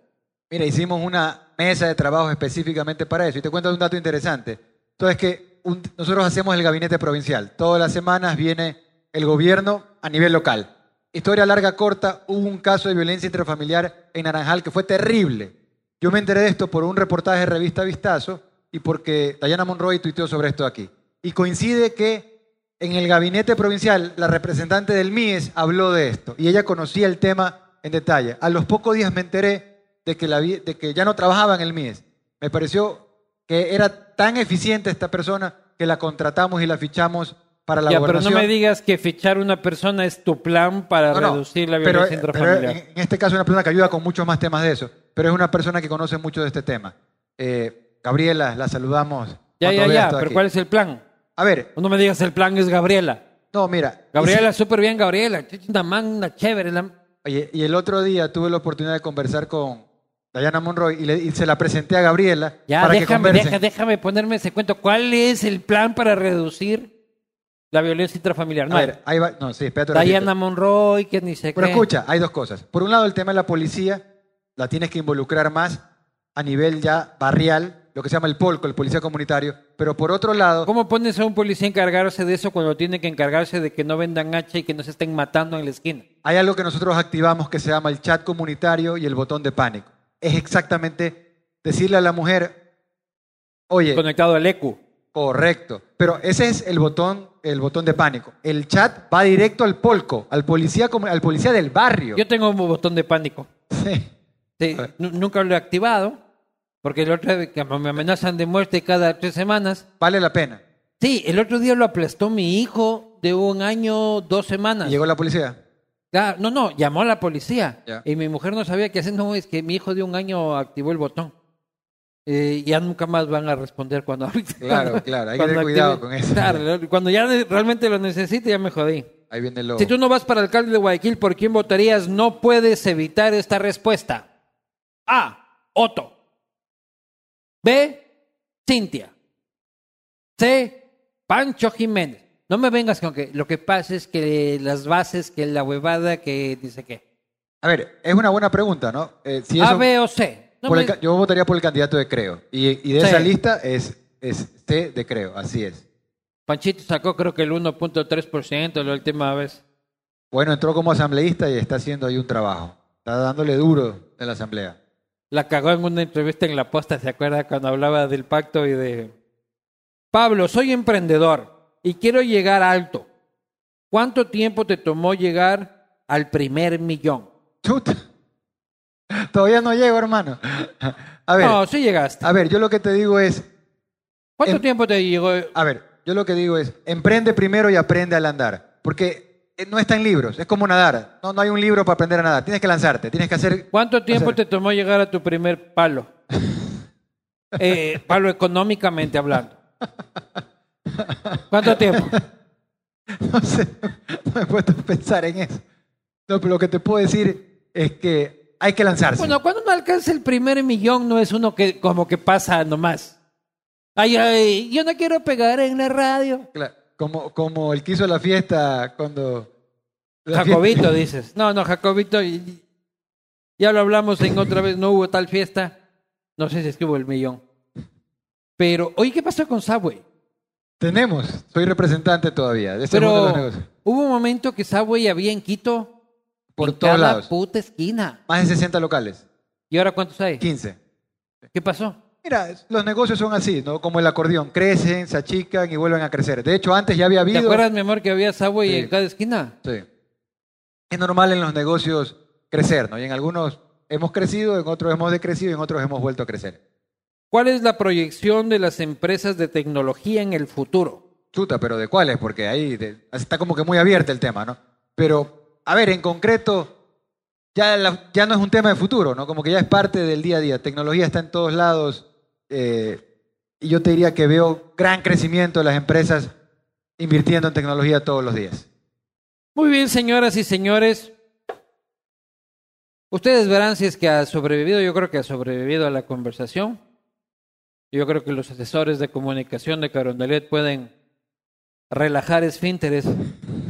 Mira, hicimos una mesa de trabajo específicamente para eso. Y te cuento un dato interesante. Entonces, que nosotros hacemos el gabinete provincial. Todas las semanas viene el gobierno a nivel local. Historia larga, corta, hubo un caso de violencia intrafamiliar en Naranjal que fue terrible. Yo me enteré de esto por un reportaje de revista Vistazo y porque Dayana Monroy tuiteó sobre esto aquí. Y coincide que en el gabinete provincial la representante del MIES habló de esto y ella conocía el tema en detalle. A los pocos días me enteré de que, la vi- de que ya no trabajaba en el MIES. Me pareció que era tan eficiente esta persona que la contratamos y la fichamos para la Ya, pero no me digas que fichar una persona es tu plan para No, no, reducir la violencia pero intrafamiliar. en, en este caso es una persona que ayuda con muchos más temas de eso, pero es una persona que conoce mucho de este tema. Eh, Gabriela, la saludamos. ya, ya, ya, pero aquí. ¿cuál es el plan? A ver, No me digas el plan es Gabriela. no, mira. Gabriela, si- súper bien, Gabriela. Es una man, una chévere. la- Oye, y el otro día tuve la oportunidad de conversar con Diana Monroy y, le- y se la presenté a Gabriela Ya, para déjame, deja- déjame ponerme ese cuento. ¿Cuál es el plan para reducir la violencia intrafamiliar? No, A ver, ahí va. No, sí, espérate. Diana Monroy, que ni sé Pero qué. escucha, hay dos cosas. Por un lado, el tema de la policía, la tienes que involucrar más a nivel ya barrial, lo que se llama el polco, el policía comunitario. Pero por otro lado, ¿Cómo pones a un policía a encargarse de eso cuando tiene que encargarse de que no vendan hacha y que no se estén matando en la esquina? Hay algo que nosotros activamos que se llama el chat comunitario y el botón de pánico. Es exactamente decirle a la mujer, oye, Conectado al ECU. correcto, pero ese es el botón, el botón de pánico. El chat va directo al polco, al policía, al policía del barrio. Yo tengo un botón de pánico. Sí. Sí, nunca lo he activado, porque el otro día que me amenazan de muerte cada tres semanas. Vale la pena. Sí, el otro día lo aplastó mi hijo de un año, dos semanas. Y llegó la policía. Ah, no, no, llamó a la policía. Y mi mujer no sabía qué hacer. No, es que mi hijo de un año activó el botón. Eh, ya nunca más van a responder cuando... Claro, claro, hay que tener cuidado active- con eso. Claro, cuando ya realmente lo necesite, ya me jodí. Ahí viene lo. Si tú no vas para alcalde de Guayaquil, ¿por quién votarías? No puedes evitar esta respuesta. A. Otto. B. Cintia. C. Pancho Jiménez. No me vengas con que lo que pasa es que las bases, que la huevada, que dice que. A ver, es una buena pregunta, ¿no? Eh, si A, B o C. No por me- el ca- yo votaría por el candidato de Creo. Y, y de Sí. esa lista es, es C de Creo, así es. Panchito sacó creo que el 1.3% la última vez. Bueno, entró como asambleísta y está haciendo ahí un trabajo. Está dándole duro en la asamblea. La cagó en una entrevista en La Posta, ¿se acuerda? Cuando hablaba del pacto y de... Pablo, soy emprendedor y quiero llegar alto. ¿Cuánto tiempo te tomó llegar al primer millón? Chuta. Todavía no llego, hermano. A ver, no, sí llegaste. a ver, yo lo que te digo es, ¿Cuánto em- tiempo te llegó? a ver, yo lo que digo es, emprende primero y aprende al andar. Porque eh, no está en libros, es como nadar. No, no hay un libro para aprender a nadar. Tienes que lanzarte, tienes que hacer... ¿Cuánto tiempo hacer- te tomó llegar a tu primer palo? Eh, palo económicamente hablando. ¿Cuánto tiempo? No sé, no me he puesto a pensar en eso. No, pero lo que te puedo decir es que hay que lanzarse. Bueno, cuando uno alcanza el primer millón no es uno que como que pasa nomás. Ay, ay, yo no quiero pegar en la radio. Claro, como, como el que hizo la fiesta cuando... la Jacobito, fiesta- dices. No, no, Jacobito, ya lo hablamos en otra vez, no hubo tal fiesta. No sé si es que hubo el millón. Pero, oye, ¿qué pasó con Subway? Tenemos, soy representante todavía de este mundo de Pero los negocios. hubo un momento que Subway había en Quito Por en todos cada lados. puta esquina. Más de 60 locales, ¿Y ahora cuántos hay? 15. ¿Qué pasó? Mira, los negocios son así, ¿no? Como el acordeón, crecen, se achican y vuelven a crecer. De hecho, antes ya había ¿Te habido... acuerdas, mi amor, que había Subway Sí. en cada esquina? Sí. Es normal en los negocios crecer, ¿no? Y en algunos hemos crecido, en otros hemos decrecido y en otros hemos vuelto a crecer. ¿Cuál es la proyección de las empresas de tecnología en el futuro? Chuta, pero ¿de cuáles? Porque ahí de- está como que muy abierto el tema, ¿no? Pero, a ver, en concreto, ya, la- ya no es un tema de futuro, ¿no? Como que ya es parte del día a día. Tecnología está en todos lados. eh, y yo te diría que veo gran crecimiento de las empresas invirtiendo en tecnología todos los días. Muy bien, señoras y señores. Ustedes verán si es que ha sobrevivido, yo creo que ha sobrevivido a la conversación. Yo creo que los asesores de comunicación de Carondelet pueden relajar esfínteres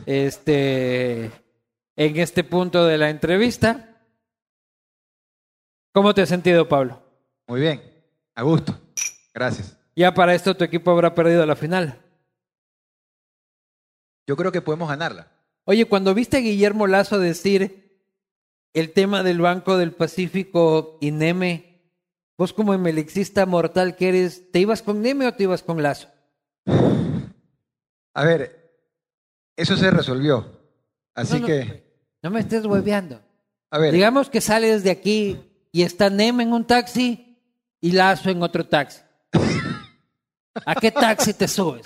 este, en este punto de la entrevista. ¿Cómo te has sentido, Pablo? Muy bien, a gusto. Gracias. Ya para esto tu equipo habrá perdido la final. Yo creo que podemos ganarla. Oye, cuando viste a Guillermo Lazo decir el tema del Banco del Pacífico y Neme, vos como emelexista mortal que eres, ¿te ibas con Neme o te ibas con Lazo? A ver, eso se resolvió. Así No, no, que, No me estés hueveando. a ver, Digamos que sales de aquí y está Neme en un taxi y Lazo en otro taxi. ¿A qué taxi te subes?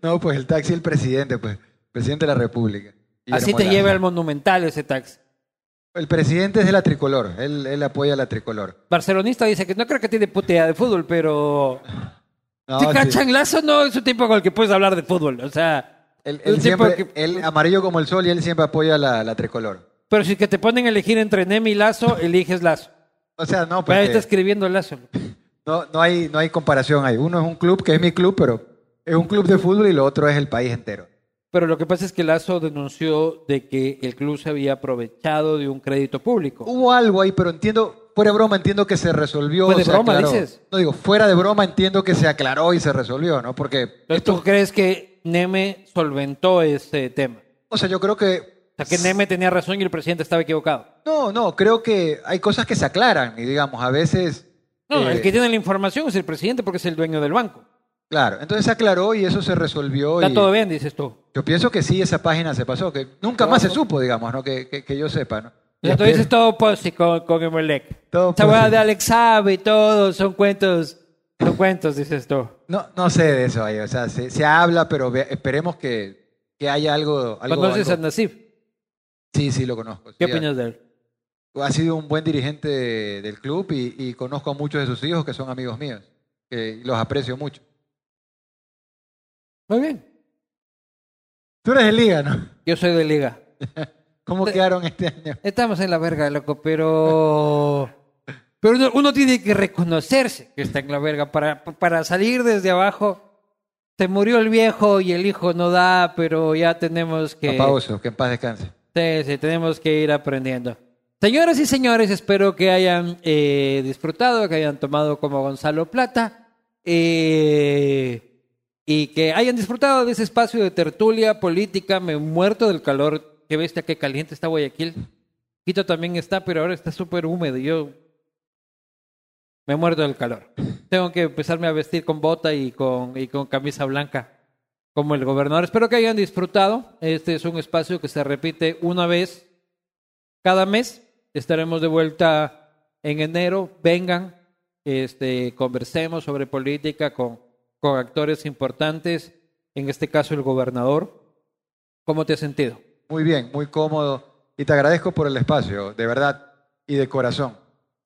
no, pues el taxi el presidente, pues, presidente de la República. Así te lleva al monumental ese taxi. El presidente es de la tricolor, él, él apoya a la tricolor. Barcelonista dice que no creo que tiene puta idea de fútbol, pero... No, ¿Te sí. cachan? Lazo no es un tipo con el que puedes hablar de fútbol. O sea, Él, siempre, que- él amarillo como el sol y él siempre apoya la, la tricolor. Pero si que te ponen a elegir entre Neme y Lazo, eliges Lazo. O sea, no, ahí está escribiendo Lazo. no, no, hay, no hay comparación ahí. Uno es un club que es mi club, pero es un club de fútbol y lo otro es el país entero. Pero lo que pasa es que Lazo denunció de que el club se había aprovechado de un crédito público. Hubo algo ahí, pero entiendo, fuera de broma, entiendo que se resolvió. Fuera de broma, aclaró. dices. No digo, fuera de broma entiendo que se aclaró y se resolvió, ¿no? Porque, Entonces, ¿tú crees que Neme solventó ese tema? o sea, yo creo que... O sea, que Neme tenía razón y el presidente estaba equivocado. No, no, creo que hay cosas que se aclaran y digamos, a veces... No, eh, el que tiene la información es el presidente porque es el dueño del banco. Claro, entonces se aclaró y eso se resolvió. Está y todo bien, dices tú. Yo pienso que sí, esa página se pasó, que nunca más se supo, digamos, ¿no? Que, que, que yo sepa, ¿no? Sea, tú dices todo posi con, con Emelec. Todo Esa hueá de Alex sabe y todo, son cuentos, son cuentos, dices tú. No, no sé de eso ahí, o sea, se, se habla, pero ve- esperemos que, que haya algo... algo ¿Conoces a Nasif? Sí, sí, lo conozco. ¿Qué opinas de él? Ha sido un buen dirigente de- del club y, y conozco a muchos de sus hijos que son amigos míos, que los aprecio mucho. Muy bien. Tú eres de Liga, ¿no? Yo soy de Liga. ¿Cómo quedaron este año? Estamos en la verga, loco, pero... Pero uno, uno tiene que reconocerse que está en la verga. Para, para salir desde abajo, se murió el viejo y el hijo no da, pero ya tenemos que... Papá Oso, que en paz descanse. Sí, sí, tenemos que ir aprendiendo. Señoras y señores, espero que hayan eh, disfrutado, que hayan tomado como Gonzalo Plata eh, y que hayan disfrutado de ese espacio de tertulia política. Me he muerto del calor. Qué bestia, qué caliente está Guayaquil. Quito también está, pero ahora está súper húmedo. Yo me muerto del calor. Tengo que empezarme a vestir con bota y con, y con camisa blanca como el gobernador. Espero que hayan disfrutado. Este es un espacio que se repite una vez cada mes. Estaremos de vuelta en enero. Vengan, este, conversemos sobre política con, con actores importantes, en este caso el gobernador. ¿Cómo te has sentido? Muy bien, muy cómodo. Y te agradezco por el espacio, de verdad y de corazón.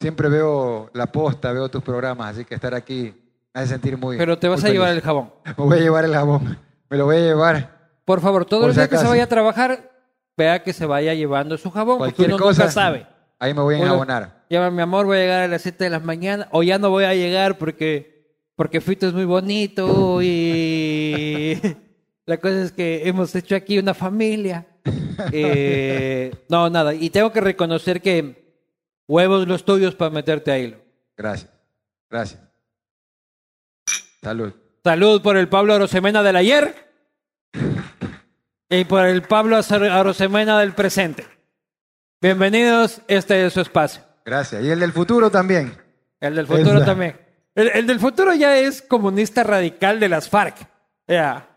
Siempre veo la posta, veo tus programas, así que estar aquí me hace sentir muy. Pero te vas a llevar feliz. el jabón. Me voy a llevar el jabón. Me lo voy a llevar. Por favor, todo Por el si día que se vaya a trabajar, vea que se vaya llevando su jabón, porque Cualquier uno cosa. nunca sabe. Ahí me voy a enjabonar. Llama, mi amor, voy a llegar a las 7 de la mañana. O ya no voy a llegar porque, porque Fito es muy bonito y la cosa es que hemos hecho aquí una familia. Eh, no, nada. Y tengo que reconocer que huevos los tuyos para meterte a hilo. Gracias. Gracias. Salud. Salud por el Pablo Arosemena del ayer y por el Pablo Arosemena del presente. Bienvenidos, este es su espacio. Gracias. Y el del futuro también. El del futuro Esa. también. El, el del futuro ya es comunista radical de las FARC. Ya.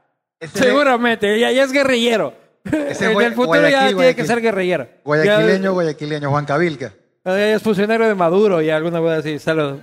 Seguramente, ya, ya es guerrillero. Ese el del futuro ya Guayaquil, tiene que ser guerrillero. Guayaquileño, Ya- guayaquileño, Juan Cavilca. ya es funcionario de Maduro y alguna cosa así. Salud.